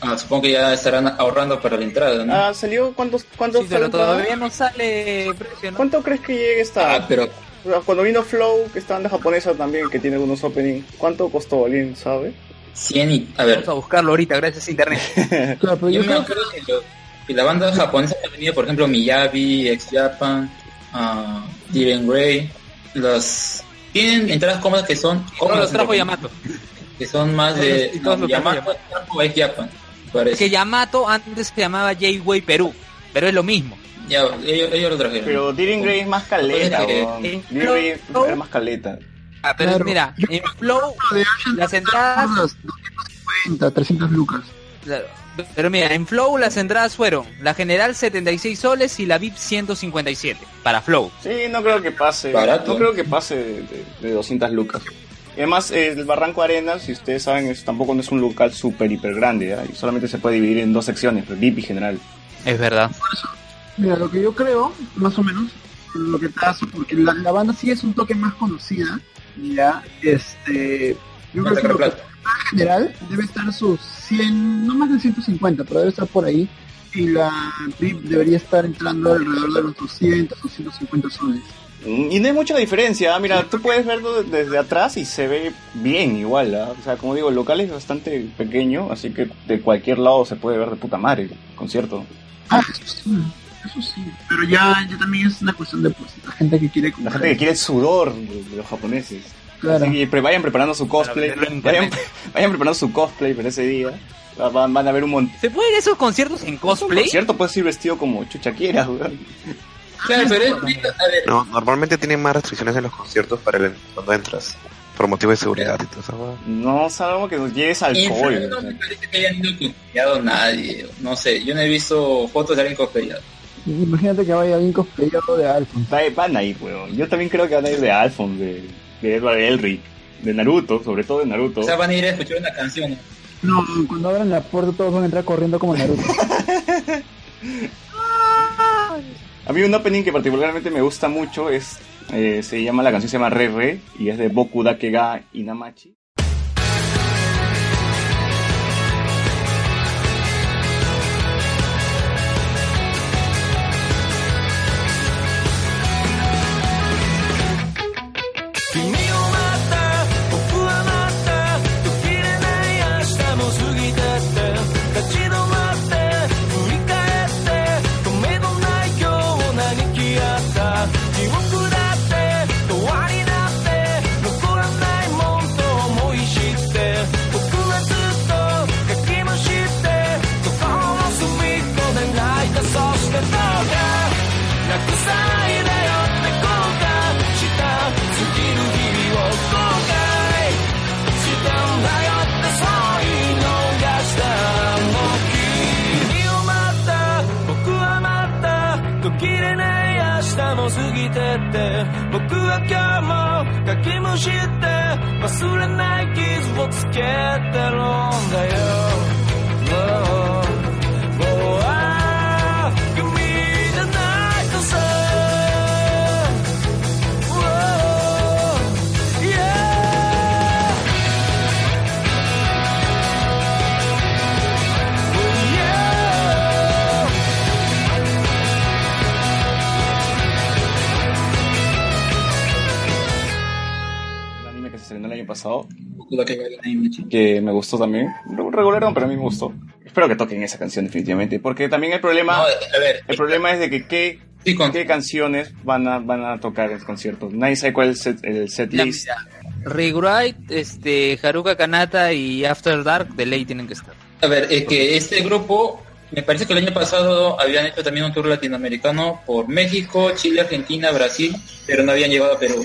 ah, supongo que ya estarán ahorrando para la entrada, ¿no? Ah, salió, ¿cuántos, cuántos Sí, pero todavía no sale precio, ¿no? ¿Cuánto crees que llegue esta? Ah, pero sea, Cuando vino Flow, que está banda japonesa también, que tiene algunos openings, ¿cuánto costó alguien, sabe? 100 y... A ver, Vamos a buscarlo ahorita gracias a internet. (laughs) Claro, pero yo yo me creo acuerdo que, lo- que la banda japonesa ha venido, por ejemplo, Miyabi, Ex Japan, uh, Steven Gray, las... Tienen entradas cómodas que son... Todos los trajo Yamato. que son más de Y todos no, los trajo Yamato Japan, Es parece. que Yamato antes se llamaba J-Way Perú, pero es lo mismo. Ya, ellos, ellos lo trajeron. Pero Deering Gray es más caleta, Gray Flow- era más caleta. Ah, pero Claro. mira, en Flow, las entradas, las 250, 300 lucas. claro, pero mira, en Flow las entradas fueron la general 76 soles y la VIP 157 para Flow. Sí, no creo que pase. Barato. No creo que pase de, de- de 200 lucas. Y además, el Barranco Arena, si ustedes saben, es, tampoco no es un local súper, hiper grande. Y solamente se puede dividir en dos secciones, pues, VIP y general. Es verdad. Mira, lo que yo creo, más o menos, lo que pasa, porque la, la banda sí es un toque más conocida, ya, este, yo No creo que lo creo que plata. en general debe estar sus 100, no más de 150, pero debe estar por ahí, y la VIP debería estar entrando alrededor de los 200 o 150 soles. Mm, Y no hay mucha diferencia. ¿ah? Mira, tú puedes verlo de- desde atrás y se ve bien igual. ¿ah? O sea, como digo, el local es bastante pequeño, así que de cualquier lado se puede ver de puta madre el concierto. Ah, eso sí, eso sí, pero ya, ya también es una cuestión de pues, la gente que quiere La comprar. gente que quiere el sudor de, de los japoneses. Claro. Así que pre- vayan preparando su cosplay. Vayan, (laughs) vayan preparando su cosplay para ese día. Va- Van, van a ver un montón. ¿Se pueden esos conciertos en cosplay? cierto puedes ir vestido como chucha quieras, weón. Claro, pero es, a ver, No, normalmente tienen más restricciones en los conciertos para el, cuando entras. Por motivo de seguridad y todo eso. No sabemos que nos lleves alcohol. Florida no me parece que hayan ido cosplayado nadie. No sé, yo no he visto fotos de alguien cosplayado. Imagínate que vaya alguien cosplayado de Alphonse. Va- Van a ir, weón. Yo también creo que van a ir de Alphonse, de, de Edward Elric, de Naruto, sobre todo de Naruto. O sea, van a ir a escuchar una canción. No, cuando abran la puerta todos van a entrar corriendo como Naruto. (laughs) A mí un opening que particularmente me gusta mucho es, eh, se llama, la canción se llama Re Re y es de Boku Dake ga Inamachi. して忘れない傷をつけてるんだよ pasado, que me gustó también. Regular, pero a mí me gustó. Espero que toquen esa canción definitivamente, porque también el problema, No, a ver, el problema es de que qué, sí, con- qué canciones van a, van a tocar en el concierto. Nadie sabe cuál es el set, el set list. Rewrite, este, Haruka Kanata y After Dark de ley tienen que estar. A ver, es que este grupo, me parece que el año pasado habían hecho también un tour latinoamericano por México, Chile, Argentina, Brasil, pero no habían llegado a Perú.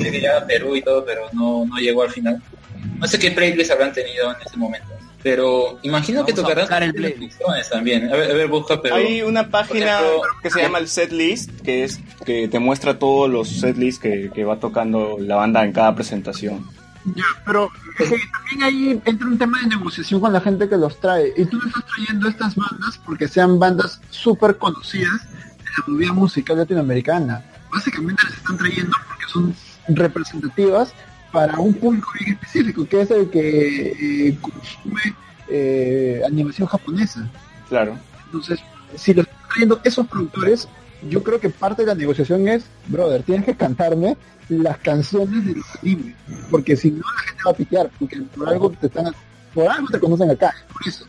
Cree que llegaba a Perú y todo, pero no, no llegó al final. No sé qué playlist habrán tenido en ese momento. Pero imagino que Vamos a tocarán canciones también. A ver, a ver busca, pero... Hay una página ejemplo, que se llama el set list, que es que te muestra todos los set lists que, que va tocando la banda en cada presentación. Ya, pero es que también ahí entra un tema de negociación con la gente que los trae. Y tú no estás trayendo estas bandas porque sean bandas súper conocidas de la movida musical latinoamericana. Básicamente las están trayendo porque son representativas para un público bien específico, que es el que eh, consume eh, animación japonesa. Claro. Entonces, si lo están trayendo esos productores, yo creo que parte de la negociación es, brother, tienes que cantarme las canciones de los animes, porque si no la gente va a pitear, porque por algo te están, por algo te conocen acá, por eso.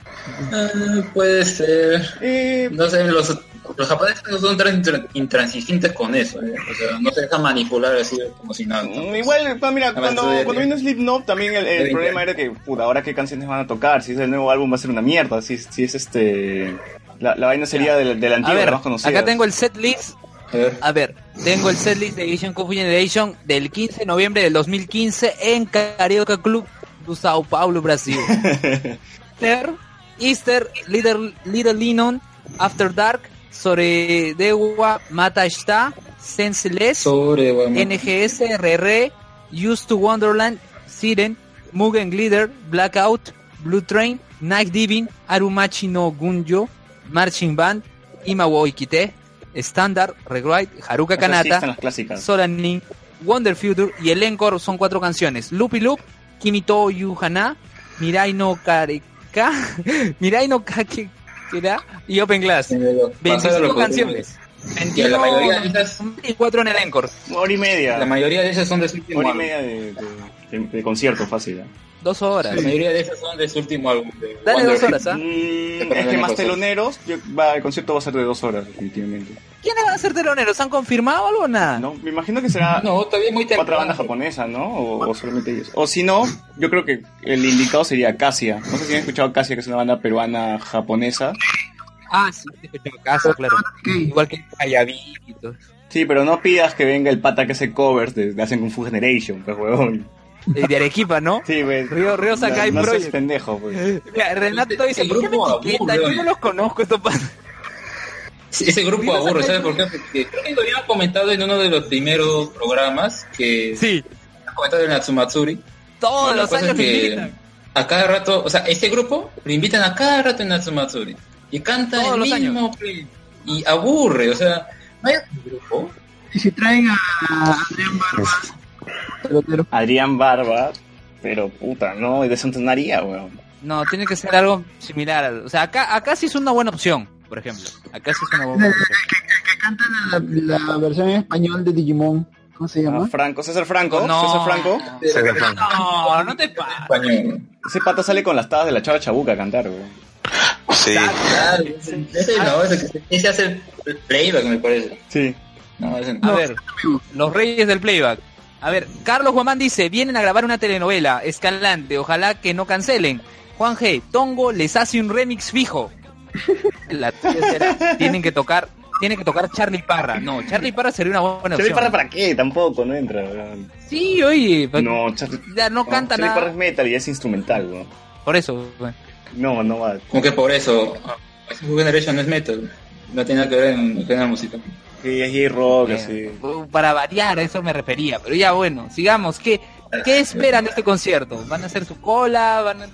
Ah, puede ser. Eh, No sé, los, los japoneses no son intransigentes con eso. ¿eh? O sea, no se dejan manipular así como si nada. Mm, Igual, pues, mira, ver, cuando, cuando vino Slipknot también el, problema era que, puta, ahora qué canciones van a tocar, si es el nuevo álbum va a ser una mierda, si, si es este... La, la vaina sería del, del A antiguo, ver, la más conocida. acá tengo el set list. A ver. A ver, tengo el set list de Asian Kung Fu Generation del 15 de noviembre del 2015 en Carioca Club do Sao Paulo, Brasil. Easter, (laughs) Easter, Little, Little Linon, After Dark, Soredewa, Mata está, Senseless, Sobre, NGS, RR, Used to Wonderland, Siren, Mugen Glider, Blackout, Blue Train, Night Diving, Arumachi no Gunjo, Marching Band, Imawo Ikite, Standard, Rewrite, Haruka sí Kanata, clásicas. Solanin, Wonder Future y el encore son cuatro canciones. Loopy Loop, Kimito Yuhana, Mirai no Kareka, (laughs) Mirai no Kakera y Open Glass. pasar a lo 25 que- canciones. Y la mayoría de esas, 24 en el encore. Hora y media. la mayoría de esas son de su último Hora y álbum. media de, de- de- de concierto fácil. ¿eh? Dos horas. La mayoría de esas son de su último álbum. de Dale Wonder dos horas, ¿ah? Mm, Te es que más teloneros, yo- va, el concierto va a ser de dos horas, definitivamente. ¿Quiénes van a ser teloneros? ¿Han confirmado algo o nada? ¿No? Me imagino que será No, todavía muy otra banda japonesa, ¿no? O, o solamente ellos. O si no, yo creo que el indicado sería Acacia. No sé si han escuchado Acacia, que es una banda peruana japonesa. Ah, sí, te escuché en casa, claro. Igual que Hayabi y todo. Sí, pero no pidas que venga el pata que hace covers de, de Hacen Kung Fu Generation, pues, huevón. El de Arequipa, ¿no? Sí, pues. Río- Río Sakai no, no Project. pendejo, pues. Mira, Renato dice, ¿por qué me etiqueta? Yo no los conozco, estos patas. Sí, Ese grupo aburre, ¿sabes por qué? Porque creo que lo habían comentado en uno de los primeros programas que Sí, han comentado en Natsumatsuri. todos los años que invitan. a cada rato, o sea, este grupo lo invitan a cada rato en Natsumatsuri y canta Todos el mismo play y aburre, o sea, no hay otro grupo. Y si traen a Adrián Barba, pelotero, Adrián Barba, pero puta, no, de Santonaría, weón. No, tiene que ser algo similar. al- O sea, acá, acá sí es una buena opción, por ejemplo. Acá sí es una que canta la, la versión en español de Digimon, ¿cómo se Ah, llama? Franco, César Franco, No. César Franco. César Franco. No, no te pases. Español. Ese pata sale con las tabas de la chava chabuca a cantar, weón. Sí. Claro, ese, ese no, ese, ese hace el playback, me parece. Sí. No, ese no. A ver, los reyes del playback. A ver, Carlos Guamán dice, vienen a grabar una telenovela, Escalante, ojalá que no cancelen. Juan G, Tongo les hace un remix fijo. La tuya será, tienen que tocar, tienen que tocar Charlie Parra. No, Charlie Parra sería una buena Charlie opción. Parra para qué? Tampoco, no entra, weón. Sí, oye, pa- No, Charlie, ya no canta Charlie Parra nada. es metal y es instrumental, weón. Por eso, bueno. No, no va. Como que por eso, Who Generation no es metal, no tiene nada que ver en el género musical. Sí, es rock, Eh, así. Para variar, a eso me refería. Pero ya bueno, sigamos. ¿Qué, qué esperan de este concierto? ¿Van a hacer su cola? ¿Van a...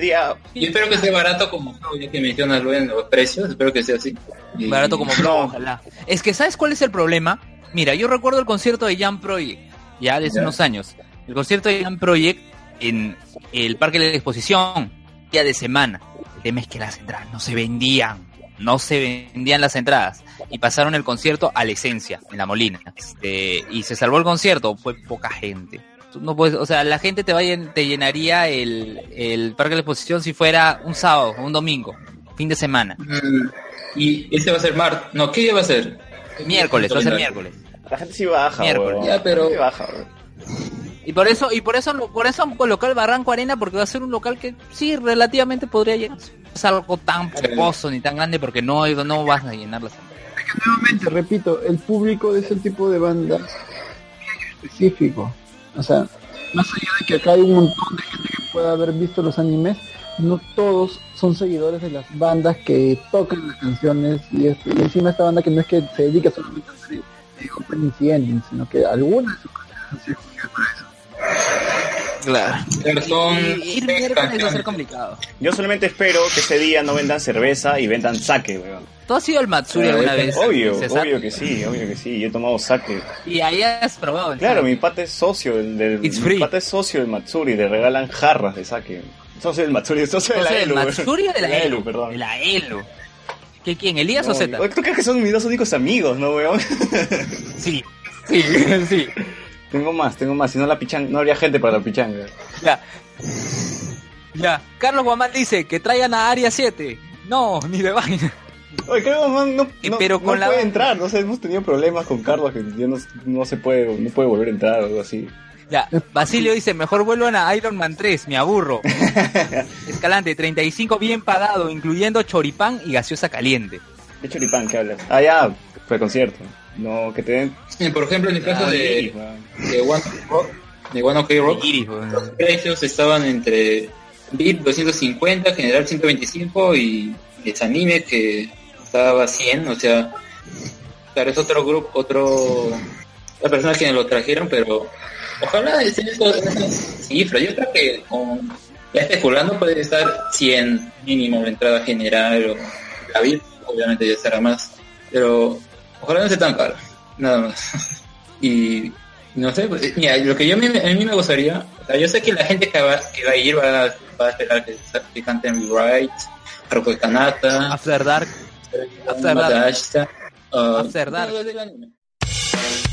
Día... Yo espero que sea barato como Flow, ya que mencionas lo en los precios, espero que sea así. Y- Barato como Flow, ojalá. Es que, ¿sabes cuál es el problema? Mira, yo recuerdo el concierto de Jam Project, ya de hace Ya. unos años. El concierto de Jam Project en el Parque de la Exposición, día de semana. El tema es que las entradas no se vendían. No se vendían las entradas. Y pasaron el concierto a la esencia, en la Molina. Este, y se salvó el concierto, fue poca gente. Tú no puedes, o sea, la gente te, vaya, te llenaría el, el Parque de la Exposición si fuera un sábado, un domingo, fin de semana. Mm, Y ese va a ser martes. No, ¿qué día va a ser? Miércoles, va a ser miércoles. La gente sí baja, Miércoles. Ya, pero- Sí baja. Y por eso, y por eso, por eso han colocado el Barranco Arena, porque va a ser un local que sí, relativamente podría llegar. No es algo tan pomposo ni tan grande porque no, no vas a llenar las. Nuevamente, repito, el público de ese tipo de bandas es específico. O sea, más allá de que acá hay un montón de gente que pueda haber visto los animes, no todos son seguidores de las bandas que tocan las canciones y, y encima esta banda que no es que se dedica solamente a hacer eh, openings y endings, sino que algunas de sus canciones han sido escogidas para eso. Claro. Son Y ir miércoles va a ser complicado. Yo solamente espero que ese día no vendan cerveza y vendan sake, weón. ¿Tú has ido al Matsuri alguna vez? Obvio, obvio que sí, obvio que sí. Yo he tomado sake. Y ahí has probado. el Claro, sake. mi pata es socio del, del It's mi pata es socio del Matsuri, le regalan jarras de sake. Socio del Matsuri, socio de la sea, ¿del ELU. Matsuri o de la De Elu? perdón. De la Elo. ¿Qué quién? ¿Elías No, o Z? ¿Tú crees que son mis dos únicos amigos, no, weón? Sí. Sí, (laughs) sí. tengo más, tengo más. Si no la pichanga, no habría gente para la pichanga. Ya. Ya. Carlos Guamán dice que traigan a Aria 7. No, ni de vaina. Oye, creo que no, no, no- pero no con la- puede entrar, no sé, hemos tenido problemas con Carlos que ya no, no se puede, no puede volver a entrar o algo así. Ya, Basilio dice, mejor vuelvan a Iron Man 3, me aburro. (laughs) Escalante, 35 bien pagado, incluyendo choripán y gaseosa caliente. ¿Qué choripán que hablas? Ah, ya, fue concierto. No, que te den... Por ejemplo, en el caso Ah, de, weón. de One Ok Rock, de One Ok Rock, Iris, los precios estaban entre VIP 250, General 125 y Desanime que estaba 100, o sea, claro, es otro grupo, otro, la persona que lo trajeron, pero ojalá esté en eso- en esas. Yo creo que con, ya especulando puede estar 100 mínimo la entrada general o la VIP, obviamente ya estará más, pero ojalá no sea tan caro, nada más. (laughs) y no sé, pues, mira, lo que yo me- a mí me gustaría, o sea, yo sé que la gente que va, que va a ir va a, va a esperar que, que canten Right, Haruko Kanata, After Dark, After Dark. Madashita, After Dark.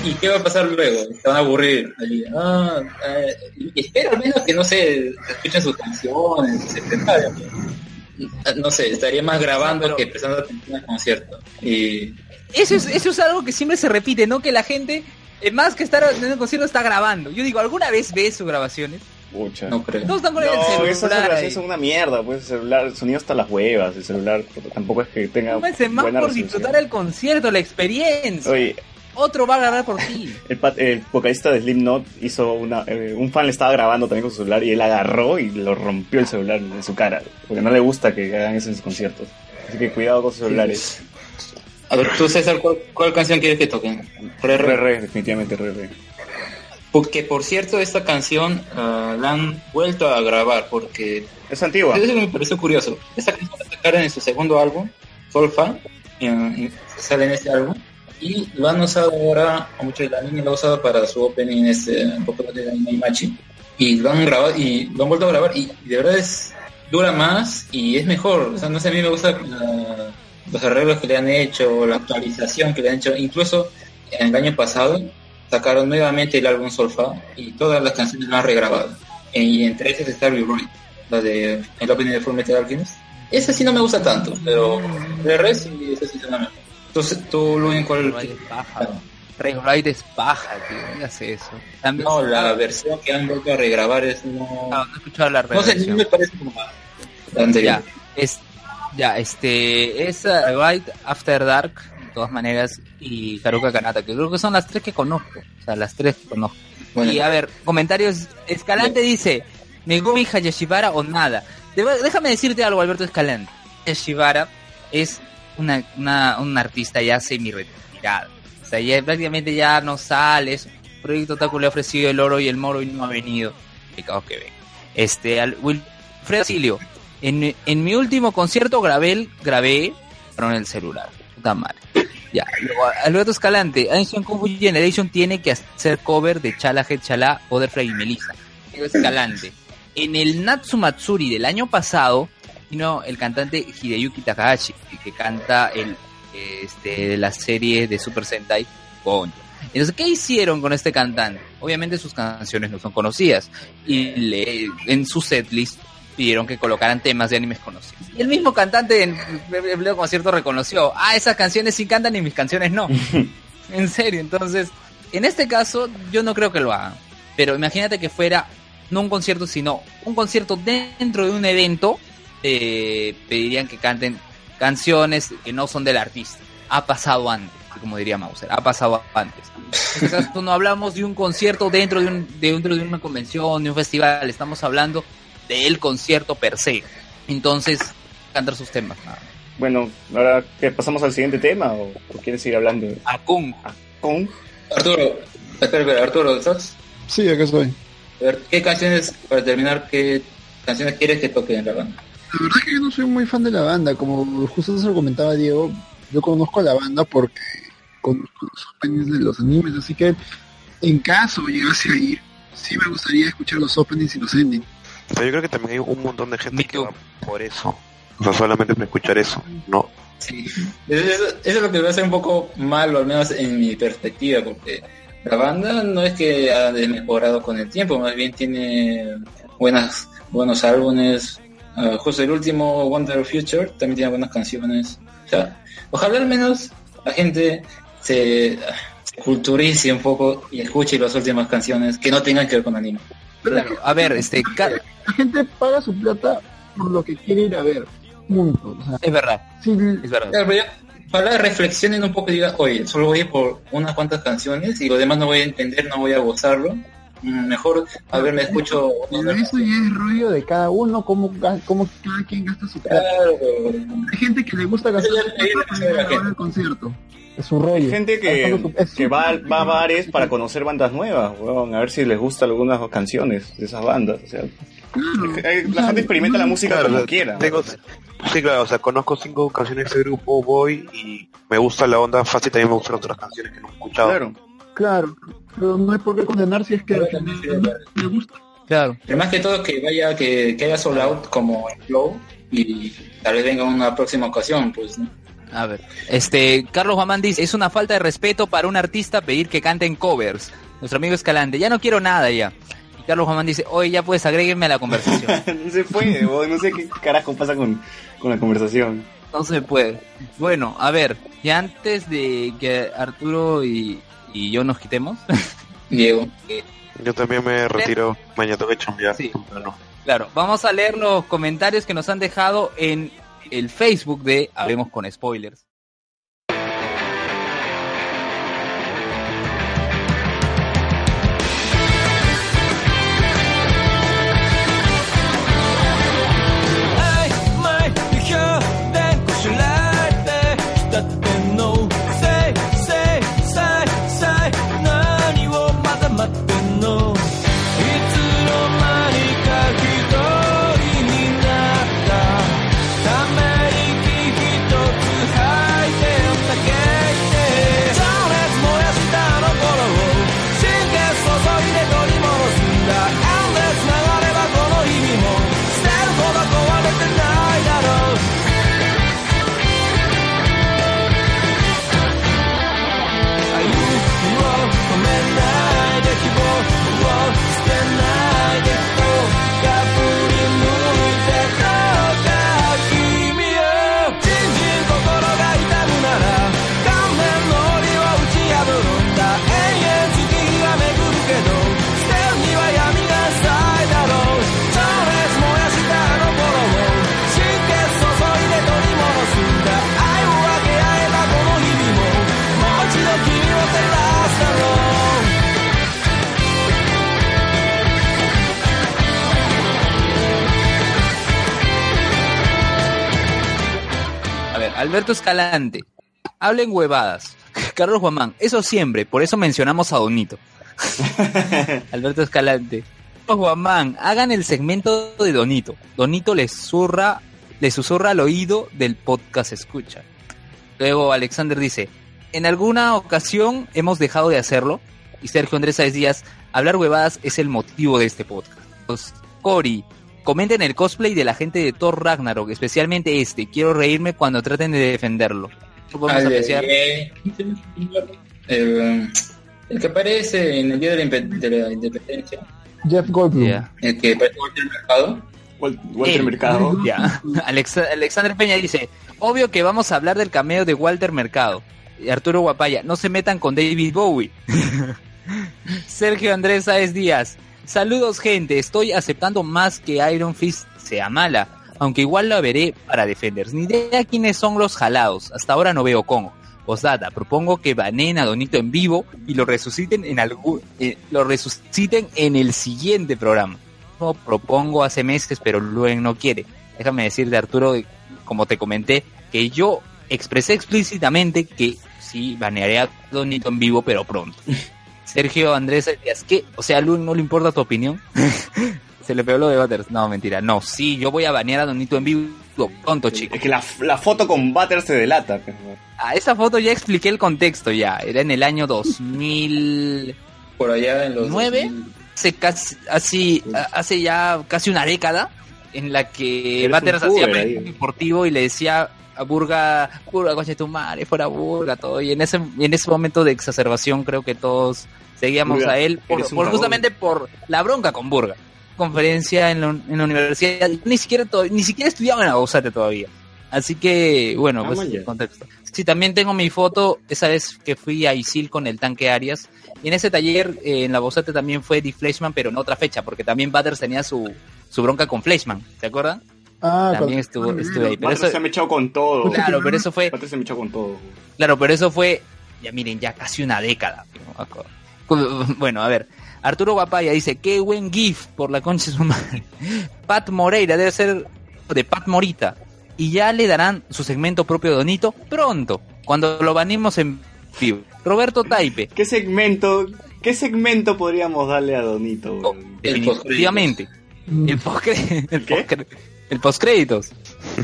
(laughs) ¿y qué va a pasar luego? Se van a aburrir. Ahí, Ah, eh, espero al menos que no se escuchen sus canciones, se preparen. No sé, estaría más grabando que prestando atención al concierto. Y Eso es, eso es algo que siempre se repite, ¿no? Que la gente, eh, más que estar en el concierto, está grabando. Yo digo, ¿alguna vez ves sus grabaciones? Pucha. no creo. Todos están con el No, esas celular. son una mierda, pues el celular, el sonido hasta las huevas, el celular tampoco es que tenga Tómense más buena por resolución. disfrutar el concierto, la experiencia. Oye, otro va a grabar por ti. (laughs) El, pat- el vocalista de Slipknot hizo una... eh, un fan le estaba grabando también con su celular y él agarró y lo rompió el celular en su cara. Porque no le gusta que hagan eso en sus conciertos. Así que cuidado con sus celulares. A ver, tú César, ¿cuál, cuál canción quieres que toquen? Re, definitivamente re. Porque por cierto, esta canción ah, la han vuelto a grabar porque Es antigua. eso me pareció curioso. Esta canción la sacaron en su segundo álbum, Solfa, y, y sale en este álbum. Y lo han usado ahora, o mucho de la niña lo ha usado para su opening este, popular de Anime Machi. Y lo han grabado, y lo han vuelto a grabar, y, de verdad es, dura más y es mejor. O sea, no sé, a mí me gusta la- los arreglos que le han hecho, la actualización que le han hecho. Incluso en el año pasado sacaron nuevamente el álbum Solfa y todas las canciones lo han regrabado. E- Y entre esas está Rewrite, la de el opening de Full Metal Alchemist. Esa sí no me gusta tanto, pero de resto sí, esa sí es la mejor. Entonces, tú, Luis, ¿cuál? Rewrite es paja. Rewrite es paja, tío. No hace eso. También- No, la versión que han vuelto a regrabar es no... No, no he escuchado la No sé, reversión. no me parece como más. Ya, es, ya, este, es uh, Right After Dark, de todas maneras, y Haruka Kanata, que creo que son las tres que conozco. O sea, las tres que conozco. Bueno. Y a ver, comentarios. Escalante dice, Megumi Hayashibara o nada. Déjame decirte algo, Alberto Escalante. Hayashibara es una, una, un artista ya semi-retirado. O sea, ya prácticamente ya no sale. Su proyecto Taku le ha ofrecido el oro y el moro y no ha venido. Explicados que ven. Este, al Wilfredo Silio. En, en mi último concierto grabé, grabé en el celular. Puta madre. Ya, luego, Alberto Escalante, Ancient Kung Fu Generation tiene que hacer cover de Chala Head Chala de Freddy Melissa. Escalante. En el Natsumatsuri del año pasado, vino el cantante Hideyuki Takahashi, que canta el este de la serie de Super Sentai Gonjo. Entonces, ¿qué hicieron con este cantante? Obviamente sus canciones no son conocidas y le- en su setlist pidieron que colocaran temas de animes conocidos. Y el mismo cantante en el concierto reconoció, ah, esas canciones sí cantan y mis canciones no. (laughs) en serio, entonces, en este caso yo no creo que lo hagan. Pero imagínate que fuera no un concierto, sino un concierto dentro de un evento, eh, pedirían que canten canciones que no son del artista. Ha pasado antes, como diría Mauser, ha pasado antes. En este caso no hablamos de un concierto dentro de, un, dentro de una convención, de un festival, estamos hablando del concierto per se. Entonces, cantar sus temas. nada. Bueno, ahora ¿qué, pasamos al siguiente tema o, o quieres seguir hablando? Akun. ¿Con? Arturo, espera, espera, Arturo, ¿estás? Sí, acá estoy. A ver, ¿qué canciones, para terminar, qué canciones quieres que toque en la banda? La verdad es que yo no soy muy fan de la banda, como justo se lo comentaba Diego, yo conozco a la banda porque conozco los openings de los animes, así que en caso llegase a ir, sí me gustaría escuchar los openings y los endings. Pero yo creo que también hay un montón de gente que va por eso. O sea, solamente para escuchar eso. No. Sí. Eso, eso- eso es lo que me hace un poco malo, al menos en mi perspectiva, porque la banda no es que ha mejorado con el tiempo, más bien tiene buenas buenos álbumes. Ah, justo el último Wonder Future también tiene buenas canciones. O sea, ojalá al menos la gente se, se culturice un poco y escuche las últimas canciones que no tengan que ver con anime. Claro, a ver, este, La gente paga su plata por lo que quiere ir a ver, punto. O sea, es verdad, sí, es verdad. Claro, pero ya, ojalá reflexionen un poco y digan, oye, solo voy a ir por unas cuantas canciones y lo demás no voy a entender, no voy a gozarlo. Mejor, a ver, me escucho... pero eso ya es rollo de cada uno, cómo, cómo cada quien gasta su plata. Claro, Hay gente que le gusta gastar su plata el concierto. Es su rollo. Hay gente que, su- es que su- va, va a bares para conocer bandas nuevas, weón, a ver si les gustan algunas canciones de esas bandas. O sea, Claro. hay- O la gente experimenta la música Claro, como quiera. tengo- sí, claro, o sea, conozco cinco canciones de ese grupo, voy y me gusta la onda fácil, también me gustan otras canciones que no he escuchado. Claro. Claro, pero no hay por qué condenar si es que le gusta. Claro. Pero más que todo que vaya, que, que haya sold out como en Flow y tal vez venga una próxima ocasión, pues, ¿no? A ver, este, Carlos Guamán dice, es una falta de respeto para un artista pedir que canten covers. Nuestro amigo Escalante, ya no quiero nada ya. Y Carlos Guamán dice, oye, ya puedes agréguenme a la conversación. (laughs) no se puede, no sé qué carajo pasa con, con la conversación. no se puede. Bueno, a ver, ya antes de que Arturo y, y yo nos quitemos, (laughs) Diego. Yo también me retiro, mañana tengo que chambear Sí. temprano. claro, vamos a leer los comentarios que nos han dejado en el Facebook de Hablemos con Spoilers. Alberto Escalante, hablen huevadas. (laughs) Carlos Guamán, eso siempre, por eso mencionamos a Donito. (laughs) Alberto Escalante. Carlos Guamán, hagan el segmento de Donito. Donito les zurra, le susurra al oído del podcast escucha. Luego Alexander dice, en alguna ocasión hemos dejado de hacerlo. Y Sergio Andrés Sáez Díaz, hablar huevadas es el motivo de este podcast. Cory, comenten el cosplay de la gente de Thor Ragnarok, especialmente este. Quiero reírme cuando traten de defenderlo. Podemos apreciar. eh, el, el que aparece en el día de la, Impe- de la independencia, Jeff Goldblum. Ya. el que parece Walter Mercado. Wal- Walter. Mercado. (laughs) Ya. Alexa- Alexander Peña dice, obvio que vamos a hablar del cameo de Walter Mercado. Y Arturo Guapaya, no se metan con David Bowie. (laughs) Sergio Andrés Sáez Díaz, saludos gente, estoy aceptando más que Iron Fist sea mala, aunque igual la veré para Defenders. Ni idea quiénes son los jalados, hasta ahora no veo cómo. Postdata, propongo que baneen a Donito en vivo y lo resuciten en algún, eh, lo resuciten en el siguiente programa. Lo propongo hace meses, pero Luen no quiere. Déjame decirte, Arturo, como te comenté, que yo expresé explícitamente que sí banearé a Donito en vivo, pero pronto. (laughs) Sergio Andrés Díaz, ¿qué? O sea, a Luen no le importa tu opinión. (laughs) Se le pegó lo de Butters. No, mentira. No, sí, yo voy a banear a Donito en vivo pronto, chicos. Es que la, la foto con Butter se delata. pues. A esa foto ya expliqué el contexto ya. Era en el año 2000. Por allá en los... ¿Nueve? 2000. hace casi, así, hace ya casi una década en la que Eres Butters hacía deportivo y le decía Burga, Burga, coche tu madre, fuera Burga, todo. Y en ese, en ese momento de exacerbación creo que todos seguíamos Burga, a él por, por justamente por la bronca con Burga. Conferencia en la, en la universidad, ni siquiera, to- ni siquiera estudiaba en la Bausate todavía. Así que, bueno, Ah, pues ya. contexto. Sí, también tengo mi foto, esa vez que fui a Isil con el tanque Arias. Y en ese taller, eh, en la Bosate también fue Eddie Fleshman, pero en otra fecha, porque también Butters tenía su, su bronca con Fleshman, ¿se acuerdan? Ah, también con- estuvo, estuve ahí. Pero eso, se ha echado con todo. claro, pero eso fue, se con todo. claro, pero eso fue, ya miren, ya casi una década. me. Bueno, a ver, Arturo Guapaya dice, qué buen GIF por la concha de su madre. (laughs) Pat Moreira debe ser de Pat Morita. Y ya le darán su segmento propio de Donito pronto, cuando lo banimos en vivo. Roberto Taipe, ¿Qué segmento, qué segmento podríamos darle a Donito? Oh, definitivamente. El postcre- el ¿Qué? El postcréditos.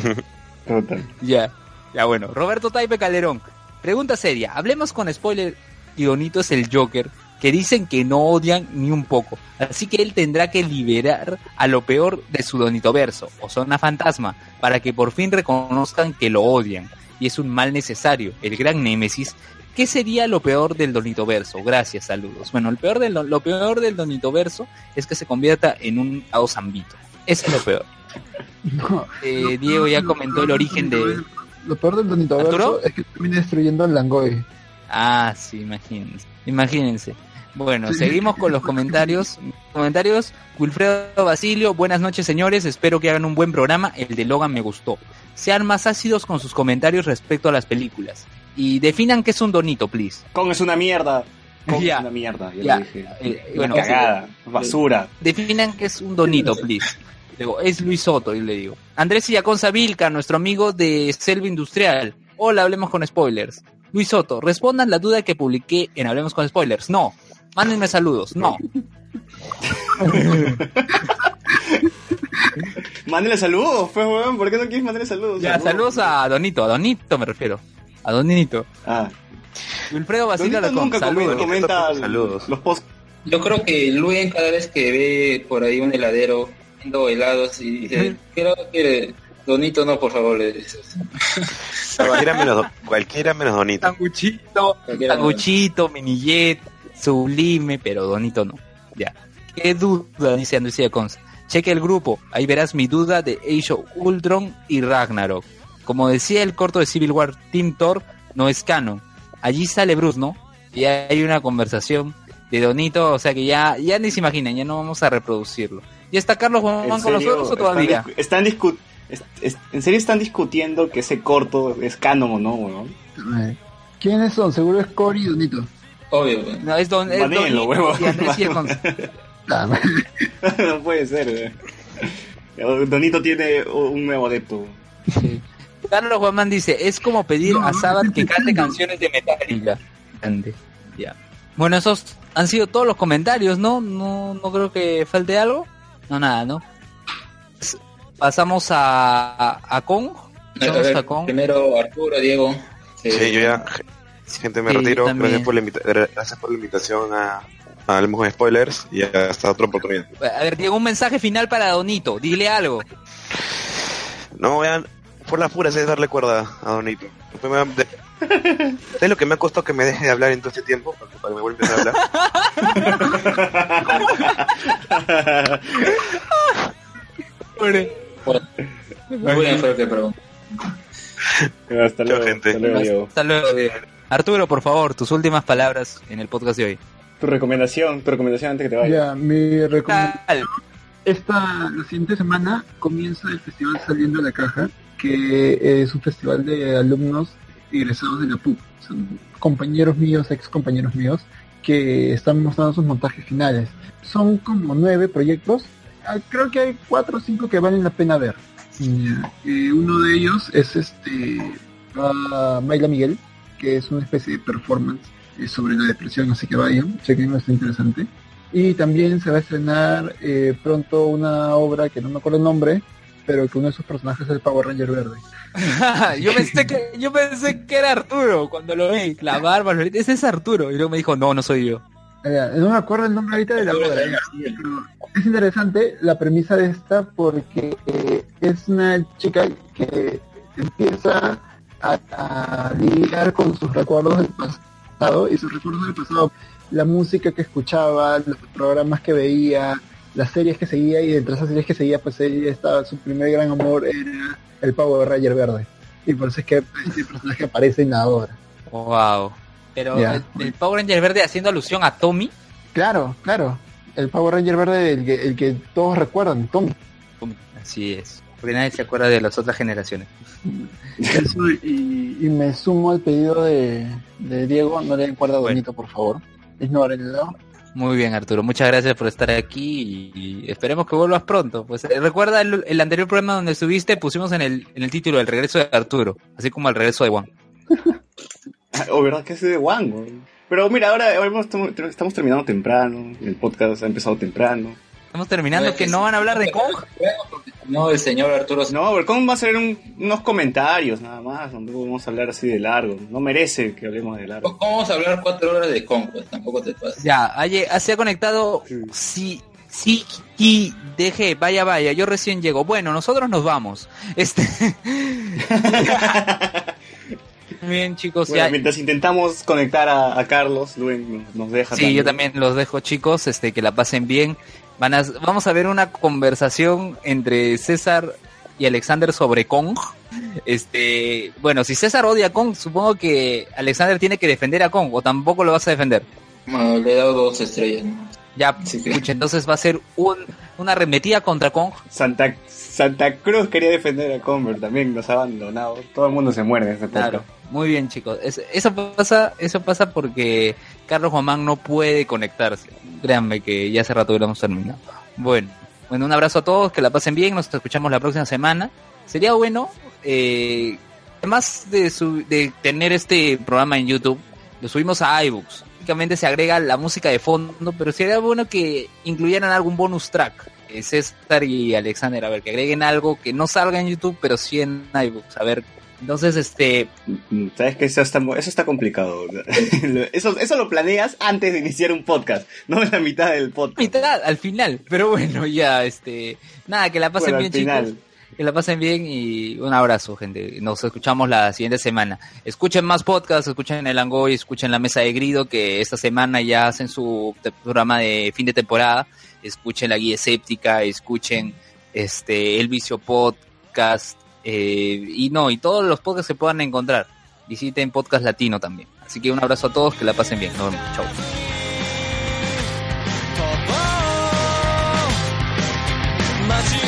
(laughs) Total. Ya. Ya bueno. Roberto Taipe Calderón. Pregunta seria. Hablemos con spoiler. Y Donito es el Joker. Que dicen que no odian ni un poco. Así que él tendrá que liberar a lo peor de su Donito verso. O zona fantasma. Para que por fin reconozcan que lo odian. Y es un mal necesario. El gran némesis. ¿Qué sería lo peor del Donito verso? Gracias, saludos. Bueno, el peor del, lo peor del Donito verso es que se convierta en un Aosambito. Ese es lo peor. No, Eh, Diego ya comentó el origen de... Lo peor del Donito ¿Arturo? Verso es que termina destruyendo al Langoy. Ah, sí, imagínense. Imagínense. Bueno, seguimos con los comentarios. (laughs) Comentarios. Wilfredo Basilio, buenas noches señores, espero que hagan un buen programa. El de Logan me gustó. Sean más ácidos con sus comentarios respecto a las películas. Y definan qué es un donito, please. Kong es una mierda. Kong Ya. es una mierda, ya, lo dije. Eh, bueno, cagada, basura. Definan qué es un donito, please. Luego, es Luis Soto, y le digo. Andrés Illaconza Vilca, nuestro amigo de Selva Industrial. Hola, hablemos con spoilers. Luis Soto, respondan la duda que publiqué en Hablemos con Spoilers. No. Mándenme saludos. No. (laughs) Mándale saludos, pues, weón. ¿Por qué no quieres mandarle saludos? Ya, saludos a Donito, a Donito me refiero. A Donito. Ah. Wilfredo Basilio Donito nunca saludos. comenta, Saludos. los posts. Yo creo que Luen cada vez que ve por ahí un heladero viendo helados y dice, ¿qué helado quiere? Donito no, por favor, le dices. Cualquiera menos, cualquiera menos Donito. Sanguchito, Sanguchito, Minillet, Sublime, pero Donito no. Ya. ¿Qué duda? Dice Andrés Illaconza. Cheque el grupo, ahí verás mi duda de Age of Ultron y Ragnarok. Como decía el corto de Civil War, Team Thor no es canon. Allí sale Bruce, ¿no? Y hay una conversación de Donito, o sea que ya, ya ni se imaginan, ya no vamos a reproducirlo. ¿Ya está Carlos Juan ¿En con serio? nosotros o todavía? Están, discu- están discu- ¿En serio están discutiendo que ese corto es canon o no? Eh, ¿Quiénes son? Seguro es Cory y Donito. Obvio. No, es, don, es huevo. y Andrés. (laughs) Ah, no (laughs) puede ser, weón. Donito tiene un nuevo adepto. Sí. Carlos Guamán dice, es como pedir a Sabbath que cante canciones de Metallica. Grande. Ya. Bueno, esos han sido todos los comentarios, ¿no? No, no creo que falte algo. No, nada, ¿no? Pasamos a, a, a Kong. A Pasamos ver, a Kong. primero Arturo, Diego. Sí, yo ya, gente, me Sí, retiro. Gracias por, la invita- gra- gracias por la invitación a, a Hablemos de Spoilers y hasta otra oportunidad. A ver, Diego, un mensaje final para Donito. Dile algo. No, vean, por las puras es darle cuerda a Donito. Después me va- de- (laughs) ¿Sabes lo que me ha costado que me deje de hablar en todo este tiempo? Para que, para que me vuelva a hablar. Muy buena que preguntó. Hasta luego, gente. hasta luego, Diego. Hasta luego, Diego. Arturo, por favor, tus últimas palabras en el podcast de hoy. Tu recomendación, tu recomendación antes que te vayas. Ya, mi recomendación. Esta, la siguiente semana comienza el festival Saliendo de la Caja, que es un festival de alumnos egresados de la PUC. Son compañeros míos, ex compañeros míos, que están mostrando sus montajes finales. Son como nueve proyectos. Ah, Creo que hay cuatro o cinco que valen la pena ver. Eh, uno de ellos es este ah, Mayla Miguel, que es una especie de performance eh, sobre la depresión, así que vayan, chequen, está interesante. Y también se va a estrenar eh, pronto una obra que no me acuerdo el nombre, pero que uno de sus personajes es el Power Ranger verde. (laughs) yo pensé que yo pensé que era Arturo cuando lo vi. La barba, los lentes, ese es Arturo. Y luego me dijo, no, no soy yo. Ya, no me acuerdo el nombre ahorita de la (laughs) obra, es interesante la premisa de esta porque eh, es una chica que empieza a, a lidiar con sus recuerdos del pasado y sus recuerdos del pasado, la música que escuchaba, los programas que veía, las series que seguía y entre esas series que seguía pues ella estaba, su primer gran amor era el Power Ranger verde y por eso es que este personaje aparece en la obra. Wow. Pero Ya. el, el Power Ranger verde haciendo alusión a Tommy. Claro, claro, el Power Ranger verde el que, el que todos recuerdan, Tommy. Así es. Porque nadie se acuerda de las otras generaciones. Eso, y, y me sumo al pedido de, de Diego, no le den cuerda a Bueno. Donito, por favor. Ignórenlo. Muy bien, Arturo. Muchas gracias por estar aquí y, esperemos que vuelvas pronto. Pues eh, recuerda el, anterior programa donde estuviste, pusimos en el, en el título el regreso de Arturo, así como el regreso de Juan. (laughs) O verdad que es de güey. Pero mira, ahora ahora estamos terminando temprano, el podcast ha empezado temprano. Estamos terminando que no van a hablar de Kong. No, el señor Arturo. No, pero ¿cómo va a ser un- unos comentarios nada más? No vamos a hablar así de largo. No merece que hablemos de largo. ¿Cómo vamos a hablar cuatro horas de Kong? Pues tampoco te pases. Ya, aye- se ha conectado. Sí, sí, y deje, vaya, vaya, yo recién llego. Bueno, nosotros nos vamos. Este. (laughs) (laughs) Bien, chicos, Bueno, ya. mientras intentamos conectar a, a Carlos, Luen nos, nos deja. Sí, yo también los dejo, chicos, este, que la pasen bien. Van a, vamos a ver una conversación entre César y Alexander sobre Kong. Este, bueno, si César odia a Kong, supongo que Alexander tiene que defender a Kong, o tampoco lo vas a defender. Bueno, le he dado dos estrellas. ¿no? Ya, Sí, sí. escucha, entonces va a ser un, una arremetida contra Kong. Santa, Santa Cruz quería defender a Convert, también nos ha abandonado. Todo el mundo se muere en Claro, muy bien, chicos. Es- eso pasa, eso pasa porque Carlos Juan no puede conectarse. Créanme que ya hace rato hubiéramos terminado. Bueno, bueno, un abrazo a todos, que la pasen bien, nos escuchamos la próxima semana. Sería bueno, eh, además de, su- de tener este programa en YouTube, lo subimos a iBooks. Se agrega la música de fondo, pero sería bueno que incluyeran algún bonus track. Eh, César y Alexander, a ver, que agreguen algo que no salga en YouTube, pero sí en iBooks. A ver, entonces, este, Sabes que eso está, eso está complicado. (laughs) eso, eso lo planeas antes de iniciar un podcast, (laughs) no en la mitad del podcast. mitad al final. Pero bueno, ya, este, nada, que la pasen Bueno, al bien, final. chicos. Que la pasen bien y un abrazo, gente. Nos escuchamos la siguiente semana. Escuchen más podcasts, escuchen el Angoy, escuchen la Mesa de Grido, que esta semana ya hacen su programa de fin de temporada. Escuchen la Guía Escéptica, escuchen este El Vicio Podcast, eh, y no, y todos los podcasts se puedan encontrar. Visiten Podcast Latino también. Así que un abrazo a todos, que la pasen bien. Nos vemos. Chau. マ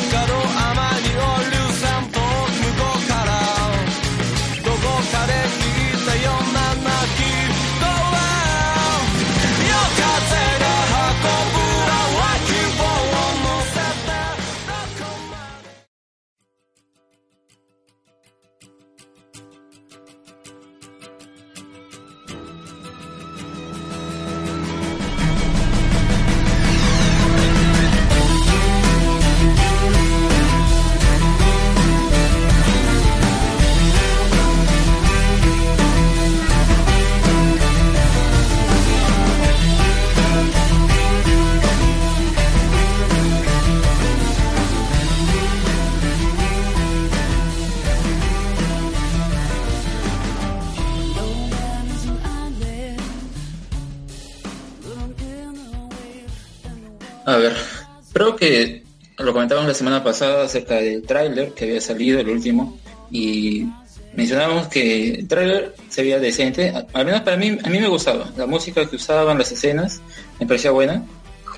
que lo comentábamos la semana pasada acerca del tráiler que había salido, el último, y mencionábamos que el tráiler se veía decente, al menos para mí, a mí me gustaba, la música que usaban, las escenas, me parecía buena.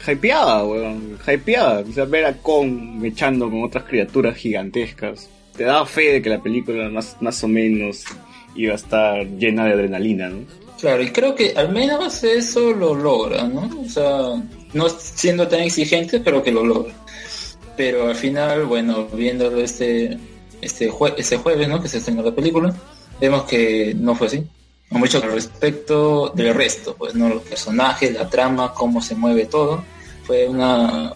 Hypeada, weón. Hypeada. O sea, ver a Kong echando con otras criaturas gigantescas. Te daba fe de que la película más, más o menos iba a estar llena de adrenalina, ¿no? Claro, y creo que al menos eso lo logra, ¿no? O sea, no siendo tan exigente, pero que lo logra. Pero al final, bueno, viéndolo este este, jue- este jueves, ¿no? Que se estrenó la película, vemos que no fue así. Mucho respecto del resto, pues, ¿no? Los personajes, la trama, cómo se mueve todo. Fue una,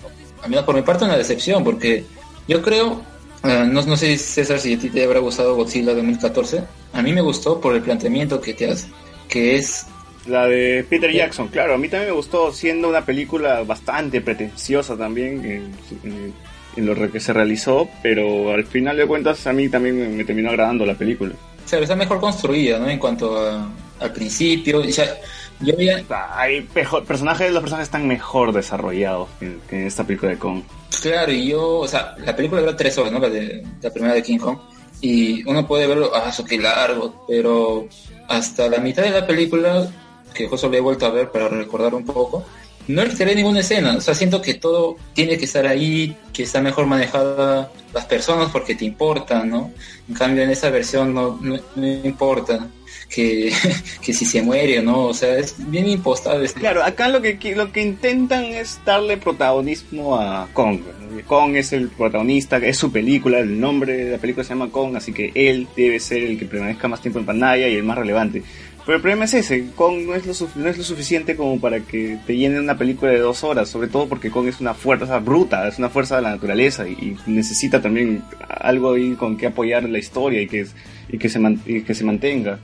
al menos por mi parte, una decepción, porque yo creo, eh, no, no sé, César, si a ti te habrá gustado Godzilla 2014. A mí me gustó por el planteamiento que te hace, que es La de Peter Jackson, claro, a mí también me gustó, siendo una película bastante pretenciosa también en, en- en lo que se realizó, pero al final de cuentas a mí también me, me terminó agradando la película. O sea, está mejor construida, ¿no? En cuanto a- al principio. O sea, yo había... Hay personajes, los personajes están mejor desarrollados que, que en esta película de Kong. Claro, y yo... O sea, la película dura tres horas, ¿no? La, de, la primera de King Kong. Y uno puede verlo, ah, eso qué largo. Pero hasta la mitad de la película, que justo le he vuelto a ver para recordar un poco, no retiré ninguna escena. O sea, siento que todo tiene que estar ahí, que está mejor manejada las personas porque te importan, ¿no? En cambio, en esa versión no, no, no importa que, (laughs) que si se muere o no. O sea, es bien impostado. Este. Claro, acá lo que, lo que intentan es darle protagonismo a Kong. Kong es el protagonista, es su película, el nombre de la película se llama Kong, así que él debe ser el que permanezca más tiempo en pantalla y el más relevante. Pero el problema es ese, Kong no es, lo no es lo suficiente como para que te llene una película de dos horas, sobre todo porque Kong es una fuerza bruta, es una fuerza de la naturaleza y, y necesita también algo ahí con que apoyar la historia y que, y que, se, man- y que se mantenga.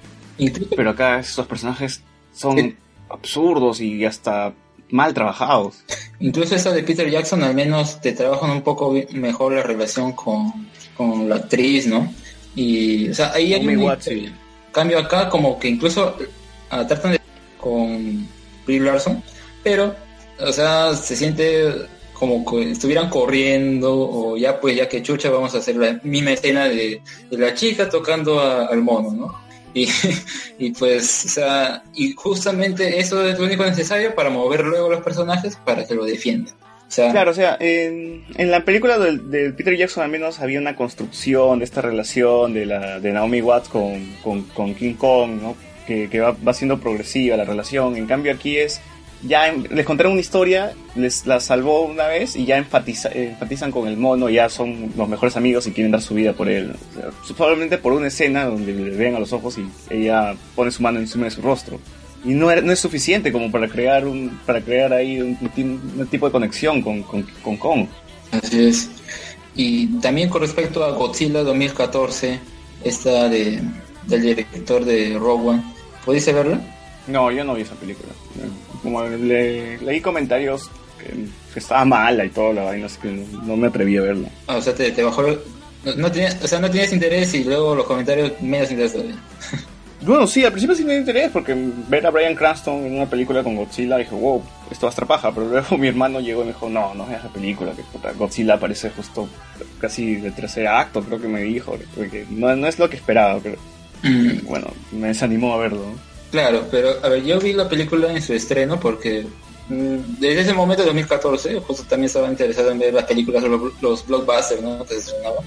Pero acá estos personajes son absurdos y hasta mal trabajados. Incluso esa de Peter Jackson al menos te trabajan un poco mejor la relación con, con la actriz, ¿no? Y, o sea, ahí hay un Watts, sí. Cambio acá como que incluso ah, tratan de con Brie Larson, pero, o sea, se siente como que estuvieran corriendo o ya pues ya que chucha vamos a hacer la misma escena de, la chica tocando al mono, ¿no? Y, (laughs) y pues, o sea, y justamente eso es lo único necesario para mover luego los personajes para que lo defiendan. Claro, o sea, en, la película del- de, Peter Jackson al menos había una construcción de esta relación de, la, de Naomi Watts con, con, con King Kong, ¿no? Que, va, va siendo progresiva la relación. En cambio aquí es, ya en- les contaron una historia, les la salvó una vez y ya enfatiza, enfatizan con el mono, ya son los mejores amigos y quieren dar su vida por él. Solamente por una escena donde le ven a los ojos y ella pone su mano encima de su rostro. Y no, no es suficiente como para crear un para crear ahí un, un- un tipo de conexión con, con, con Kong. Así es. Y también con respecto a Godzilla 2014, esta de, del director de Rogue One, ¿pudiste verla? No, yo no vi esa película. Como le- leí comentarios que, que estaba mala y todo la vaina, así que no, no me atreví a verla. Ah, o sea, te, te bajó... No, no tenías, o sea, no tenías interés y luego los comentarios menos interés todavía. Bueno, sí, al principio sí me dio interés porque ver a Brian Cranston en una película con Godzilla dije, wow, esto va a estar paja, pero luego (laughs) mi hermano llegó y me dijo, no, no veas esa película, que puta, Godzilla aparece justo casi de tercer acto, creo que me dijo, porque no, no es lo que esperaba, pero Mm, bueno, me desanimó a verlo. Claro, pero a ver, yo vi la película en su estreno porque mm, desde ese momento, 2014, justo también estaba interesado en ver las películas, los, los blockbusters, ¿no? Que se estrenaban.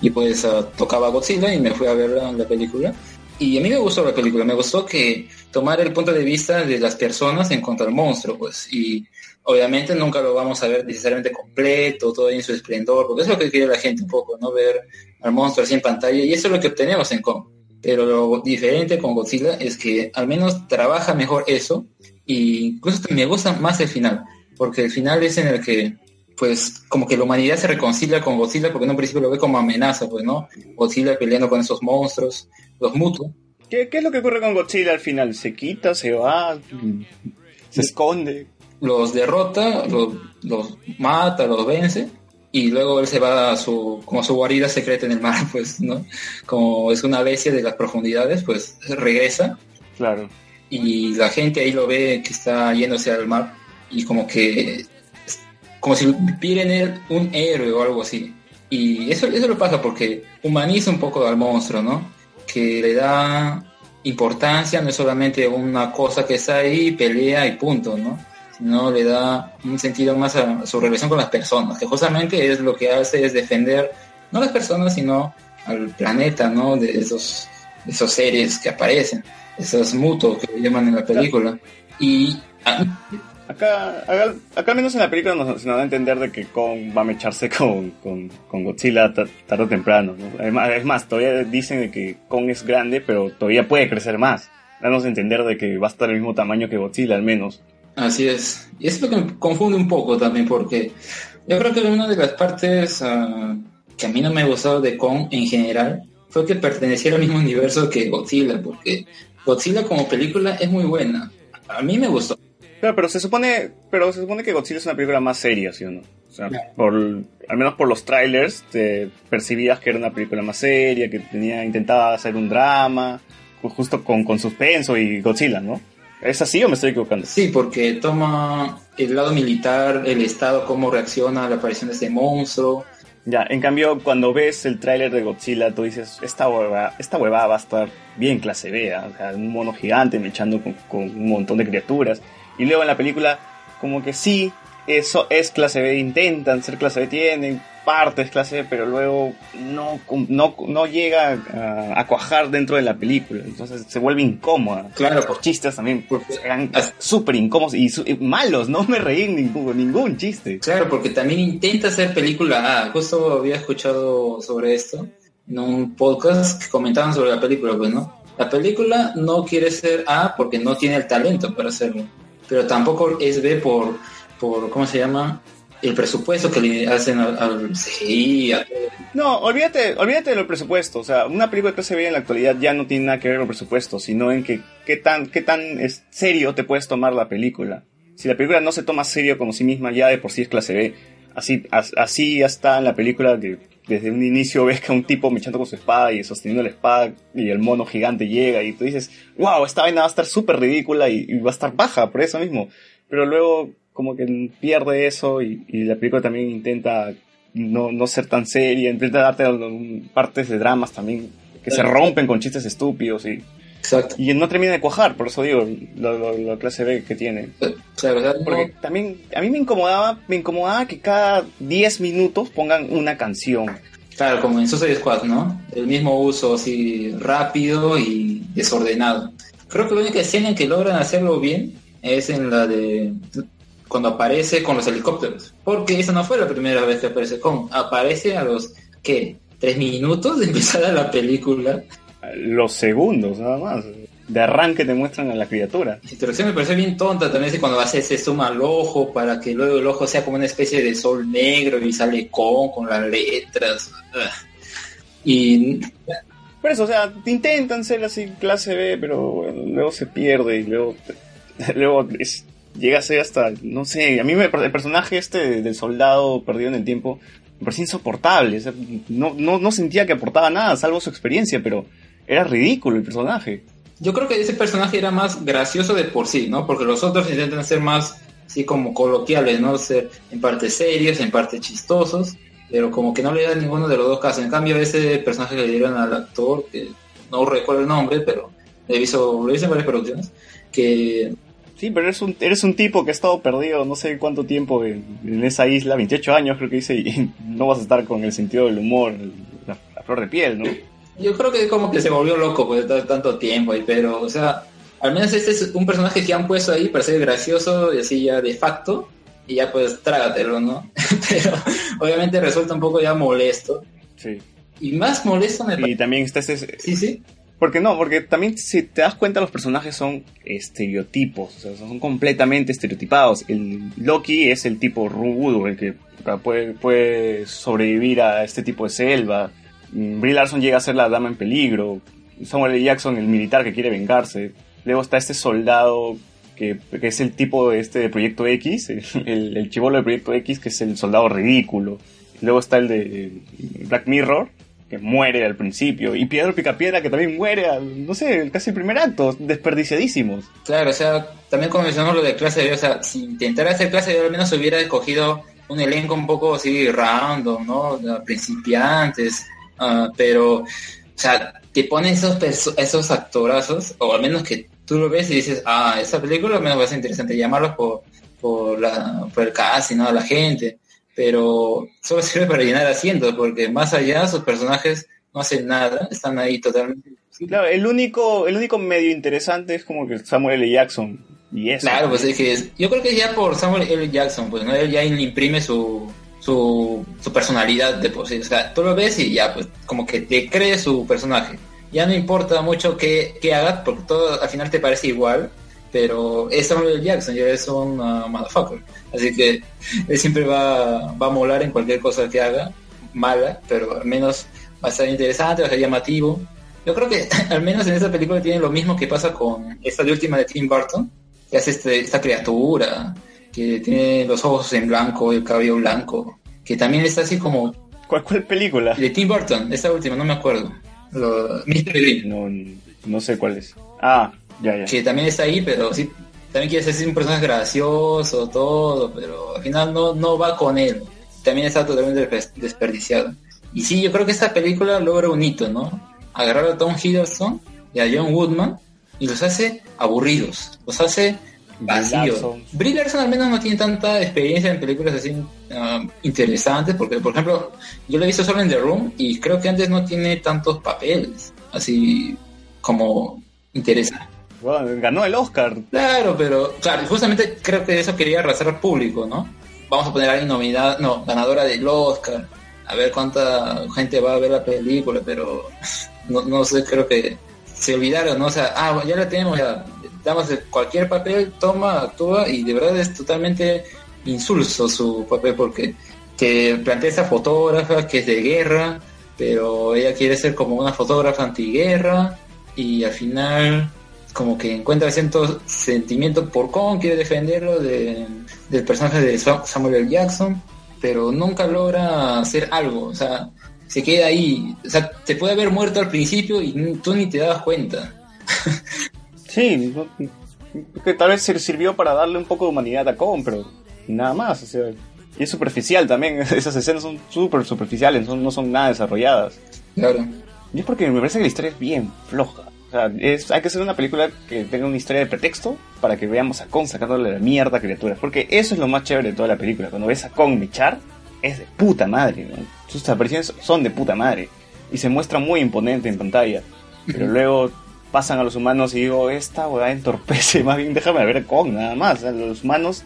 Y pues ah, tocaba Godzilla y me fui a ver la, la película. Y a mí me gustó la película, me gustó que tomar el punto de vista de las personas en cuanto al monstruo, pues. Y obviamente nunca lo vamos a ver necesariamente completo, todo en su esplendor, porque es lo que quiere la gente un poco, ¿no? Ver al monstruo así en pantalla. Y eso es lo que obtenemos en Kong. Pero lo diferente con Godzilla es que al menos trabaja mejor eso y incluso me gusta más el final, porque el final es en el que pues como que la humanidad se reconcilia con Godzilla porque en un principio lo ve como amenaza, pues no, Godzilla peleando con esos monstruos, los mutu. ¿Qué, ¿Qué es lo que ocurre con Godzilla al final? ¿Se quita, se va, se esconde? Los derrota, los, los mata, los vence y luego él se va a su como a su guarida secreta en el mar, (laughs) pues, ¿no? Como es una bestia de las profundidades, pues regresa Claro. y la gente ahí lo ve que está yéndose al mar y como que como si viera en él un héroe o algo así. Y eso, eso lo pasa porque humaniza un poco al monstruo, ¿no? Que le da importancia, no es solamente una cosa que está ahí, pelea y punto, ¿no? Sino le da un sentido más a, a su relación con las personas, que justamente es lo que hace es defender, no a las personas, sino al planeta, ¿no? De esos, esos seres que aparecen, esos mutos que llaman en la película. Y ah, Acá, acá, acá al menos en la película nos, da a entender de que Kong va a mecharse con, con, Godzilla ta- tarde o temprano. ¿no? Además, es más, todavía dicen de que Kong es grande, pero todavía puede crecer más. Danos a entender de que va a estar el mismo tamaño que Godzilla al menos. Así es. Y es lo que me confunde un poco también, porque yo creo que una de las partes ah, que a mí no me gustó de Kong en general fue que perteneciera al mismo universo que Godzilla, porque Godzilla como película es muy buena. A mí me gustó. Claro, pero se supone, pero se supone que Godzilla es una película más seria, ¿sí o no? O sea, por, al menos por los trailers te percibías que era una película más seria, que tenía, intentaba hacer un drama, ju- justo con, con suspenso y Godzilla, ¿no? ¿Es así o me estoy equivocando? Sí, porque toma el lado militar, el Estado, cómo reacciona a la aparición de ese monstruo. Ya, en cambio, cuando ves el tráiler de Godzilla, tú dices, esta hueva, esta huevada va a estar bien clase B, ¿ah? o sea, un mono gigante mechando con, con un montón de criaturas. Y luego en la película, como que sí, eso es clase B, intentan ser clase B, tienen partes clase B, pero luego no, no, no llega a, a cuajar dentro de la película, entonces se vuelve incómoda. Claro, Los chistes también porque- eran súper incómodos y, malos, no me reí ningún, ningún chiste. Claro, porque también intenta hacer película A. Justo había escuchado sobre esto en un podcast que comentaban sobre la película, pues, ¿no? La película no quiere ser A porque no tiene el talento para hacerlo, pero tampoco es B por, por ¿cómo se llama? El presupuesto que le hacen al, al CGI, a todo. No, olvídate, olvídate de los presupuestos. O sea, una película de clase B en la actualidad ya no tiene nada que ver con los presupuestos, sino en que qué tan, qué tan es serio te puedes tomar la película. Si la película no se toma serio como sí misma, ya de por sí es clase B. Así, as- así ya está en la película que desde un inicio ves que un tipo mechando con su espada y sosteniendo la espada y el mono gigante llega y tú dices, wow, esta vaina va a estar súper ridícula y, y va a estar baja por eso mismo. Pero luego como que pierde eso y, y la película también intenta no, no ser tan seria, intenta darte partes de dramas también que se rompen con chistes estúpidos y, Exacto. y no termina de cuajar, por eso digo, la clase B que tiene. Claro, o sea, no- Porque también a mí me incomodaba, me incomodaba que cada 10 minutos pongan una canción. Claro, como en Suicide Squad, ¿no? El mismo uso así rápido y desordenado. Creo que la única escena en que logran hacerlo bien es en la de cuando aparece con los helicópteros. Porque esa no fue la primera vez que aparece con. Aparece a los, ¿qué? ¿Tres minutos de empezar la película? Los segundos, nada más. De arranque te muestran a la criatura. La introducción me parece bien tonta también es cuando hace se suma al ojo para que luego el ojo sea como una especie de sol negro y sale con con las letras. Y Por eso, o sea, intentan ser así clase B, pero bueno, luego se pierde y luego, (laughs) luego es- llega a ser hasta, no sé, a mí me, el personaje este del soldado perdido en el tiempo me parecía insoportable. o sea, no, no, no sentía que aportaba nada, salvo su experiencia, pero era ridículo el personaje. Yo creo que ese personaje era más gracioso de por sí, ¿no? Porque los otros intentan ser más, así como coloquiales, ¿no? Ser en parte serios, en parte chistosos, pero como que no le dan ninguno de los dos casos. En cambio, ese personaje que le dieron al actor, que no recuerdo el nombre, pero he visto, lo visto en varias producciones, que Sí, pero eres un, eres un tipo que ha estado perdido no sé cuánto tiempo en, en esa isla, 28 años creo que dice, y (laughs) no vas a estar con el sentido del humor, la, la flor de piel, ¿no? Yo creo que como que se volvió loco pues de tanto tiempo ahí, pero, o sea, al menos este es un personaje que han puesto ahí para ser gracioso y así ya de facto, y ya pues trágatelo, ¿no? (laughs) pero obviamente resulta un poco ya molesto. Sí. Y más molesto me Y también está ese, Sí, sí. Porque no, porque también si te das cuenta los personajes son estereotipos, o sea, son completamente estereotipados. El Loki es el tipo rudo, el que puede, puede sobrevivir a este tipo de selva. Brie Larson llega a ser la dama en peligro. Samuel L. Jackson, el militar que quiere vengarse. Luego está este soldado que, que es el tipo de este de Proyecto X, (laughs) el, el chivolo de Proyecto X, que es el soldado ridículo. Luego está el de Black Mirror, que muere al principio. Y Piedro Picapiedra, que también muere, no sé, casi el primer acto, desperdiciadísimos. Claro, o sea, también como mencionamos lo de clase o sea, si intentara hacer clase B, al menos hubiera escogido un elenco un poco así random, ¿no? Principiantes, ah, pero, o sea, te ponen esos, esos actorazos, o al menos que tú lo ves y dices, ah, esa película me va a ser interesante llamarlos por, por, la, por el casting, ¿no? La gente, pero solo (laughs) sirve para llenar asientos, porque más allá sus personajes no hacen nada, están ahí totalmente claro, el único, el único medio interesante es como que Samuel L. Jackson. Y eso. Claro, pues es que es- yo creo que ya por Samuel L. Jackson, pues no él ya imprime su, su, su personalidad de por sí. O sea, tú lo ves y ya, pues como que te cree su personaje. Ya no importa mucho qué, qué hagas, porque todo al final te parece igual, pero es Samuel. Jackson, ya es un uh, motherfucker. Así que (laughs) él siempre va, va a molar en cualquier cosa que haga, mala, pero al menos va a estar interesante, va a ser llamativo. Yo creo que (laughs) al menos en esta película tiene lo mismo que pasa con esta de última de Tim Burton, que hace este, esta criatura, que tiene los ojos en blanco y el cabello blanco, que también está así como ¿Cuál, cuál película? de Tim Burton, esta última, no me acuerdo. Lo, Mr. Green, No, no sé cuál es. Ah, ya, ya. que también está ahí, pero sí, también quiere ser un personaje gracioso, todo, pero al final no, no va con él. También está totalmente despe- desperdiciado. Y sí, yo creo que esta película logra un hito, ¿no? Agarrar a Tom Hiddleston y a John Woodman y los hace aburridos, los hace Larson. Brie Larson al menos no tiene tanta experiencia en películas así ah, interesantes, porque por ejemplo, yo lo he visto solo en The Room y creo que antes no tiene tantos papeles así como interesantes. Bueno, ganó el Oscar. Claro, pero claro, justamente creo que eso quería arrasar al público, ¿no? Vamos a poner a alguien nominada, no, ganadora del Oscar, a ver cuánta gente va a ver la película, pero (laughs) no, no sé, creo que se olvidaron, ¿no? O sea, ah, ya la tenemos, ya damos de cualquier papel, toma, actúa, y de verdad es totalmente insulso su papel porque te plantea esa fotógrafa que es de guerra, pero ella quiere ser como una fotógrafa antiguerra, y al final como que encuentra cierto sentimiento por Kong, quiere defenderlo de- del personaje de Sa- Samuel L. Jackson, pero nunca logra hacer algo, o sea, se queda ahí, o sea, te puede haber muerto al principio y tú ni te das cuenta. (laughs) Sí, que tal vez sirvió para darle un poco de humanidad a Kong, pero nada más. O sea, y es superficial también. (laughs) Esas escenas son súper superficiales, no son nada desarrolladas. Claro. Y es porque me parece que la historia es bien floja. O sea, es, hay que hacer una película que tenga una historia de pretexto para que veamos a Kong sacándole la mierda a criaturas. Porque eso es lo más chévere de toda la película. Cuando ves a Kong mechar, es de puta madre. ¿no? Sus apariciones son de puta madre. Y se muestra muy imponente en pantalla. Pero (laughs) luego pasan a los humanos y digo, esta weá entorpece. (laughs) Más bien déjame ver a Kong, nada más. Sea, los humanos,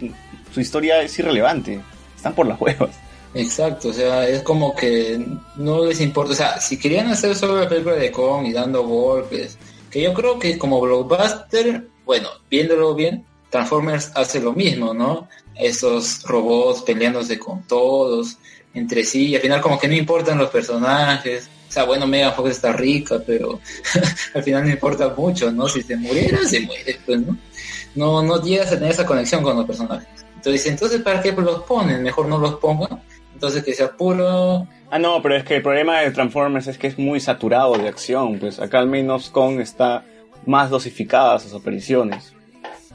su historia es irrelevante. Están por las huevas. Exacto, o sea, es como que no les importa, o sea, si querían hacer solo la película de Kong y dando golpes, que yo creo que como blockbuster, bueno, viéndolo bien, Transformers hace lo mismo, ¿no? Esos robots peleándose con todos, entre sí, y al final como que no importan los personajes, o sea, bueno, Megan Fox está rica, pero (laughs) al final no importa mucho, ¿no? Si se muriera, se muere, pues, ¿no? No, no llegas a tener esa conexión con los personajes. Entonces, entonces, ¿para qué los ponen? Mejor no los pongan. Entonces, que sea puro Ah, no, pero es que el problema de Transformers es que es muy saturado de acción. Pues acá al menos Kong está más dosificada sus apariciones.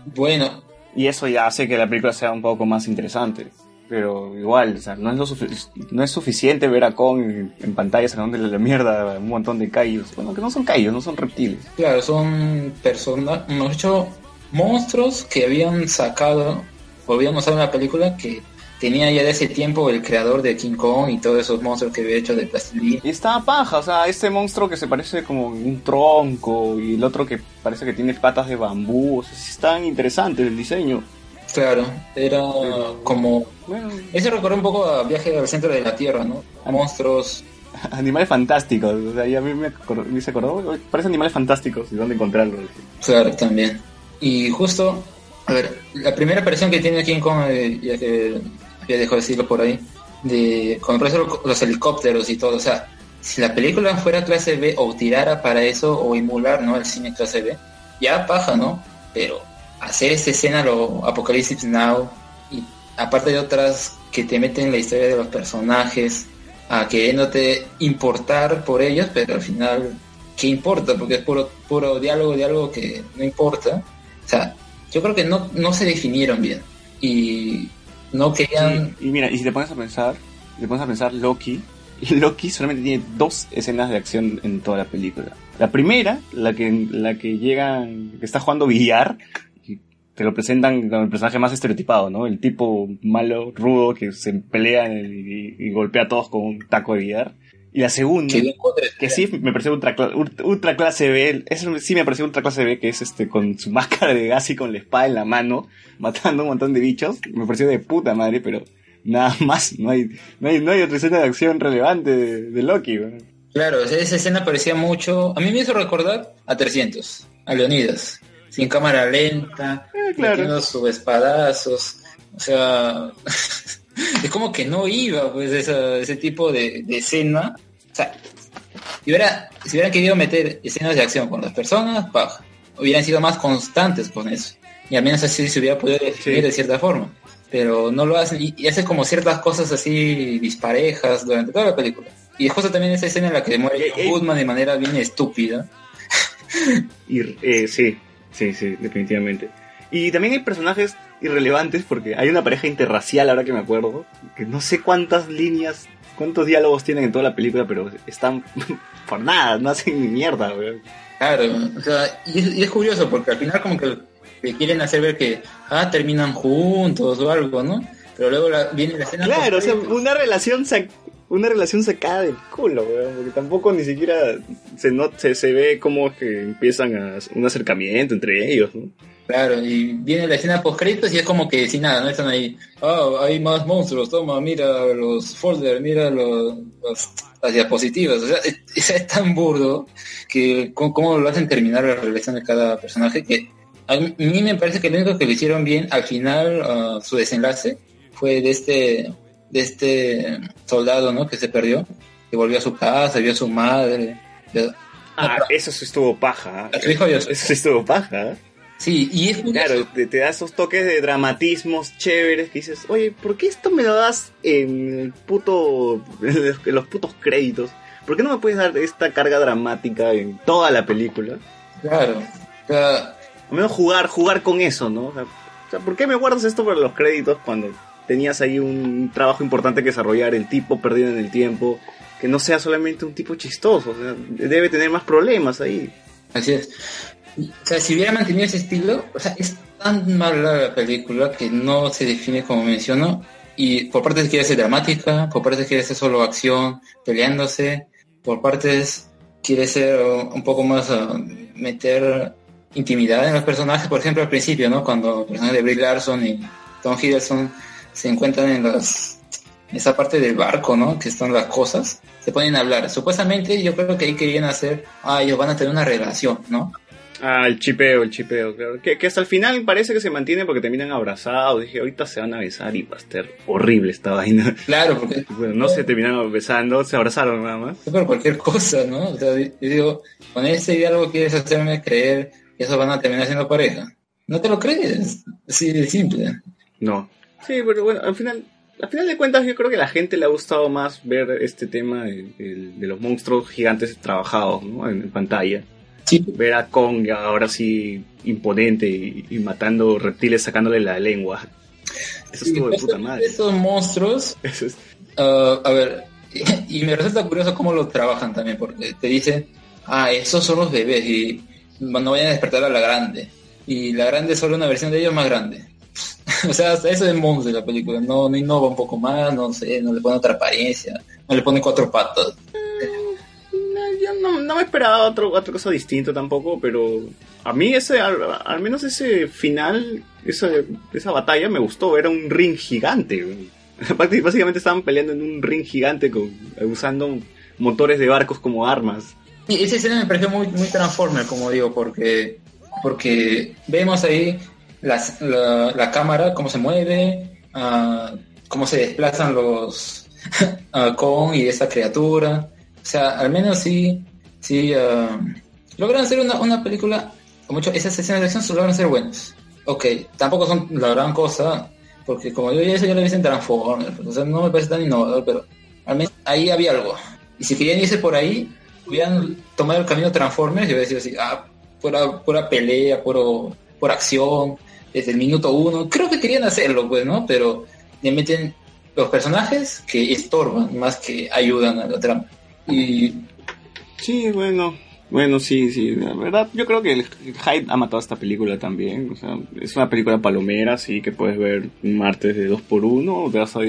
Bueno, Y eso ya hace que la película sea un poco más interesante. Pero igual, o sea, no es, lo no es suficiente ver a Kong en, pantalla sacándole la mierda a un montón de callos. Bueno, que no son callos, no son reptiles. claro, son personas, hecho monstruos que habían sacado, o habían usado en la película que tenía ya de ese tiempo el creador de King Kong y todos esos monstruos que había hecho de plastilina. Y está paja, o sea, este monstruo que se parece como un tronco y el otro que parece que tiene patas de bambú. O sea, están interesantes el diseño. Claro, era como... Bueno, Ese recordó un poco a Viaje al Centro de la Tierra, ¿no? Monstruos (laughs) animales fantásticos. O sea, a mí me, acor- me hizo acordar, parece animales fantásticos y dónde encontrarlos. Claro, también. Y justo, a ver, la primera aparición que tiene King Kong, eh, ya que había dejado de decirlo por ahí, de cuando aparecen los, los helicópteros y todo, o sea, si la película fuera clase B o tirara para eso o emular, ¿no? El cine clase B, ya paja, ¿no? Pero hacer esta escena, lo Apocalypse Now, y aparte de otras que te meten en la historia de los personajes, a queriéndote importar por ellos, pero al final, ¿qué importa? Porque es puro, puro diálogo, diálogo que no importa. O sea, yo creo que no, no se definieron bien. Y no querían... Y mira, y si te pones a pensar, te pones a pensar Loki, (laughs) Loki solamente tiene dos escenas de acción en toda la película. La primera, la que, la que llega, que está jugando billar, te lo presentan como el personaje más estereotipado, ¿no? El tipo malo, rudo, que se pelea y, y golpea a todos con un taco de billar. Y la segunda, que- sí me pareció ultra, ultra, clase B, eso sí me pareció ultra clase B, que es este con su (laughs) máscara de gas y con la espada en la mano, matando un montón de bichos, me pareció de puta madre, pero nada (laughs) más, no hay, no hay, no hay otra escena de acción relevante de, de Loki. Claro, esa escena parecía mucho... A mí me hizo recordar a 300, a Leonidas, sin cámara lenta, Eh, claro. metiendo sus espadazos, o sea... (laughs) es como que no iba, pues, esa- ese tipo de, de escena. O sea, si, hubiera, si hubieran querido meter escenas de acción con las personas, paja. Hubieran sido más constantes con eso. Y al menos así se hubiera podido definir Sí. de cierta forma. Pero no lo hacen y, y hace como ciertas cosas así disparejas durante toda la película. Y justo también esa escena en la que muere Eh, John eh. Goodman de manera bien estúpida. Y, eh, sí, sí, sí, definitivamente. Y también hay personajes irrelevantes porque hay una pareja interracial, ahora que me acuerdo, que no sé cuántas líneas, cuántos diálogos tienen en toda la película, pero están (laughs) por nada, no hacen ni mierda, weón. Claro, o sea, y es, y es curioso porque al final como que quieren hacer ver que, ah, terminan juntos o algo, ¿no? Pero luego la- viene la escena... Claro, o sea, una relación sac- una relación sacada del culo, weón, porque tampoco ni siquiera se, no, se, se ve cómo que empiezan a un acercamiento entre ellos, ¿no? Claro, y viene la escena post créditos y es como que sin nada, ¿no? Están ahí, ah, hay más monstruos, toma, mira los folders, mira los, las diapositivas, o sea, (laughs) es, tan burdo que cómo, cómo lo hacen terminar la relación de cada personaje que a mí me parece que lo único que lo hicieron bien al final, ah, su desenlace, fue de este, de este soldado, ¿no? Que se perdió, que volvió a su casa, vio a su madre. Ah, eso sí estuvo paja. A Eso sí estuvo paja. ¿eh? Sí, y es. Claro, te, te da esos toques de dramatismos chéveres que dices, oye, ¿por qué esto me lo das en el puto, (laughs) en los putos créditos? ¿Por qué no me puedes dar esta carga dramática en toda la película? Claro. O sea, Al menos jugar, jugar con eso, ¿no? O sea, o sea, ¿por qué me guardas esto para los créditos cuando tenías ahí un trabajo importante que desarrollar, el tipo perdido en el tiempo, que no sea solamente un tipo chistoso, o sea, debe tener más problemas ahí. Así es. O sea, si hubiera mantenido ese estilo, o sea, es tan mala la película que no se define como menciono. Y por partes quiere ser dramática, por partes quiere ser solo acción, peleándose, por partes quiere ser uh, un poco más uh, meter intimidad en los personajes. Por ejemplo, al principio, ¿no? Cuando el personaje de Brie Larson y Tom Hiddleston se encuentran en las esa parte del barco, ¿no? Que están las cosas, se ponen a hablar. Supuestamente yo creo que ahí querían hacer, ah, ellos van a tener una relación, ¿no? Ah, el chipeo, el chipeo, claro. Que, que hasta el final parece que se mantiene porque terminan abrazados. Dije, ahorita se van a besar y va a estar horrible esta vaina. Claro, porque (laughs) Bueno, no se terminaron besando, se abrazaron nada más. por cualquier cosa, ¿no? O sea, yo digo, con ese diálogo quieres hacerme creer que esos van a terminar siendo pareja. No te lo crees, así de simple. No. Sí, pero bueno, al final, al final de cuentas yo creo que a la gente le ha gustado más ver este tema de, de- de los monstruos gigantes trabajados ¿no? en, en pantalla. Sí, Ver a Kong ahora sí imponente y, y matando reptiles sacándole la lengua. Eso estuvo de puta madre. Estos monstruos (laughs) Eso es- Ah, a ver, y, y me resulta curioso cómo lo trabajan también, porque te dicen, ah, esos son los bebés y no vayan a despertar a la grande. Y la grande es solo una versión de ellos más grande. (laughs) o sea, eso es Mons de la película, no, no innova un poco más, no sé, no le pone otra apariencia, no le pone cuatro patas. No, yo no, no me esperaba otro, otra cosa distinta tampoco, pero a mí ese, al, al menos ese final, esa, esa batalla me gustó, era un ring gigante. (laughs) básicamente estaban peleando en un ring gigante con, usando motores de barcos como armas. Y esa escena me pareció muy, muy Transformer, como digo, porque, porque vemos ahí la, la cámara, cómo se mueve, ah, cómo se desplazan los (laughs) ah, con y esa criatura. O sea, al menos sí, sí ah, logran hacer una, una película, con mucho, esas escenas de acción logran ser buenas. Ok, tampoco son la gran cosa, porque como yo ya eso ya lo visto en Transformers, o sea, no me parece tan innovador, pero al menos ahí había algo. Y si querían irse por ahí, hubieran tomado el camino Transformers y hubiera sido así, ah, pura, pura pelea, puro, pura acción, desde el minuto uno. Creo que querían hacerlo, pues, ¿no? Pero le meten los personajes que estorban más que ayudan a la trama. Y Sí, bueno. Bueno, sí, sí, la verdad, yo creo que el, hype ha matado esta película también. O sea, es una película palomera, sí, que puedes ver un martes de 2x1 te, vas a,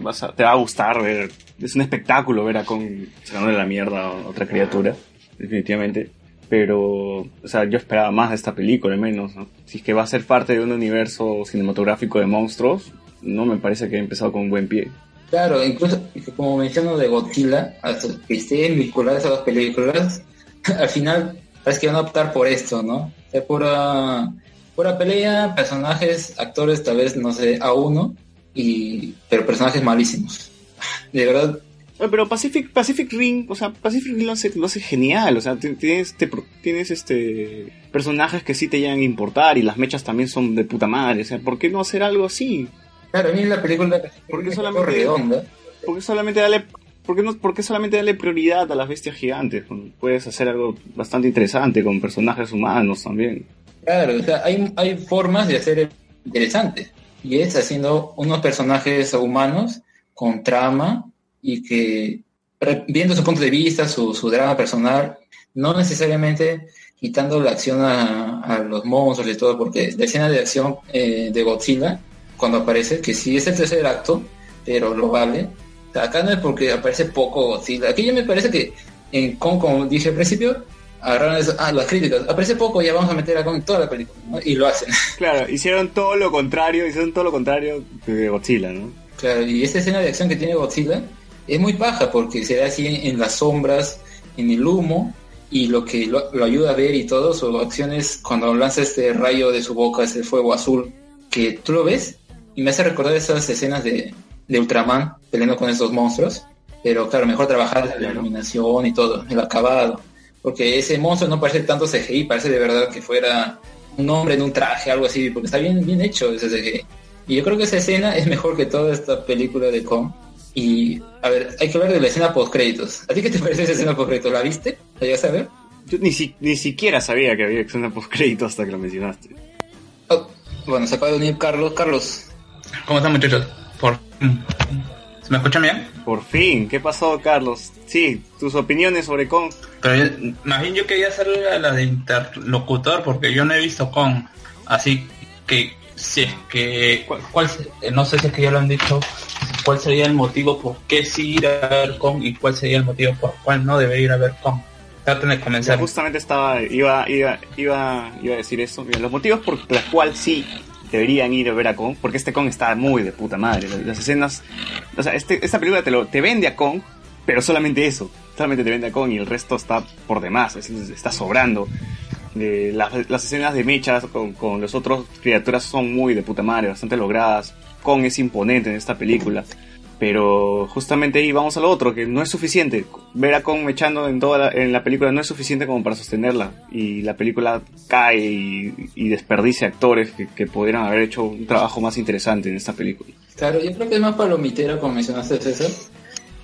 vas a- te va a gustar ver. Es un espectáculo ver a con sacándole la mierda a otra criatura, definitivamente. Pero, o sea, yo esperaba más de esta película, al menos, ¿no? Si es que va a ser parte de un universo cinematográfico de monstruos, no me parece que haya empezado con un buen pie. Claro, incluso como menciono de Godzilla, hasta que estén vinculadas a las películas, (laughs) al final parece que van a optar por esto, ¿no? O sea, pura, pura pelea, personajes, actores tal vez, no sé, a uno, y, pero personajes malísimos. (laughs) De verdad, Pero Pacific, Pacific Rim, o sea, Pacific Rim lo hace, lo hace genial, o sea, ti- tienes, te tienes este personajes que sí te llegan a importar y las mechas también son de puta madre, o sea, ¿por qué no hacer algo así? claro, a mí la película ¿Por qué es solamente, redonda. por qué solamente darle, por qué no, por qué solamente darle prioridad a las bestias gigantes? Puedes hacer algo bastante interesante con personajes humanos también. Claro, o sea, hay, hay formas de hacer interesante. Y es haciendo unos personajes humanos con trama y que, viendo su punto de vista, su, su drama personal, no necesariamente quitando la acción a, a los monstruos y todo, porque la escena de acción eh, de Godzilla, cuando aparece, que sí es el tercer acto, pero lo vale. O sea, acá no es porque aparece poco Godzilla. Aquí ya me parece que en Kong, como dije al principio, agarraron eso, ah, las críticas, aparece poco, ya vamos a meter a Kong en toda la película, ¿no? Y lo hacen. (laughs) Claro, hicieron todo lo contrario, hicieron todo lo contrario de Godzilla, ¿no? Claro, y esta escena de acción que tiene Godzilla es muy paja porque se da así en, en las sombras, en el humo, y lo que lo, lo ayuda a ver y todo, su acción es cuando lanza este rayo de su boca, ese fuego azul, que tú lo ves y me hace recordar esas escenas de, de Ultraman peleando con esos monstruos, pero claro, mejor trabajar la iluminación y todo, el acabado, porque ese monstruo no parece tanto CGI, parece de verdad que fuera un hombre en un traje, algo así, porque está bien, bien hecho ese CGI. Y yo creo que esa escena es mejor que toda esta película de Kong. Y, a ver, hay que hablar de la escena post-créditos. ¿A ti qué te (laughs) parece esa escena post-créditos? ¿La viste? ¿La llegaste a ver? Yo ni, si- ni siquiera sabía que había escena post-crédito hasta que lo mencionaste. Oh, bueno, se acaba de unir Carlos. Carlos, ¿Cómo están muchachos? Por... ¿Se me escuchan bien? Por fin, ¿qué pasó, Carlos? Sí, tus opiniones sobre Kong. Pero yo- más bien yo quería hacer la, la de interlocutor porque yo no he visto con. Así que si es que... ¿cuál, cuál se- no sé si es que ya lo han dicho. ¿Cuál sería el motivo por qué sí ir a ver con y cuál sería el motivo por cuál no debe ir a ver con? Traten de comenzar. justamente estaba, iba, iba, iba, iba a decir eso. Mira, los motivos por los cuales sí deberían ir a ver a Kong, porque este Kong está muy de puta madre. Las, escenas, o sea, este, esta película te, lo, te vende a Kong, pero solamente eso. Solamente te vende a Kong y el resto está por demás, es- está sobrando. Las, las escenas de mechas con, con los otros criaturas son muy de puta madre, bastante logradas. Kong es imponente en esta película. Pero justamente ahí vamos a lo otro, que no es suficiente. Ver a Kong mechando en toda la, en la película no es suficiente como para sostenerla. Y la película cae y, y desperdicia actores que, que pudieran haber hecho un trabajo más interesante en esta película. claro, yo creo que es más palomitera, como mencionaste, César.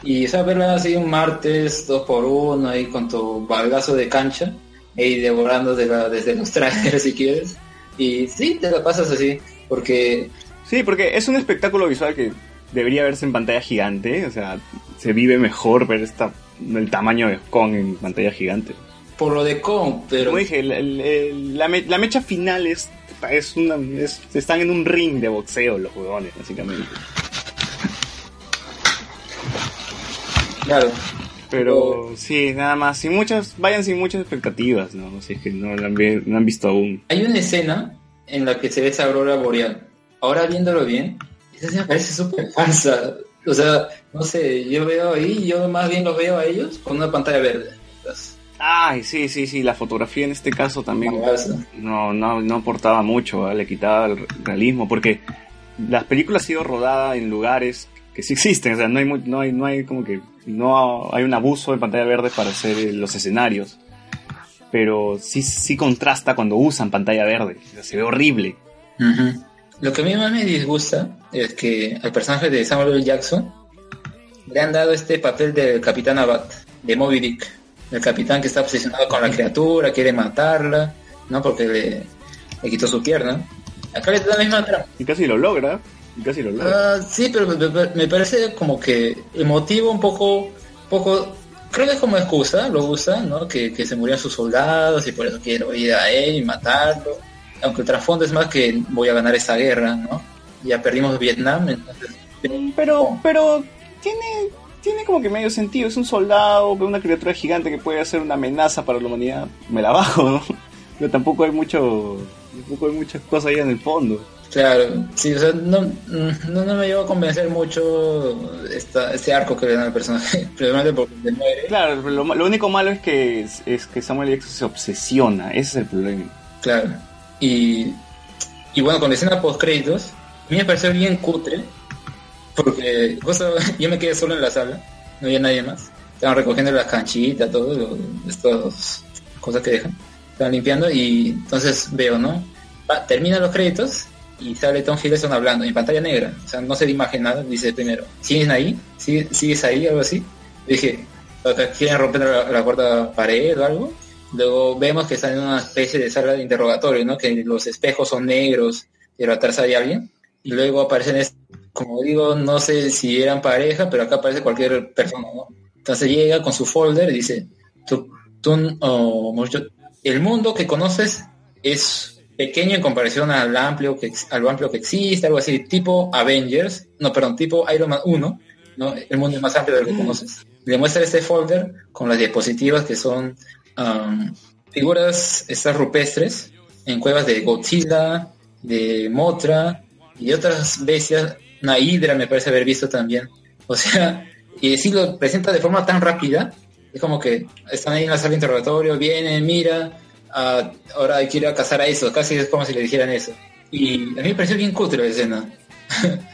Y, o sea, verla así un martes, dos por uno, ahí con tu balgazo de cancha, ahí devorando de la- desde los (laughs) trailers si quieres. Y sí, te la pasas así, porque Sí, porque es un espectáculo visual que debería verse en pantalla gigante. O sea, se vive mejor ver esta, el tamaño de Kong en pantalla gigante. por lo de Kong, pero Como dije, el- el- el- la, me- la mecha final es, es una. es- están en un ring de boxeo los huevones, básicamente. claro, Pero sí, nada más. Sin muchas, vayan sin muchas expectativas, ¿no? Si es que no la han, no han visto aún. hay una escena en la que se ve esa aurora boreal. Ahora viéndolo bien, esa escena parece súper falsa. O sea, no sé, yo veo ahí, yo más bien los veo a ellos con una pantalla verde. Entonces, Ay, sí, sí, sí. La fotografía en este caso también no, no, no aportaba mucho, le quitaba el realismo, porque las películas han sido rodadas en lugares que sí existen, o sea, no hay, no hay, no hay como que, no hay un abuso de pantalla verde para hacer eh, los escenarios, pero sí, sí contrasta cuando usan pantalla verde, o sea, se ve horrible. Lo que a mí más me disgusta es que al personaje de Samuel L. Jackson le han dado este papel del Capitán Abat, de Moby Dick. El capitán que está obsesionado con la criatura, quiere matarla, ¿no? Porque le, le quitó su pierna. Acá le da la misma trama. Y casi lo logra, Y casi lo logra. Ah, sí, pero me, parece como que emotivo un poco, poco, creo que es como excusa, lo usa, ¿no? Que, que se murieron sus soldados y por eso quiero ir a él y matarlo. Aunque el trasfondo es más que voy a ganar esta guerra, ¿no? Ya perdimos Vietnam, entonces... Pero, pero tiene, tiene como que medio sentido. Es un soldado, una criatura gigante que puede ser una amenaza para la humanidad. Me la bajo, ¿no? Pero tampoco hay mucho, tampoco hay muchas cosas ahí en el fondo. Claro, sí, o sea, no, no, no me llevó a convencer mucho esta, este arco que le dan al personaje, (laughs) principalmente porque se muere. Claro, lo, lo único malo es que, es, es que Samuel Jackson se obsesiona. Ese es el problema. Claro. Y, y bueno, con la escena post créditos, a mí me pareció bien cutre, porque justo (laughs) yo me quedé solo en la sala, no había nadie más. Estaban recogiendo las canchitas, todo, estas cosas que dejan. Estaban limpiando y entonces veo, ¿no? Va, terminan los créditos y sale Tom Hiddleston hablando en pantalla negra. O sea, no se ve imagen nada. Dice primero, ¿sigues ahí? ¿Sigue- ¿Sigues ahí? Algo así. Dije, "Acá ¿quieren romper la, la pared o algo? Luego vemos que están en una especie de sala de interrogatorio, ¿no? Que los espejos son negros, pero atrás hay alguien. Y luego aparecen, como digo, no sé si eran pareja, pero acá aparece cualquier persona, ¿no? Entonces llega con su folder y dice, tú, tú, oh, mucho- el mundo que conoces es pequeño en comparación al amplio que, al amplio que existe, algo así, tipo Avengers, no, perdón, tipo Iron Man 1, ¿no? El mundo es más amplio de lo que conoces. Le muestra este folder con las diapositivas que son am, figuras estas rupestres en cuevas de Godzilla, de Mothra y otras bestias, una hidra me parece haber visto también. (laughs) O sea, y si lo presenta de forma tan rápida, es como que están ahí en la sala de interrogatorio, vienen, mira, ah, ahora hay que ir a cazar a eso, casi es como si le dijeran eso. Y a mí me pareció bien cutre la escena. (laughs)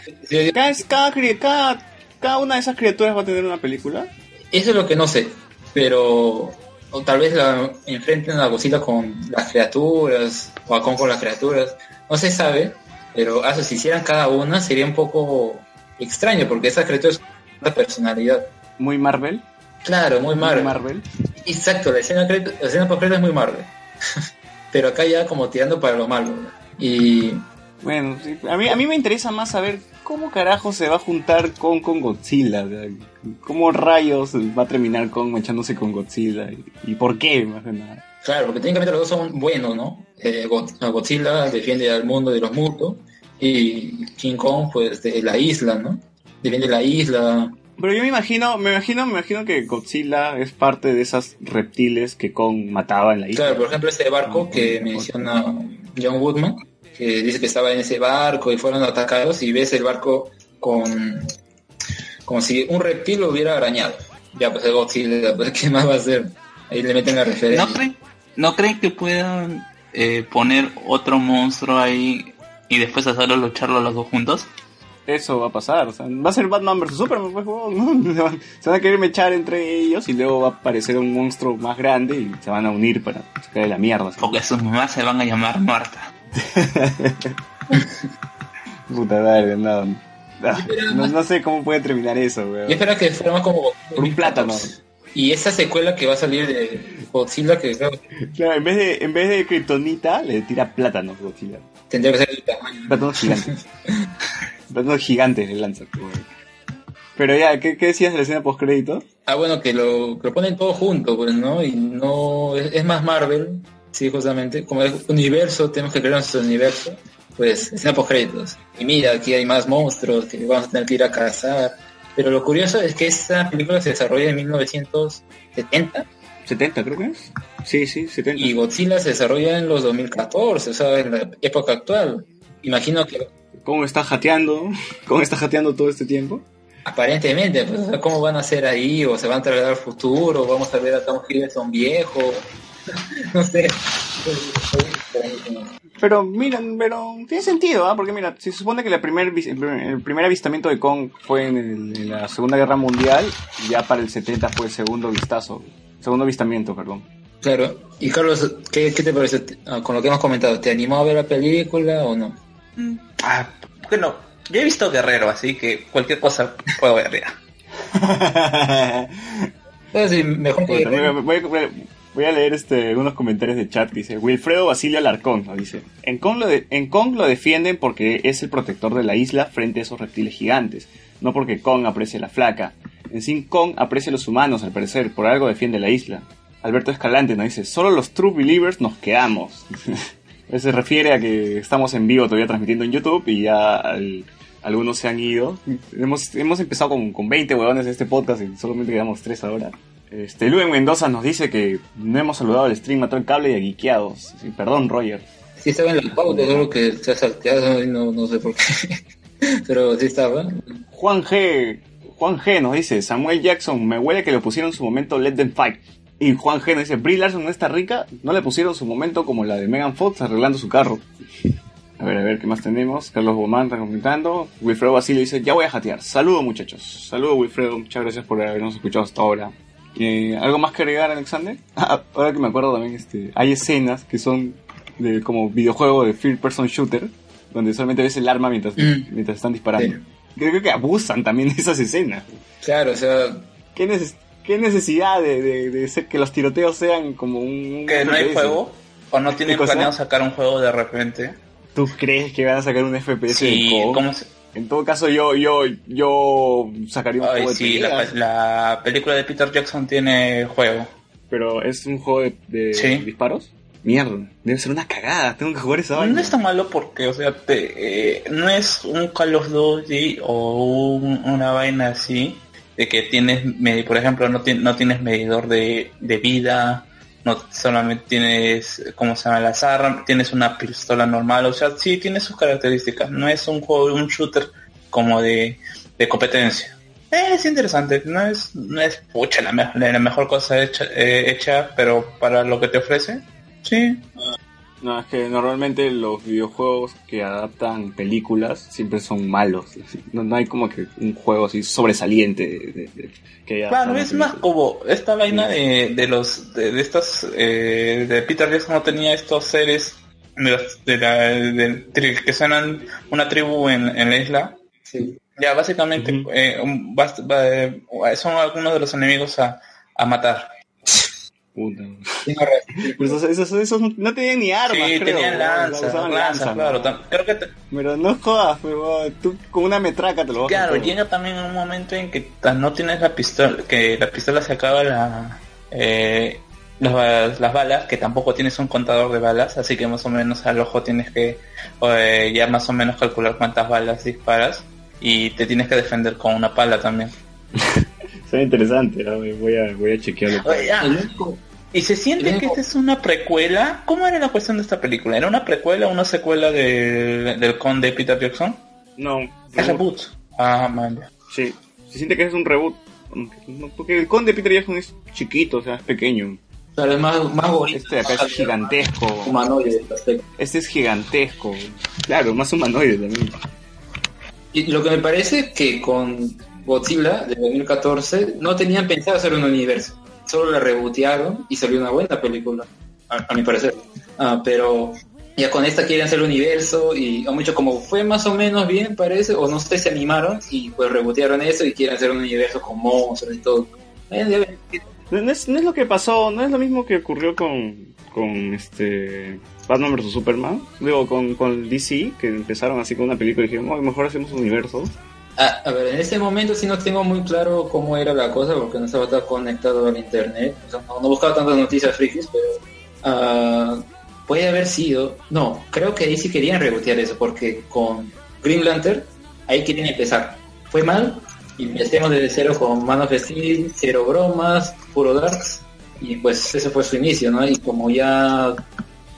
Cada, cada, cada una de esas criaturas va a tener una película. Eso es lo que no sé, pero o tal vez la enfrenten a Godzilla con las criaturas o a Kong con las criaturas, no se sabe, pero ah, si hicieran cada una sería un poco extraño porque esas criaturas tienen una personalidad. Muy Marvel. Claro, muy Marvel. Marvel. Exacto, la escena, la escena post es muy Marvel. (laughs) pero acá ya como tirando para lo malo. Y Bueno, a, mí, a mí me interesa más saber cómo carajo se va a juntar con, con Godzilla. o sea, ¿Cómo rayos va a terminar con manchándose con Godzilla? ¿Y, y por qué? Más que nada. Claro, porque técnicamente los dos son buenos, ¿no? Eh, God- Godzilla defiende al mundo de los mutos y King Kong, pues, de la isla, ¿no? Defiende la isla. Pero yo me imagino, me imagino, me imagino que Godzilla es parte de esas reptiles que Kong mataba en la isla. Claro, por ejemplo, este barco que menciona John Woodman, que dice que estaba en ese barco y fueron atacados y ves el barco con como si un reptil lo hubiera arañado. Ya, pues el Godzilla, (laughs) pues, ¿qué más va a hacer? Ahí le meten la referencia. ¿No creen, ¿no creen que puedan eh, poner otro monstruo ahí y después hacerlo lucharlo los dos juntos? Eso va a pasar, o sea, va a ser Batman vs Superman, pues, huevón, ¿no? (laughs) Se van, se van a querer mechar entre ellos y luego va a aparecer un monstruo más grande y se van a unir para sacar de la mierda. ¿sí? Porque sus mamás se van a llamar Marta. (laughs) Puta madre, no. Ah, No, no sé cómo puede terminar eso, Yo weón. espero que fuera más como Por un plátano. Y esa secuela que va a salir de Godzilla, que Claro, en vez de, en vez de Kryptonita, le tira plátanos Godzilla. tendría que ser el tamaño. Plátanos gigantes. (laughs) plátanos gigantes le lanza. weón. Pero ya, ¿qué, qué decías de la escena post crédito? Ah, bueno, que lo, que lo ponen todo junto, pues, ¿no? Y no. Es, es más Marvel, sí, justamente. Como es universo, tenemos que crear nuestro universo. Pues, escena post créditos. Y mira, aquí hay más monstruos que vamos a tener que ir a cazar. Pero lo curioso es que esta película se desarrolla en 1970 70 creo que es. Sí, sí, 70. y Godzilla se desarrolla en los 2014, o sea, en la época actual. Imagino que ¿Cómo está jateando? ¿Cómo está jateando todo este tiempo? Aparentemente, pues, ¿cómo van a ser ahí? ¿O se van a trasladar al futuro? ¿Vamos a ver a Tom Hiddleston viejo? (laughs) no sé. Pero mira, pero tiene sentido, ¿ah? Porque mira, si se supone que la primer, el primer el primer avistamiento de Kong fue en, el- en la Segunda Guerra Mundial, ya para el 70 fue el segundo vistazo, segundo avistamiento, perdón. Claro. Y Carlos, ¿qué, qué te parece ah, con lo que hemos comentado? ¿Te animó a ver la película o no? Ah, bueno, yo he visto Guerrero, así que cualquier cosa puedo ver ya. (laughs) Entonces, mejor que... Voy, Voy a leer este, unos comentarios de chat. Dice Wilfredo Basilio Alarcón. Dice: en Kong, lo de- en Kong lo defienden porque es el protector de la isla frente a esos reptiles gigantes. No porque Kong aprecie a la flaca. En sí, Kong aprecia a los humanos, al parecer. Por algo defiende la isla. Alberto Escalante nos dice: Solo los true believers nos quedamos. (laughs) Se refiere a que estamos en vivo todavía transmitiendo en YouTube y ya al- algunos se han ido. Hemos, hemos empezado con, con 20 huevones este podcast y solamente quedamos 3 ahora. Este, Luen Mendoza nos dice que no hemos saludado al stream, mató el cable Geekeados. Sí, perdón, Roger. Sí estaba en la pauta, solo que se ha salteado y no, no sé por qué. (laughs) Pero sí estaba. Juan G. Juan G nos dice, Samuel Jackson, me huele que le pusieron su momento Let Them Fight. Y Juan G nos dice, Brie Larson no está rica, no le pusieron su momento como la de Megan Fox arreglando su carro. A ver, a ver, ¿qué más tenemos? Carlos Bomán está comentando. Wilfredo Basilio dice, ya voy a jatear. Saludos muchachos. Saludos Wilfredo, muchas gracias por habernos escuchado hasta ahora. Eh, ¿Algo más que agregar, Alexander? (laughs) Ah, ahora que me acuerdo también, este, hay escenas que son de como videojuego de First Person Shooter, donde solamente ves el arma mientras, Mm. mientras están disparando. Creo que abusan también (laughs) de esas escenas. Claro, o sea, ¿Qué, neces- qué necesidad de, de- de ser- que los tiroteos sean como un... Que no hay juego, o no tienen planeado sacar un juego de repente. ¿Tú crees que van a sacar un FPS Sí, de se- En todo caso, yo yo yo sacaría un Ay, juego de sí, la, peleas, la película de Peter Jackson tiene juego. pero es un juego de, de Sí. disparos. Mierda, debe ser una cagada. Tengo que jugar esa No vaina. es tan malo porque, o sea, te, eh, no es un Call of Duty o un- una vaina así, de que tienes, por ejemplo, no, tien- no tienes medidor de, de vida, no solamente tienes, ¿cómo se llama? Las armas, tienes una pistola normal, o sea, sí tiene sus características, no es un juego, un shooter como de, de competencia. Es interesante, no es, no es pucha la, la mejor cosa hecha, eh, hecha, pero para lo que te ofrece, sí, No, es que normalmente los videojuegos que adaptan películas siempre son malos. No, no hay como que un juego así sobresaliente de, de- de- que Claro, es más como esta vaina de, de los de, estas eh, de Peter Jackson no tenía estos seres de, los- de la, que suenan una tribu en, en la isla. sí. Ya básicamente eh, un- bast- va- eh, son algunos de los enemigos a, a matar. Puta. Razón. Pero esos, esos- esos no- tenían ni armas, sí, creo, tenían ¿no? lanzas, Usaban lanzas, lanzas, claro. ¿no? tam- Creo que te- Pero no jodas, pero tú con una metraca te lo vas a Claro, hacer. llega también un momento en que tan- no tienes la pistola, que la pistola se acaba la, eh, las balas, que tampoco tienes un contador de balas, así que más o menos al ojo tienes que eh, ya más o menos calcular cuántas balas disparas y te tienes que defender con una pala también. (laughs) Suena interesante, ¿no? voy, a, voy a chequearlo. Ah, ¿Y se siente el que esta es una precuela? ¿Cómo era la cuestión de esta película? ¿Era una precuela o una secuela del, del con de Peter Jackson? No, Es reboot. Ah, man. Sí, se siente que es un reboot. Porque el conde de Peter Jackson es chiquito, o sea, es pequeño. Claro, es más, más bonito. Este de acá es gigantesco. Humanoide. Este es gigantesco. Claro, más humanoide también. Y lo que me parece que con Godzilla de 2014 no tenían pensado hacer un universo. Solo la rebotearon y salió una buena película, a, mi parecer. Ah, pero ya con esta quieren hacer universo y a mucho como fue más o menos bien parece, o no sé, se animaron y pues rebotearon eso y quieren hacer un universo con monstruos y todo. Eh, No, es, no es lo que pasó, no es lo mismo que ocurrió con, con este Batman vs Superman. Luego con, con DC, que empezaron así con una película y dijeron, "Oh, mejor hacemos un universo. Ah, a ver, en este momento sí no tengo muy claro cómo era la cosa porque no estaba tan conectado al internet. No, buscaba tantas noticias frikis, pero ah, puede haber sido. No, creo que ahí sí querían rebotear eso porque con Green Lantern ahí querían empezar. Fue mal, empecemos desde cero con Man of Steel, cero bromas, puro darks, y pues ese fue su inicio, ¿no? Y como ya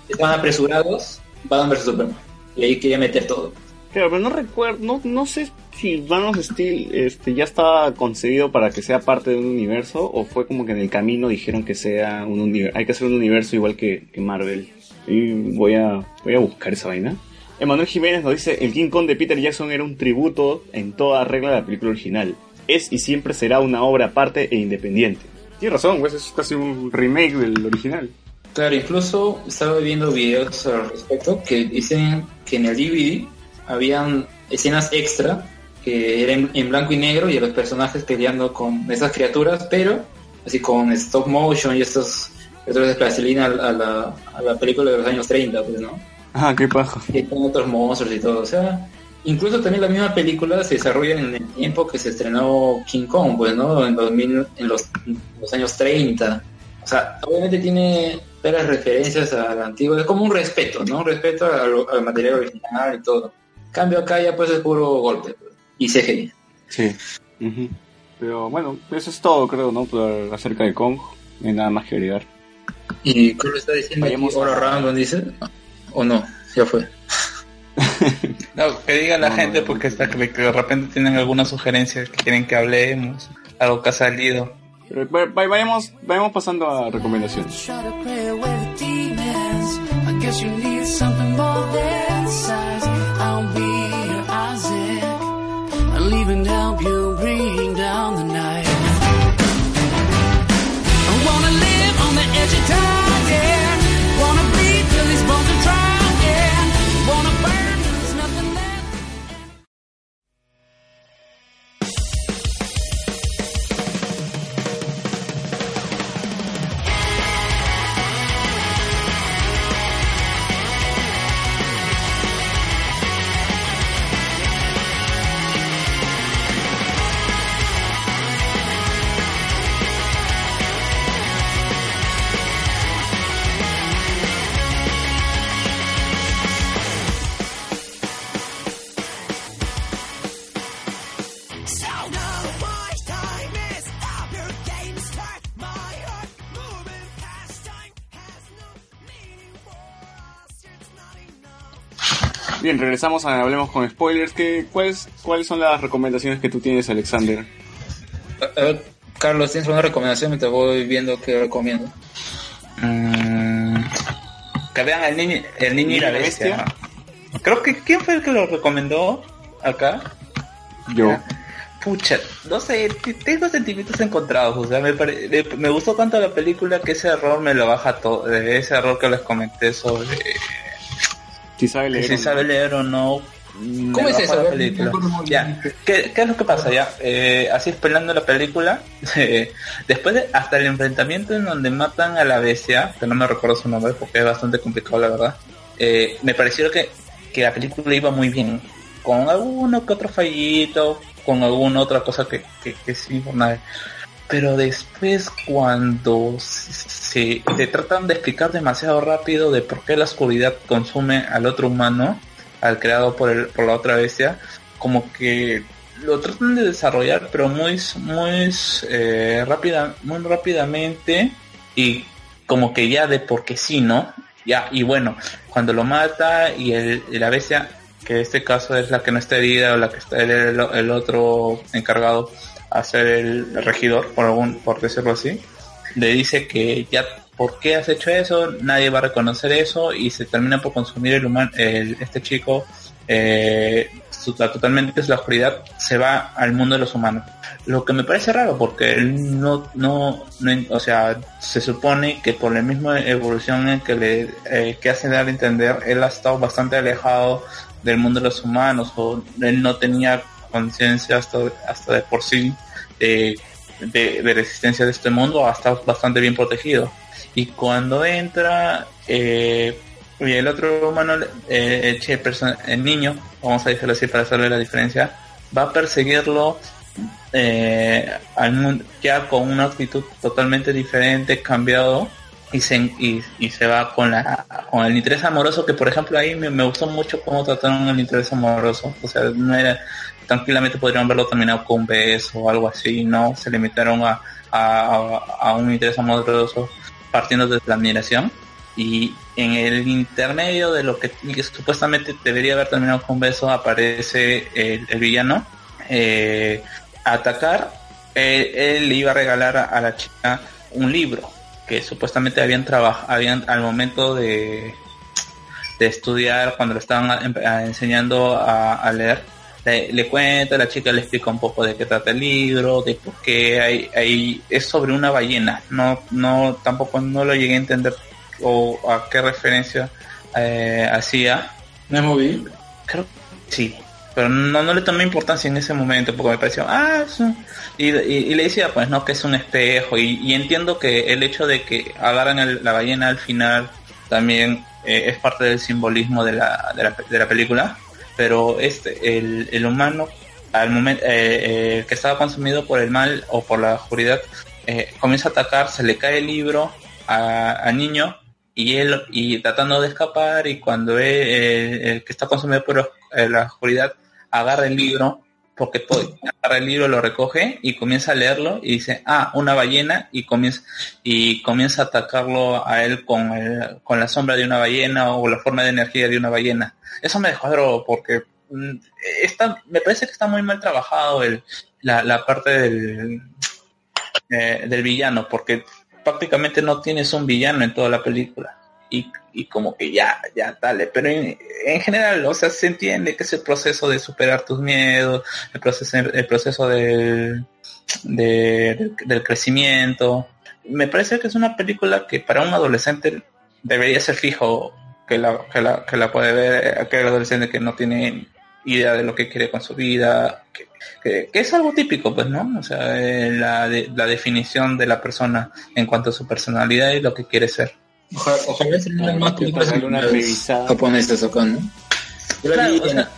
estaban apresurados, Batman vs Superman, y ahí quería meter todo. Claro, pero no recuerdo, no sé si Man Steel este, ya estaba concebido para que sea parte de un universo o fue como que en el camino dijeron que sea un universo, hay que hacer un universo igual que, que Marvel. Y voy a, voy a buscar esa vaina. Emanuel Jiménez nos dice, el King Kong de Peter Jackson era un tributo en toda regla de la película original. Es y siempre será una obra aparte e independiente. Tienes razón, pues es casi un remake del original. Claro, incluso estaba viendo videos al respecto que dicen que en el DVD habían escenas extra que eran en blanco y negro y a los personajes peleando con esas criaturas, pero así con stop motion y estos que otro es plastilina a, la- a la, película de los años 30, pues, ¿no? Ah, qué paja. Y con otros monstruos y todo, o sea, incluso también la misma película se desarrolla en el tiempo que se estrenó King Kong, pues, ¿no? En, 2000, en los, en los años 30. O sea, obviamente tiene varias referencias al antiguo, es como un respeto, ¿no? Un respeto al material original y todo. Cambio acá ya pues es puro golpe pues, y CGI. Sí. Ujú. Pero bueno, eso es todo, creo, ¿no? Por- acerca de Kong. No hay nada más que agregar. ¿Y qué lo está diciendo aquí? Vayamos a- Hola Random, dice. ¿O no? Ya fue. (laughs) No, que diga la No, gente no, porque que, de repente tienen alguna sugerencia que quieren que hablemos, algo que ha salido. Pero va- va- vayamos, vayamos pasando a recomendaciones. Down the night. I wanna live on the edge of time, Bien, regresamos a Hablemos con Spoilers. ¿Qué, cuáles, ¿Cuáles son las recomendaciones que tú tienes, Alexander? A ver, Carlos, ¿tienes una recomendación mientras voy viendo qué recomiendo? Mm, que vean el niño, el niño y la bestia. Creo que quién fue el que lo recomendó acá. Yo. Pucha, no sé, tengo sentimientos encontrados. O sea, me, pare- me, me gustó tanto la película que ese error me lo baja todo. de Ese error que les comenté sobre Si sabe leer. si o no. leer o no. me ¿Cómo es eso? película. Ya. ¿Qué, qué es lo que pasa? Ya, eh, así esperando la película, (laughs) eh, después de hasta el enfrentamiento en donde matan a la bestia, que no me recuerdo su nombre porque es bastante complicado la verdad, eh, me pareció que, que la película iba muy bien, con alguno que otro fallito, con alguna otra cosa que, que, que sí, por nada. Pero después cuando se, tratan de explicar demasiado rápido de por qué la oscuridad consume al otro humano, al creado por, el, por la otra bestia, como que lo tratan de desarrollar pero muy muy eh, rápida muy rápidamente y como que ya de porque sí no ya y bueno cuando lo mata y, el, la bestia que en este caso es la que no está herida o la que está el, el otro encargado a ser el regidor por algún por decirlo así le dice que ya por qué has hecho eso nadie va a reconocer eso y se termina por consumir el humano este chico eh, su- totalmente es la oscuridad se va al mundo de los humanos. Lo que me parece raro porque él no no, no o sea se supone que por la misma evolución en que le eh, que hace dar a entender él ha estado bastante alejado del mundo de los humanos o él no tenía conciencia hasta hasta de por sí de, de, de la existencia de este mundo estado bastante bien protegido. Y cuando entra eh, y el otro humano, eh, el, niño, vamos a decirlo así para hacerle la diferencia, va a perseguirlo eh, ya con una actitud totalmente diferente, cambiado, y se, y, y se va con la con el interés amoroso, que por ejemplo ahí me, me gustó mucho cómo trataron el interés amoroso, o sea, no era, tranquilamente podrían haberlo terminado con un beso o algo así, no, se limitaron a, a, a un interés amoroso partiendo de la admiración. Y en el intermedio de lo que, supuestamente debería haber terminado con un beso aparece el, villano eh, a atacar. Él, él iba a regalar a, la chica un libro que supuestamente habían trabajado habían al momento de de estudiar cuando lo estaban em- enseñando a leer le, le cuenta la chica le explica un poco de qué trata el libro de por qué hay, hay es sobre una ballena. No no tampoco no lo llegué a entender o a qué referencia eh, hacía. ¿No es móvil? creo que sí pero no, no le tomé importancia en ese momento porque me pareció, ah, es un-". y, y- y le decía pues no que es un espejo. Y, y entiendo que el hecho de que agarran el- la ballena al final también eh, es parte del simbolismo de la, de la, de la película, pero este el, el humano al momento eh, eh, que estaba consumido por el mal o por la oscuridad eh, comienza a atacar, se le cae el libro al niño y él y tratando de escapar y cuando el que está consumido por la oscuridad agarra el libro porque agarra el libro lo recoge y comienza a leerlo y dice ah una ballena y comienza y comienza a atacarlo a él con el- con la sombra de una ballena o la forma de energía de una ballena eso me descuadró porque mm, está me parece que está muy mal trabajado el la, la parte del eh, del villano, porque prácticamente no tienes un villano en toda la película. Y, y como que ya, ya, dale. Pero en, en general, o sea, se entiende que es el proceso de superar tus miedos, el proceso, el proceso del, de- del, crecimiento. Me parece que es una película que para un adolescente debería ser fijo que la, que la, que la puede ver aquel adolescente que no tiene idea de lo que quiere con su vida, que, que- que es algo típico, pues, ¿no? O sea, eh, la, de- la definición de la persona en cuanto a su personalidad y lo que quiere ser. Ojalá, ojalá se hagan más películas japonesas acá, ¿no? Yo la Claro, vi o en- sea,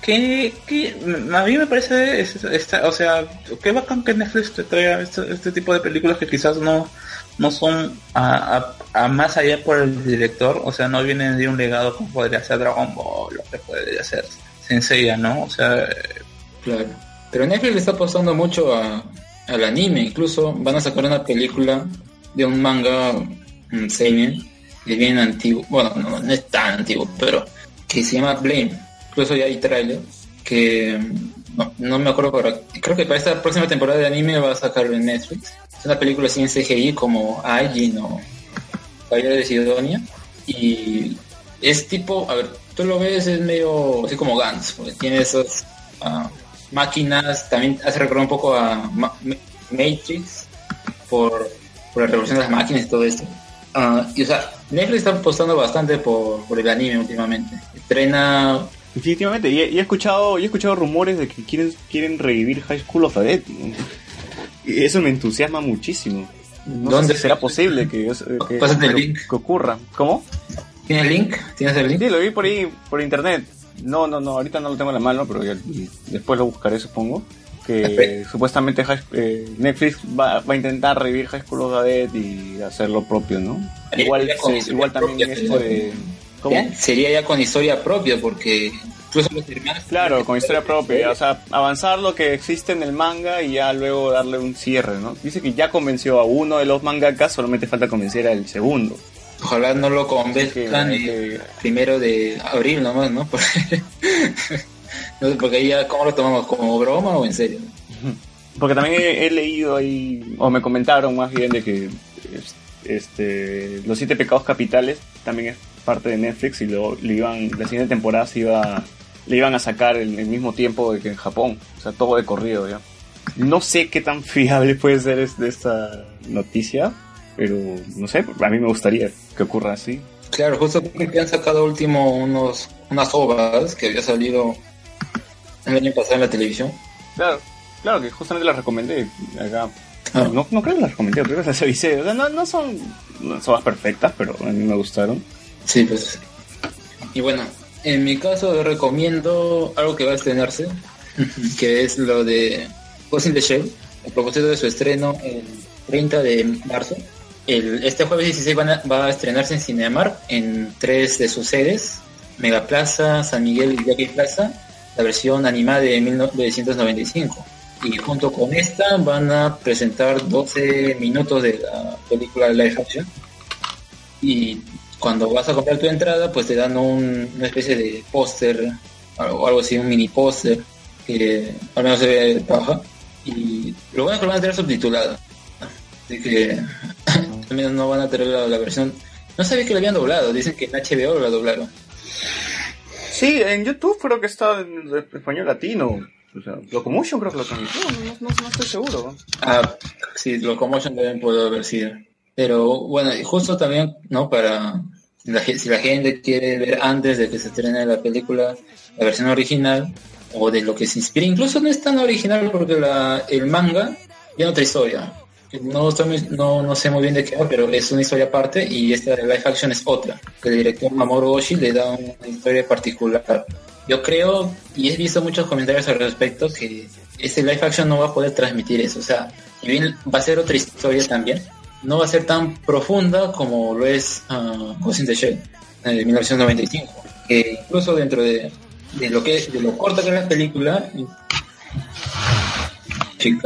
que, que a mí me parece, es- esta- o sea, qué bacán que Netflix te traiga este, este tipo de películas que quizás no, no son a, a- a más allá por el director, o sea, no vienen de un legado como podría ser Dragon Ball, lo que podría ser Senseiya, ¿no? O sea, Claro. Pero Netflix le está apostando mucho a, al anime. Incluso van a sacar una película de un manga un seinen de bien antiguo. Bueno, no, es tan antiguo, pero que se llama Blame. Incluso ya hay trailer que no, no me acuerdo ahora. Creo que para esta próxima temporada de anime va a sacar en Netflix. Es una película en CGI como Aijin o Caballero de Sidonia. Y es tipo, a ver, tú lo ves, es medio así como Gantz, tiene esas ah, máquinas, también hace recordar un poco a Ma- Matrix por, por la revolución de las máquinas y todo esto. Ah, y o sea, Netflix está apostando bastante por, por el anime últimamente. Estrena Definitivamente, y he, y he escuchado, y he escuchado rumores de que quieren, quieren revivir High School of the Dead. Y eso me entusiasma muchísimo. No ¿Dónde? sé si será posible que, el que- link. que ocurra. ¿Cómo? ¿Tienes el link? ¿Tienes el link? Sí, lo vi por ahí, por internet. No, no, no, ahorita no lo tengo en la mano, pero ya- después lo buscaré, supongo. Que (laughs) supuestamente eh, Netflix va, va a intentar revivir High School of the Dead y hacer lo propio, ¿no? Igual, con sí, historia igual también esto de... Sería ya con historia propia, porque incluso los hermanos. Claro, con historia propia, o sea, avanzar lo que existe en el manga y ya luego darle un cierre, ¿no? Dice que ya convenció a uno de los mangakas, solamente falta convencer al segundo. Ojalá no lo convenzcan el primero de abril nomás, ¿no? (laughs) No sé, porque ahí ya, ¿cómo lo tomamos? ¿Como broma o en serio? Porque también he, he leído ahí, o me comentaron más bien de que es- este, los siete pecados capitales también es parte de Netflix y lo, le iban, la siguiente temporada se iba, le iban a sacar en el mismo tiempo que en Japón, o sea, todo de corrido ya. No sé qué tan (laughs) fiable puede ser es- de esta noticia, pero no sé, a mí me gustaría que ocurra así. Claro, justo porque han sacado último unos unas obras que había salido el año pasado en la televisión. Claro, claro que justamente las recomendé acá. Ah. No, no creo que las recomendé, creo que las avisé. O sea, no, no son, no son las perfectas, pero a mí me gustaron. Sí, pues. Y bueno, en mi caso recomiendo algo que va a estrenarse, que es lo de Ghost in the Shell, a propósito de su estreno el 30 de marzo. El, este jueves 16 van a- va a estrenarse en Cinemark en tres de sus sedes, Megaplaza, San Miguel y Jackie Plaza, la versión animada de 1995. Y junto con esta van a presentar 12 minutos de la película live action. Y cuando vas a comprar tu entrada, pues te dan un- una especie de póster, algo, algo así, un mini póster, que al menos se ve paja. Y lo bueno que lo van a tener subtitulado. Así que (laughs) al menos no van a tener la, la versión. No sabía que la habían doblado, dicen que en HBO la doblaron. Sí, en YouTube creo que está en español latino. O sea, Locomotion creo que lo transmitió, no, no, no estoy seguro. Ah, sí, Locomotion también puede haber sido. Pero bueno, y justo también, ¿no? Para la, si la gente quiere ver antes de que se estrene la película, la versión original, o de lo que se inspira. Incluso no es tan original porque la, el manga tiene otra historia. No, no, no sé muy bien de qué va, pero es una historia aparte y esta de live action es otra. Que el director Mamoru Oshii le da una historia particular. Yo creo, y he visto muchos comentarios al respecto, que este live action no va a poder transmitir eso. O sea, bien va a ser otra historia también, no va a ser tan profunda como lo es uh, Ghost in the Shell eh, de 1995. Que incluso dentro de, de lo que de lo corta que es la película, que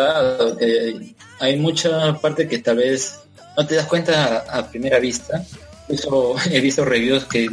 hay mucha parte que tal vez no te das cuenta a, primera vista. (laughs) He visto reviews que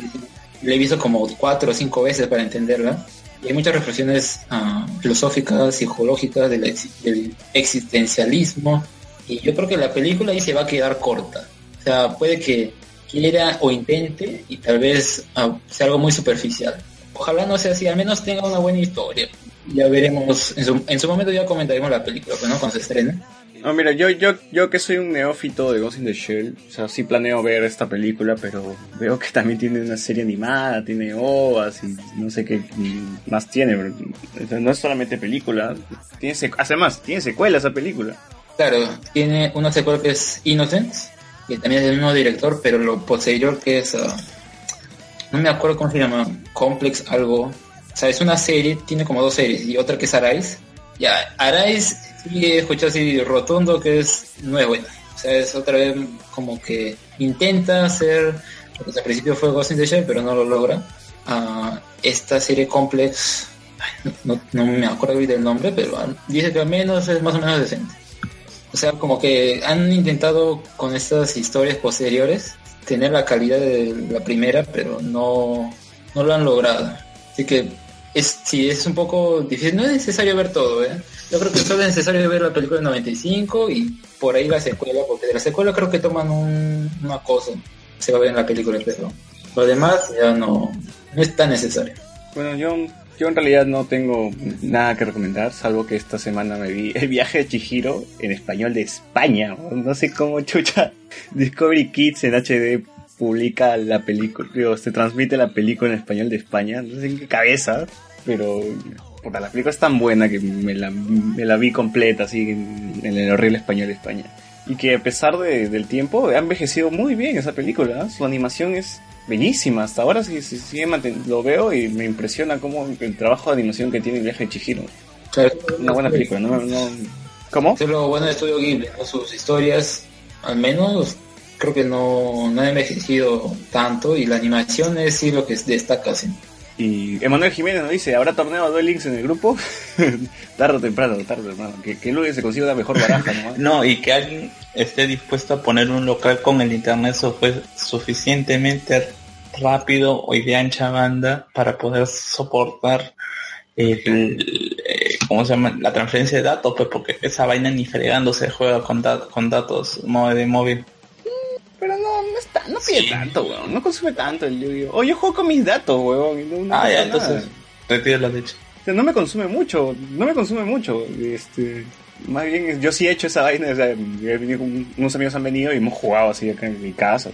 le he visto como cuatro o cinco veces para entenderla. Y hay muchas reflexiones ah, filosóficas, psicológicas del, exi- del existencialismo. Y yo creo que la película ahí se va a quedar corta. O sea, puede que quiera o intente y tal vez ah, sea algo muy superficial. Ojalá no sea así, al menos tenga una buena historia. Ya veremos, en su, en su momento ya comentaremos la película, ¿no? Cuando se estrene. No, mira, yo, yo, yo que soy un neófito de Ghost in the Shell, o sea, sí planeo ver esta película, pero veo que también tiene una serie animada, tiene ovas y no sé qué más tiene, pero, no es solamente película, tiene además, tiene secuela esa película. Claro, tiene una secuela que es Innocence, que también es del mismo director, pero lo posterior que es, ah, no me acuerdo cómo se llama, Complex algo. O sea, es una serie, tiene como dos series, y otra que es Arise. Ya, Arise sí he escuchado así rotundo que es, no es buena. O sea, es otra vez como que intenta hacer lo al principio fue Ghost in the pero no lo logra. Ah, esta serie Complex, no me acuerdo bien del nombre, pero ah, dice que al menos es más o menos decente. O sea, como que han intentado con estas historias posteriores tener la calidad de la primera, pero no, no lo han logrado. Así que es, sí, es un poco difícil. No es necesario ver todo, ¿eh? Yo creo que solo es necesario ver la película del 95 y por ahí la secuela, porque de la secuela creo que toman un- una. Se va a ver en la película, pero lo demás ya no, no es tan necesario. Bueno, yo, yo en realidad no tengo nada que recomendar, salvo que esta semana me vi El viaje de Chihiro en español de España. No sé cómo chucha (laughs) Discovery Kids en HD publica la película, digo, se transmite la película en español de España. No sé en qué cabeza, pero puta, la película es tan buena que me la, me la vi completa así en, en el horrible español de España. Y que a pesar de- del tiempo ha envejecido muy bien esa película. Su animación es bellísima. Hasta ahora sí, sí, manten- lo veo y me impresiona cómo el trabajo de animación que tiene el viaje de Chihiro. Una buena película, ¿no? no ¿Cómo? Es lo bueno de Estudio Ghibli, ¿no? sus historias, al menos creo que no, no han envejecido tanto y la animación es sí lo que destaca. Sí. Y Emanuel Jiménez nos dice, ¿habrá torneo de Duel Links en el grupo? (laughs) tarde o temprano, tarde o temprano. Que, que luego se consiga una mejor baraja, ¿no? (laughs) No, y que alguien esté dispuesto a poner un local con el internet su- pues, suficientemente rápido y de ancha banda para poder soportar el, eh, ¿cómo se llama? la transferencia de datos, pues porque esa vaina ni fregando se juega con, con datos de móvil. Pero no, no, está, no pide tanto, weón. No consume tanto el Yu-Gi-Oh! O yo juego con mis datos, weón. y No, no Ah, ya, entonces, retiro. O sea, no me consume mucho, no me consume mucho. Este, más bien, yo sí he hecho esa vaina. O sea, he venido con- unos amigos han venido y hemos jugado así acá en mi casa.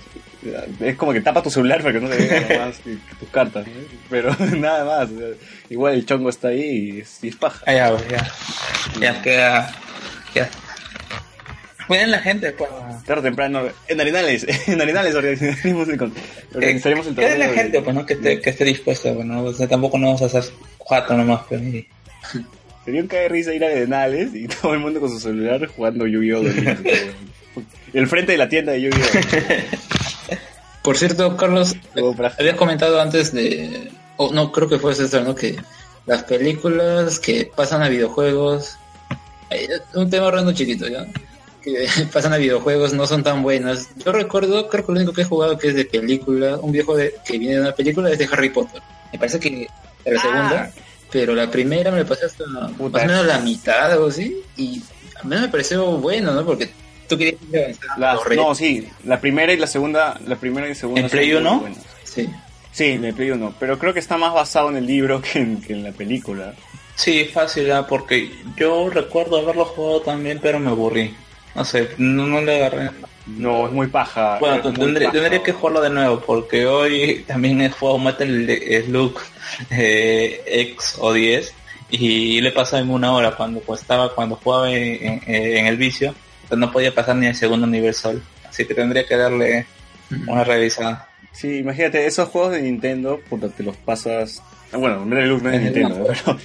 Es como que tapa tu celular para que no te vean nada más que, tus cartas. Pero (laughs) nada más. o sea, igual el chongo está ahí y es, y es paja. Ah, ya, ya. Ya queda. Ya. Cuiden la gente, pues. Tarde o temprano, en Arenales, (laughs) en Arenales organizaremos el, organizaremos el Queden la torneo de- gente, pues, ¿no? Que esté, que esté dispuesta, pues, ¿no? O sea, tampoco no vamos a hacer cuatro nomás, pues. y- Sería un cae de risa ir a Arenales y (laughs) todo el mundo con su celular jugando Yu-Gi-Oh! El frente de la tienda de Yu-Gi-Oh! (laughs) Por cierto, Carlos, habías comentado antes de, o no, creo que fue César, ¿no? Que las películas que pasan a videojuegos, eh, un tema random chiquito, ¿ya? Que (laughs) pasan a videojuegos no son tan buenas. Yo recuerdo, creo que lo único que he jugado que es de película, un viejo de, que viene de una película es de Harry Potter. Me parece que la segunda, pero la primera me la pasé hasta más o menos la mitad o algo así, y a mí me pareció bueno, ¿no? Porque tú querías Las- re- no, sí, la primera y la segunda, la primera y segunda. ¿En Play son muy uno? buenas. Sí. Sí, en el Play 1, pero creo que está más basado en el libro que en, que en la película. Sí, fácil, ah, porque yo recuerdo haberlo jugado también, pero me aburrí. No sé, no, no le agarré. No, es muy paja. Bueno, tendré, paja. tendré que jugarlo de nuevo, porque hoy también he jugado Metal Slug eh, X o 10 y le pasó en una hora cuando pues, estaba cuando jugaba en, en- en el vicio, pues no podía pasar ni el segundo nivel sol. Así que tendría que darle una revisada. Sí, imagínate, esos juegos de Nintendo, puta, te los pasas... ah, Bueno, Metal Slug no es de Nintendo, pero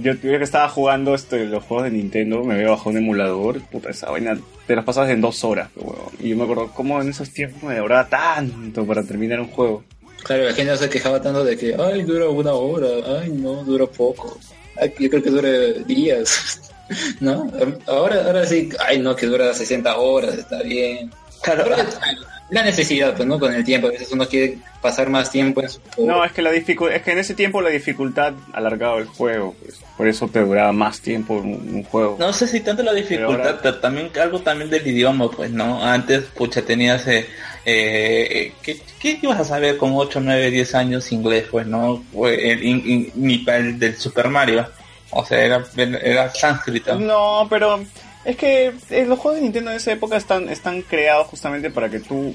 yo, yo que estaba jugando este, los juegos de Nintendo, me había bajado un emulador, puta, esa vaina te los pasabas en dos horas, pues, huevón. Y yo me acuerdo cómo en esos tiempos me demoraba tanto para terminar un juego. Claro, la gente se quejaba tanto de que, ay, dura una hora, ay, no, dura poco. Ay, yo creo que dura días, (laughs) ¿no? Ahora, ahora sí, ay, no, que dura 60 horas, está bien. Claro, (laughs) la necesidad, pues, ¿no? Con el tiempo, a veces uno quiere pasar más tiempo en su juego. No, es que la dificu- es que en ese tiempo la dificultad alargaba el juego, pues. Por eso te duraba más tiempo un, un juego. No sé si tanto la dificultad, pero, ahora- también algo también del idioma, pues, ¿no? Antes, pucha, tenías, eh, eh, ¿qué, qué ibas a saber con 8, 9, 10 años inglés, pues, no? Fue el- in- in- Ni para el del Super Mario. O sea, era, era sánscrito. No, pero es que eh, los juegos de Nintendo en esa época están, están creados justamente para que tú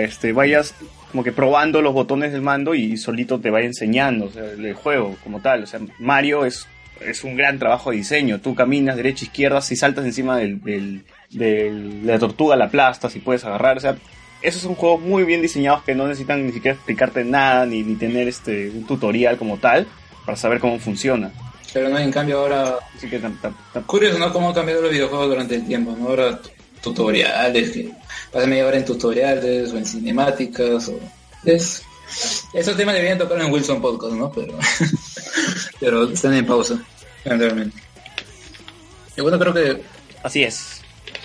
este, vayas como que probando los botones del mando y solito te vaya enseñando o sea, el juego como tal. O sea, Mario es, es un gran trabajo de diseño. Tú caminas derecha, izquierda, si saltas encima del, de la tortuga la aplastas y puedes agarrar. O sea, esos son juegos muy bien diseñados que no necesitan ni siquiera explicarte nada ni, ni tener este un tutorial como tal para saber cómo funciona. Pero no, en cambio ahora... Así que tam- tam- tam- Curioso, ¿no? Cómo han cambiado los videojuegos durante el tiempo, ¿no? Ahora tu- tutoriales, que pasa media hora en tutoriales o en cinemáticas o... Es... Esos temas deberían tocar en Wilson Podcast, ¿no? Pero... (laughs) Pero están en pausa, lamentablemente. Y bueno, creo que así es.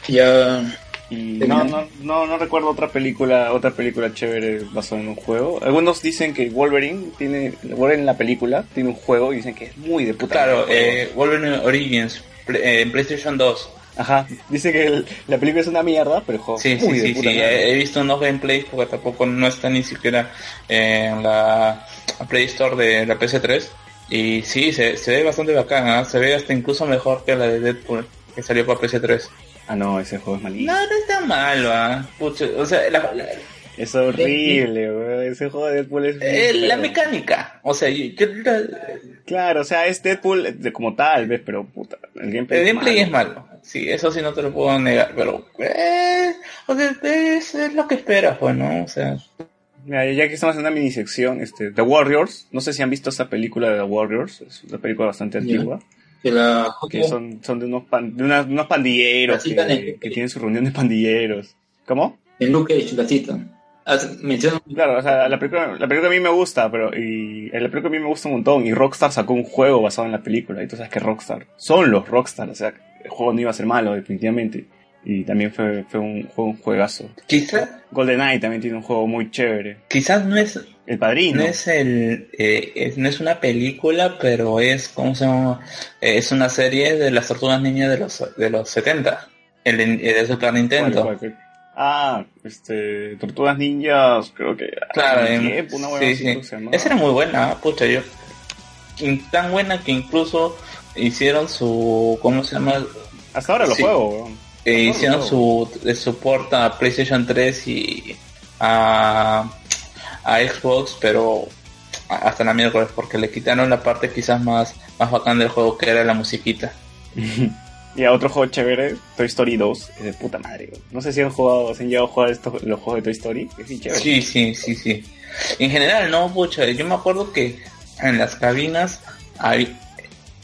ya... Y no, no, no, no recuerdo otra película, otra película chévere basada en un juego. Algunos dicen que Wolverine tiene, Wolverine la película tiene un juego y dicen que es muy de puta. Claro, eh, Wolverine Origins, eh, en PlayStation 2. Ajá, dice que el- la película es una mierda, pero el juego Sí, es muy sí, de sí, puta sí. He, he visto unos gameplays porque tampoco no está ni siquiera en la Play Store de la PS3. Y sí, se, se ve bastante bacán, ¿ah? se ve hasta incluso mejor que la de Deadpool que salió para PS3. Ah, no, ese juego es malísimo. No, no está malo, ¿ah? Pucha, o sea, la, la- Es horrible, weón. Ese juego de Deadpool es eh, la mecánica, o sea, yo- yo- la- Claro, o sea, es Deadpool de- como tal, ¿ves? Pero puta, el gameplay, el gameplay malo. es malo. Sí, eso sí no te lo puedo negar, pero eh, o sea, es, es lo que esperas, pues, ¿no? O sea, Mira, ya que estamos en una mini sección, este, The Warriors, no sé si han visto esa película de The Warriors, es una película bastante antigua, que la que son, son de unos, pan- de unas- unos pandilleros que, en- que tienen su reunión de pandilleros. ¿Cómo? en Luke Cage la citan. Claro, o sea, la película, la película a mí me gusta, pero y la película a mí me gusta un montón y Rockstar sacó un juego basado en la película y tú sabes que Rockstar son los Rockstar, o sea, el juego no iba a ser malo definitivamente y también fue, fue un juego un juegazo. Quizás GoldenEye también tiene un juego muy chévere. quizás no es El Padrino. no es el eh, es- no es una película pero es cómo se llama Eh, es una serie de las tortugas ninjas de los de los 70 el de, el de Super Nintendo ¿Cuál, cuál, cuál? Ah, este, Tortugas Ninjas, creo que. claro em, tiempo, una sí, sí. esa era muy buena pucha yo tan buena que incluso hicieron su cómo se llama Hasta ahora lo Sí. juego, weón. Eh, lo hicieron juego. su de support a PlayStation 3 y a, a Xbox, pero hasta la miércoles porque le quitaron la parte quizás más más bacán del juego que era la musiquita. (laughs) Y a otro juego chévere, Toy Story 2, es de puta madre. No sé si han jugado, si han llegado a jugar estos, los juegos de Toy Story, es bien chévere. Sí, sí, sí, sí. En general, no, pucha, yo me acuerdo que en las cabinas hay-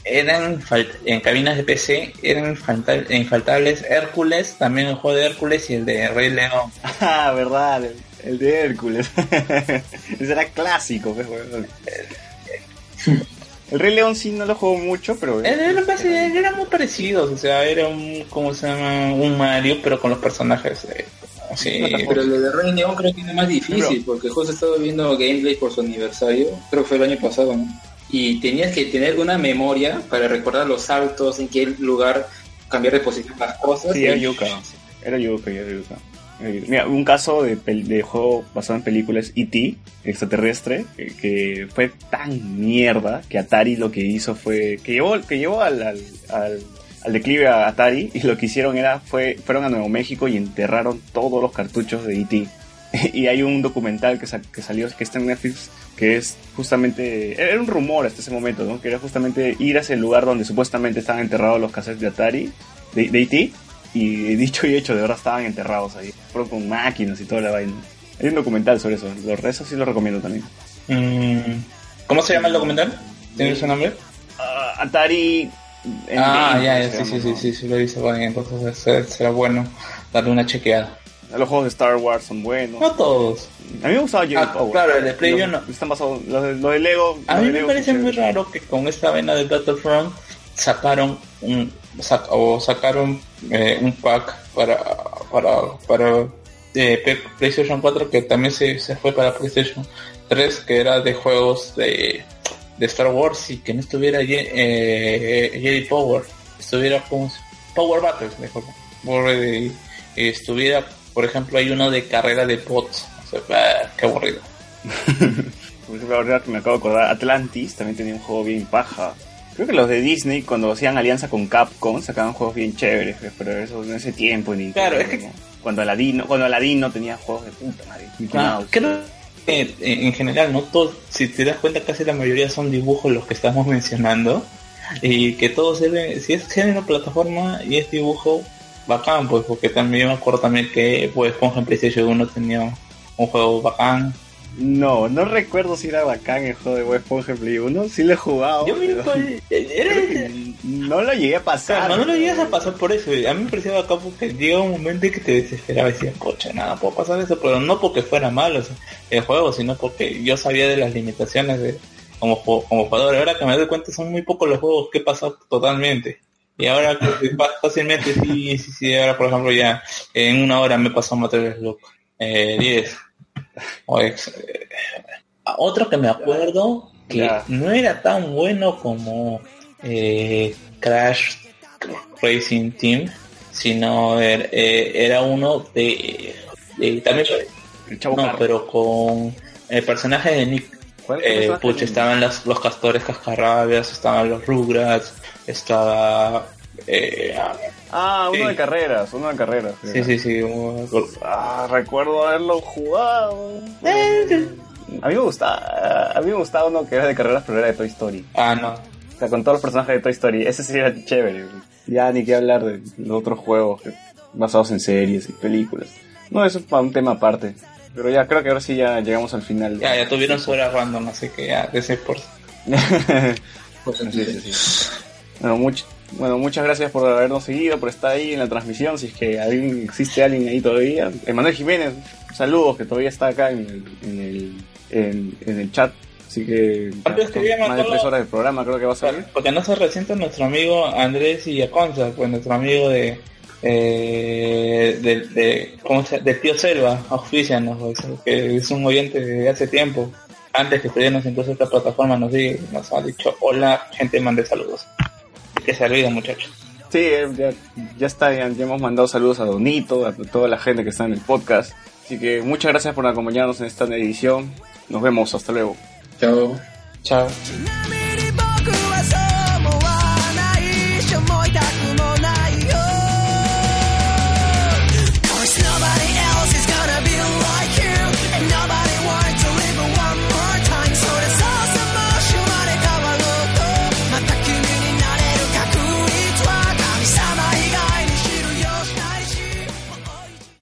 eran en cabinas de PC eran infalta- infaltables Hércules, también el juego de Hércules y el de Rey León. (laughs) Ah, verdad, el, el de Hércules. (laughs) Ese era clásico, pues, weón. El Rey León sí no lo juego mucho, pero... Eran, eran muy parecidos, o sea, era un, ¿cómo se llama? Un Mario, pero con los personajes. eh, así. Pero el de Rey León creo que es más difícil, porque justo he estado viendo gameplay por su aniversario, creo que fue el año pasado, ¿no? Y tenías que tener una memoria para recordar los saltos, en qué lugar cambiar de posición las cosas. Sí, era Yuka. Era Yuka, era Yuka. Yuka. Mira, un caso de, de juego basado en películas E.T., extraterrestre, que, que fue tan mierda que Atari lo que hizo fue. que llevó, que llevó al, al, al, al declive a Atari y lo que hicieron era. fue fueron a Nuevo México y enterraron todos los cartuchos de E.T. (laughs) y hay un documental que, sa- que salió, que está en Netflix, que es justamente, era un rumor hasta ese momento, ¿no? Que era justamente ir hacia el lugar donde supuestamente estaban enterrados los cassettes de Atari, de, de E.T., y dicho y hecho, de verdad estaban enterrados ahí, fueron con máquinas y toda la vaina. Hay un documental sobre eso, lo, eso sí lo recomiendo también. Mm, ¿Cómo se llama el documental? ¿Tiene su nombre? Ah, Atari... Ah, Endgame, ya, ya, sí, sí, sí, sí, sí, lo he visto. Bueno, entonces será, bueno darle una chequeada. Los juegos de Star Wars son buenos. No todos. A mí me gustaba Jerry Ah, Power. claro, el de Play Los- yo no. Están basados, los, de, los de Lego. A los mí me Lego parece muy raro que con esta vena de Battlefront sacaron un sac- o sacaron eh, un pack para para para eh, PlayStation 4 que también se, se fue para PlayStation 3 que era de juegos de, de Star Wars y que no estuviera eh, Jedi Power estuviera con Power Battles mejor por, eh, estuviera por ejemplo hay uno de carrera de bots o sea, bah, qué aburrido (laughs) Por que me acabo de acordar, Atlantis también tenía un juego bien paja. Creo que los de Disney, cuando hacían alianza con Capcom, sacaban juegos bien chéveres, pues, pero eso en ese tiempo. en Nintendo, Claro, es que- ¿no? Cuando Aladino, cuando Aladino tenía juegos de puta madre. Ah, creo que eh, en general, no todos, si te das cuenta, casi la mayoría son dibujos los que estamos (laughs) mencionando. Y que todos sirven, si es género plataforma y es dibujo, bacán, pues, porque también me acuerdo también que pues Esponja en PlayStation 1 tenía un juego bacán. No, no recuerdo si era bacán el juego de Bob Esponja en Play 1. Sí lo he jugado. Yo pero creo que no lo llegué a pasar. Claro, no, no lo llegas a pasar por eso. A mí me parecía bacán porque llega un momento en que te desesperaba y decías, coche, nada, puedo pasar eso, pero no porque fuera malo o sea, el juego, sino porque yo sabía de las limitaciones de como, ju- como jugador. Ahora que me doy cuenta son muy pocos los juegos que he pasado totalmente. Y ahora fácilmente sí, sí, sí, ahora por ejemplo ya en una hora me pasó Material Look eh, 10. Eh, otro que me acuerdo que no era tan bueno como eh, Crash Racing Team, sino er- eh, era uno de, de- también El Chavo no, Carro. pero con el personaje de Nick. ¿Cuál Eh, pucha, estaban los, los castores cascarrabias, estaban los Rugrats, estaba eh, Ah, uno Sí. de carreras, uno de carreras. sí sí sí un- Ah, recuerdo haberlo jugado. Eh, A mí me gustaba, a mí me gustaba uno que era de carreras, pero era de Toy Story. ah no O sea, con todos los personajes de Toy Story. Ese sí era chévere. Ya ni que hablar de los otros juegos que- basados en series y películas. No, eso es para un tema aparte. Pero ya creo que ahora sí ya llegamos al final. ya ya tuvieron su hora random así que ya de ese por (laughs) Sí, sí, sí. Bueno, much- bueno, muchas gracias por habernos seguido, por estar ahí en la transmisión. Si es que alguien, existe alguien ahí todavía. Emanuel Jiménez, saludos, que todavía está acá en el, en el, en, en el chat. Así que ¿Cuánto escribía, más de tres horas del programa creo que va a salir. porque no se resiente nuestro amigo Andrés Illaconza pues nuestro amigo de eh, de, de, ¿cómo se, de Tío Selva, auspicianos, pues, que es un oyente de hace tiempo. Antes que estuviéramos incluso esta plataforma nos, di- nos ha dicho hola, gente, mande saludos. Que se olvida muchachos. Sí, eh, ya, ya está, ya, ya hemos mandado saludos a Donito, a toda la gente que está en el podcast. Así que muchas gracias por acompañarnos en esta edición. Nos vemos, hasta luego. Chao. Chao.「